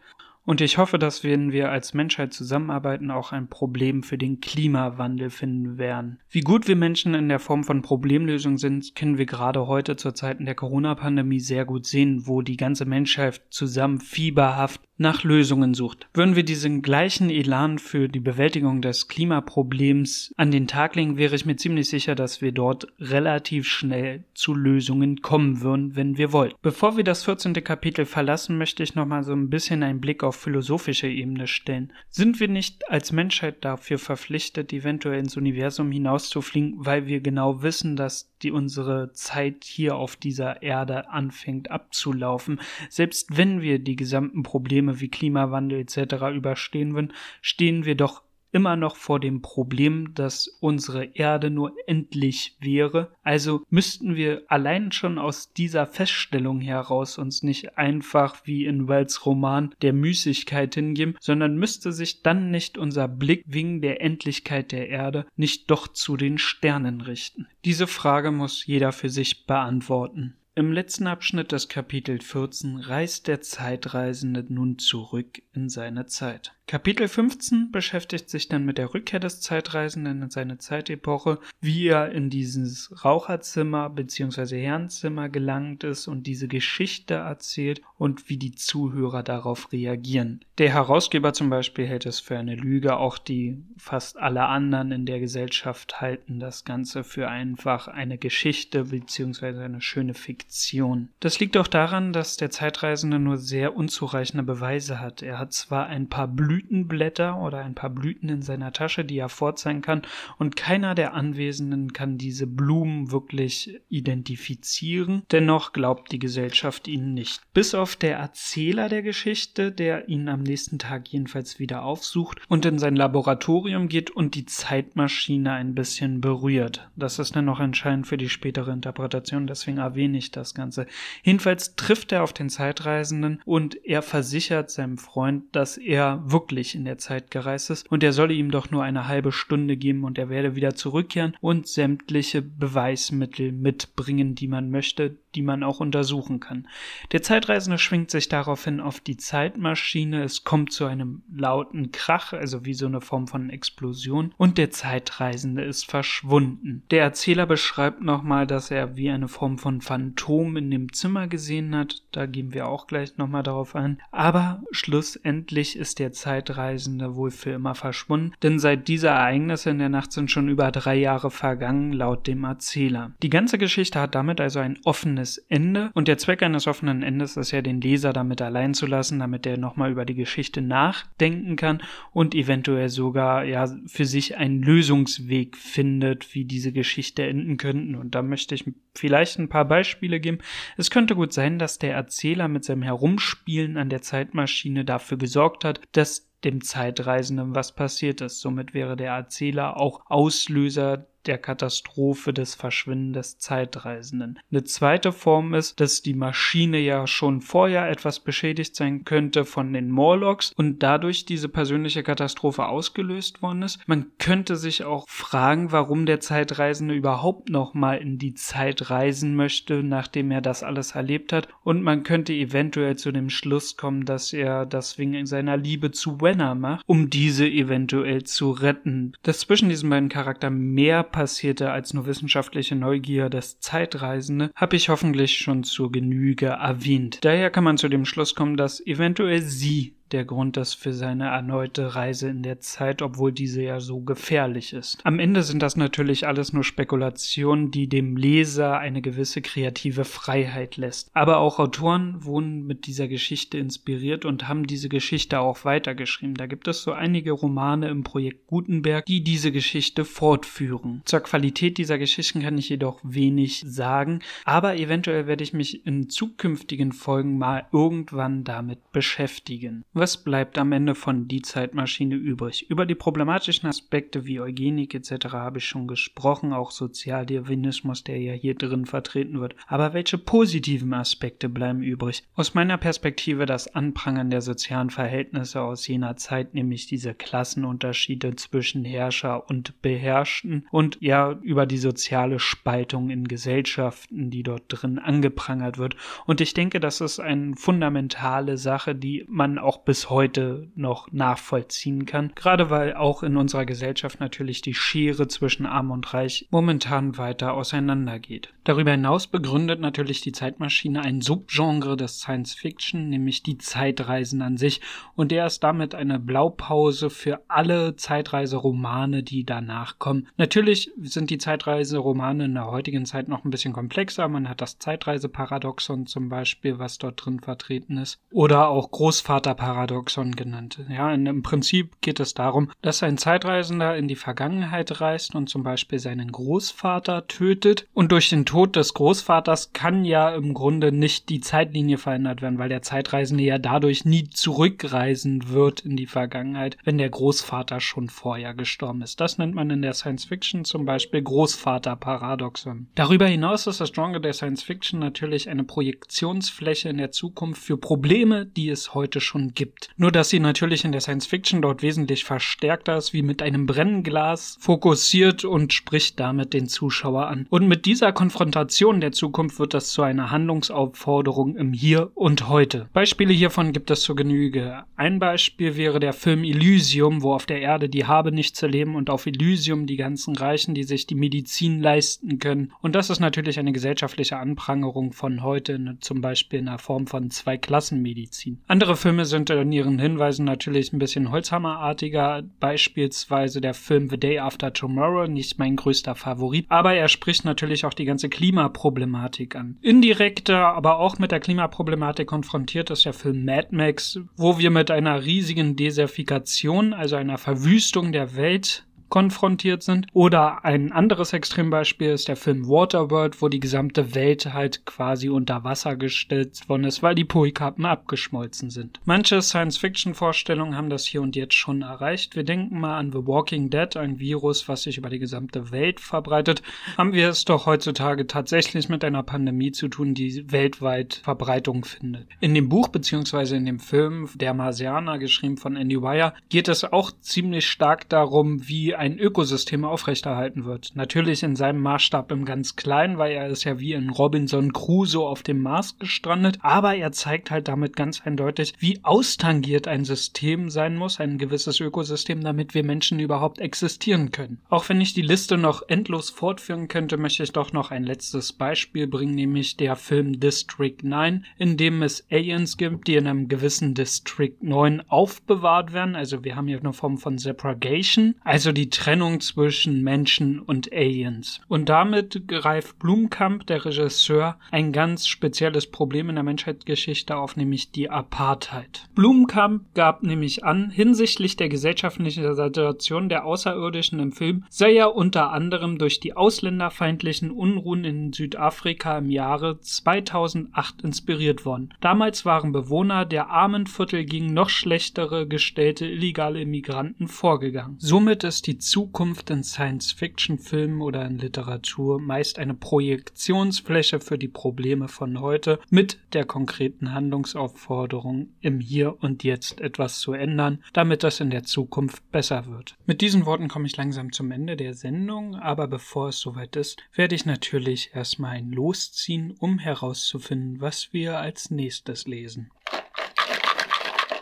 und ich hoffe, dass wenn wir als Menschheit zusammenarbeiten, auch ein Problem für den Klimawandel finden werden. Wie gut wir Menschen in der Form von Problemlösung sind, können wir gerade heute zur Zeiten der Corona-Pandemie sehr gut sehen, wo die ganze Menschheit zusammen fieberhaft nach Lösungen sucht. Würden wir diesen gleichen Elan für die Bewältigung des Klimaproblems an den Tag legen, wäre ich mir ziemlich sicher, dass wir dort relativ schnell zu Lösungen kommen würden, wenn wir wollten. Bevor wir das 14. Kapitel verlassen, möchte ich nochmal so ein bisschen einen Blick auf philosophische Ebene stellen. Sind wir nicht als Menschheit dafür verpflichtet, eventuell ins Universum hinauszufliegen, weil wir genau wissen, dass die unsere Zeit hier auf dieser Erde anfängt abzulaufen. Selbst wenn wir die gesamten Probleme wie Klimawandel etc. überstehen würden, stehen wir doch immer noch vor dem Problem, dass unsere Erde nur endlich wäre. Also müssten wir allein schon aus dieser Feststellung heraus uns nicht einfach wie in Wells Roman der Müßigkeit hingeben, sondern müsste sich dann nicht unser Blick wegen der Endlichkeit der Erde nicht doch zu den Sternen richten. Diese Frage muss jeder für sich beantworten. Im letzten Abschnitt des Kapitel 14 reist der Zeitreisende nun zurück in seine Zeit. Kapitel 15 beschäftigt sich dann mit der Rückkehr des Zeitreisenden in seine Zeitepoche, wie er in dieses Raucherzimmer bzw. Herrenzimmer gelangt ist und diese Geschichte erzählt und wie die Zuhörer darauf reagieren. Der Herausgeber zum Beispiel hält es für eine Lüge, auch die fast alle anderen in der Gesellschaft halten das Ganze für einfach eine Geschichte bzw. eine schöne Fiktion. Das liegt auch daran, dass der Zeitreisende nur sehr unzureichende Beweise hat. Er hat zwar ein paar Blüten Blütenblätter oder ein paar Blüten in seiner Tasche, die er vorzeigen kann, und keiner der Anwesenden kann diese Blumen wirklich identifizieren. Dennoch glaubt die Gesellschaft ihnen nicht. Bis auf der Erzähler der Geschichte, der ihn am nächsten Tag jedenfalls wieder aufsucht und in sein Laboratorium geht und die Zeitmaschine ein bisschen berührt. Das ist dann noch entscheidend für die spätere Interpretation, deswegen erwähne ich das Ganze. Jedenfalls trifft er auf den Zeitreisenden und er versichert seinem Freund, dass er wirklich wirklich in der Zeit gereist ist. Und er solle ihm doch nur eine halbe Stunde geben und er werde wieder zurückkehren und sämtliche Beweismittel mitbringen, die man möchte, die man auch untersuchen kann. Der Zeitreisende schwingt sich daraufhin auf die Zeitmaschine, es kommt zu einem lauten Krach, also wie so eine Form von Explosion, und der Zeitreisende ist verschwunden. Der Erzähler beschreibt nochmal, dass er wie eine Form von Phantom in dem Zimmer gesehen hat, da gehen wir auch gleich nochmal darauf ein, aber schlussendlich ist der Zeitreisende wohl für immer verschwunden, denn seit dieser Ereignisse in der Nacht sind schon über drei Jahre vergangen, laut dem Erzähler. Die ganze Geschichte hat damit also ein offenes offenes Ende. Und der Zweck eines offenen Endes ist ja, den Leser damit allein zu lassen, damit er nochmal über die Geschichte nachdenken kann und eventuell sogar ja für sich einen Lösungsweg findet, wie diese Geschichte enden könnten. Und da möchte ich vielleicht ein paar Beispiele geben. Es könnte gut sein, dass der Erzähler mit seinem Herumspielen an der Zeitmaschine dafür gesorgt hat, dass dem Zeitreisenden was passiert ist. Somit wäre der Erzähler auch Auslöser der Katastrophe des Verschwinden des Zeitreisenden. Eine zweite Form ist, dass die Maschine ja schon vorher etwas beschädigt sein könnte von den Morlocks und dadurch diese persönliche Katastrophe ausgelöst worden ist. Man könnte sich auch fragen, warum der Zeitreisende überhaupt nochmal in die Zeit reisen möchte, nachdem er das alles erlebt hat. Und man könnte eventuell zu dem Schluss kommen, dass er das wegen seiner Liebe zu Wenner macht, um diese eventuell zu retten. Dass zwischen diesen beiden Charakteren mehr passierte als nur wissenschaftliche Neugier des Zeitreisende, habe ich hoffentlich schon zur Genüge erwähnt. Daher kann man zu dem Schluss kommen, dass eventuell sie der Grund ist für seine erneute Reise in der Zeit, obwohl diese ja so gefährlich ist. Am Ende sind das natürlich alles nur Spekulationen, die dem Leser eine gewisse kreative Freiheit lässt. Aber auch Autoren wurden mit dieser Geschichte inspiriert und haben diese Geschichte auch weitergeschrieben. Da gibt es so einige Romane im Projekt Gutenberg, die diese Geschichte fortführen. Zur Qualität dieser Geschichten kann ich jedoch wenig sagen, aber eventuell werde ich mich in zukünftigen Folgen mal irgendwann damit beschäftigen. Was bleibt am Ende von Die Zeitmaschine übrig? Über die problematischen Aspekte wie Eugenik etc. habe ich schon gesprochen, auch Sozialdarwinismus, der ja hier drin vertreten wird. Aber welche positiven Aspekte bleiben übrig? Aus meiner Perspektive das Anprangern der sozialen Verhältnisse aus jener Zeit, nämlich diese Klassenunterschiede zwischen Herrscher und Beherrschten und ja über die soziale Spaltung in Gesellschaften, die dort drin angeprangert wird. Und ich denke, das ist eine fundamentale Sache, die man auch bis heute noch nachvollziehen kann. Gerade weil auch in unserer Gesellschaft natürlich die Schere zwischen Arm und Reich momentan weiter auseinandergeht. Darüber hinaus begründet natürlich die Zeitmaschine ein Subgenre des Science Fiction, nämlich die Zeitreisen an sich. Und der ist damit eine Blaupause für alle Zeitreiseromane, die danach kommen. Natürlich sind die Zeitreiseromane in der heutigen Zeit noch ein bisschen komplexer. Man hat das Zeitreiseparadoxon zum Beispiel, was dort drin vertreten ist. Oder auch Großvaterparadoxon genannt. Ja, im Prinzip geht es darum, dass ein Zeitreisender in die Vergangenheit reist und zum Beispiel seinen Großvater tötet und durch den Tod des Großvaters kann ja im Grunde nicht die Zeitlinie verändert werden, weil der Zeitreisende ja dadurch nie zurückreisen wird in die Vergangenheit, wenn der Großvater schon vorher gestorben ist. Das nennt man in der Science Fiction zum Beispiel Großvaterparadoxon. Darüber hinaus ist das Genre der Science Fiction natürlich eine Projektionsfläche in der Zukunft für Probleme, die es heute schon gibt. Nur dass sie natürlich in der Science Fiction dort wesentlich verstärkter ist, wie mit einem Brennglas fokussiert und spricht damit den Zuschauer an. Und mit dieser Konfrontation der Zukunft wird das zu einer Handlungsaufforderung im Hier und Heute. Beispiele hiervon gibt es zur Genüge. Ein Beispiel wäre der Film Elysium, wo auf der Erde die Habe nichts erleben und auf Elysium die ganzen Reichen, die sich die Medizin leisten können. Und das ist natürlich eine gesellschaftliche Anprangerung von heute, ne, zum Beispiel in der Form von Zweiklassenmedizin. Andere Filme sind in ihren Hinweisen natürlich ein bisschen Holzhammerartiger, beispielsweise der Film The Day After Tomorrow, nicht mein größter Favorit, aber er spricht natürlich auch die ganze Klimaproblematik an. Indirekter, aber auch mit der Klimaproblematik konfrontiert ist der Film Mad Max, wo wir mit einer riesigen Desertifikation, also einer Verwüstung der Welt konfrontiert sind. Oder ein anderes Extrembeispiel ist der Film Waterworld, wo die gesamte Welt halt quasi unter Wasser gestellt worden ist, weil die Polikappen abgeschmolzen sind. Manche Science-Fiction-Vorstellungen haben das hier und jetzt schon erreicht. Wir denken mal an The Walking Dead, ein Virus, was sich über die gesamte Welt verbreitet. Haben wir es doch heutzutage tatsächlich mit einer Pandemie zu tun, die weltweit Verbreitung findet. In dem Buch beziehungsweise in dem Film Der Marsianer, geschrieben von Andy Weir, geht es auch ziemlich stark darum, wie ein Ökosystem aufrechterhalten wird. Natürlich in seinem Maßstab im ganz Kleinen, weil er ist ja wie in Robinson Crusoe auf dem Mars gestrandet, aber er zeigt halt damit ganz eindeutig, wie austangiert ein System sein muss, ein gewisses Ökosystem, damit wir Menschen überhaupt existieren können. Auch wenn ich die Liste noch endlos fortführen könnte, möchte ich doch noch ein letztes Beispiel bringen, nämlich der Film District 9, in dem es Aliens gibt, die in einem gewissen District 9 aufbewahrt werden. Also wir haben hier eine Form von Separation, also die Trennung zwischen Menschen und Aliens. Und damit greift Blumkamp, der Regisseur, ein ganz spezielles Problem in der Menschheitsgeschichte auf, nämlich die Apartheid. Blumkamp gab nämlich an, hinsichtlich der gesellschaftlichen Situation der Außerirdischen im Film sei er unter anderem durch die ausländerfeindlichen Unruhen in Südafrika im Jahre 2008 inspiriert worden. Damals waren Bewohner der armen Viertel gegen noch schlechtere gestellte illegale Immigranten vorgegangen. Somit ist die Zukunft in Science-Fiction-Filmen oder in Literatur meist eine Projektionsfläche für die Probleme von heute mit der konkreten Handlungsaufforderung, im Hier und Jetzt etwas zu ändern, damit das in der Zukunft besser wird. Mit diesen Worten komme ich langsam zum Ende der Sendung, aber bevor es soweit ist, werde ich natürlich erstmal ein Losziehen, um herauszufinden, was wir als nächstes lesen.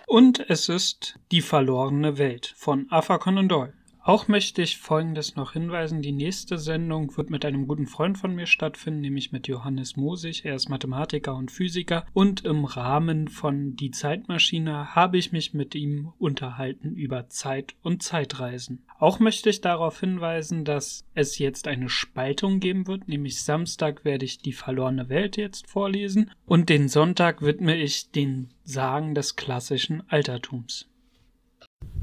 Und es ist Die verlorene Welt von Arthur Conan Doyle. Auch möchte ich Folgendes noch hinweisen. Die nächste Sendung wird mit einem guten Freund von mir stattfinden, nämlich mit Johannes Mosig. Er ist Mathematiker und Physiker. Und im Rahmen von Die Zeitmaschine habe ich mich mit ihm unterhalten über Zeit und Zeitreisen. Auch möchte ich darauf hinweisen, dass es jetzt eine Spaltung geben wird, nämlich Samstag werde ich die verlorene Welt jetzt vorlesen und den Sonntag widme ich den Sagen des klassischen Altertums.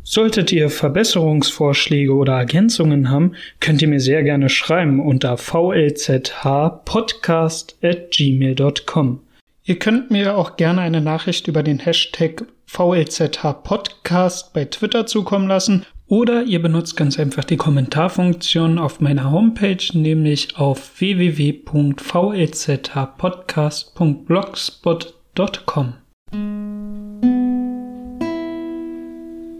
Solltet ihr Verbesserungsvorschläge oder Ergänzungen haben, könnt ihr mir sehr gerne schreiben unter vlzhpodcast.gmail.com. Ihr könnt mir auch gerne eine Nachricht über den Hashtag VLZH bei Twitter zukommen lassen oder ihr benutzt ganz einfach die Kommentarfunktion auf meiner Homepage, nämlich auf www.vlzhpodcast.blogspot.com.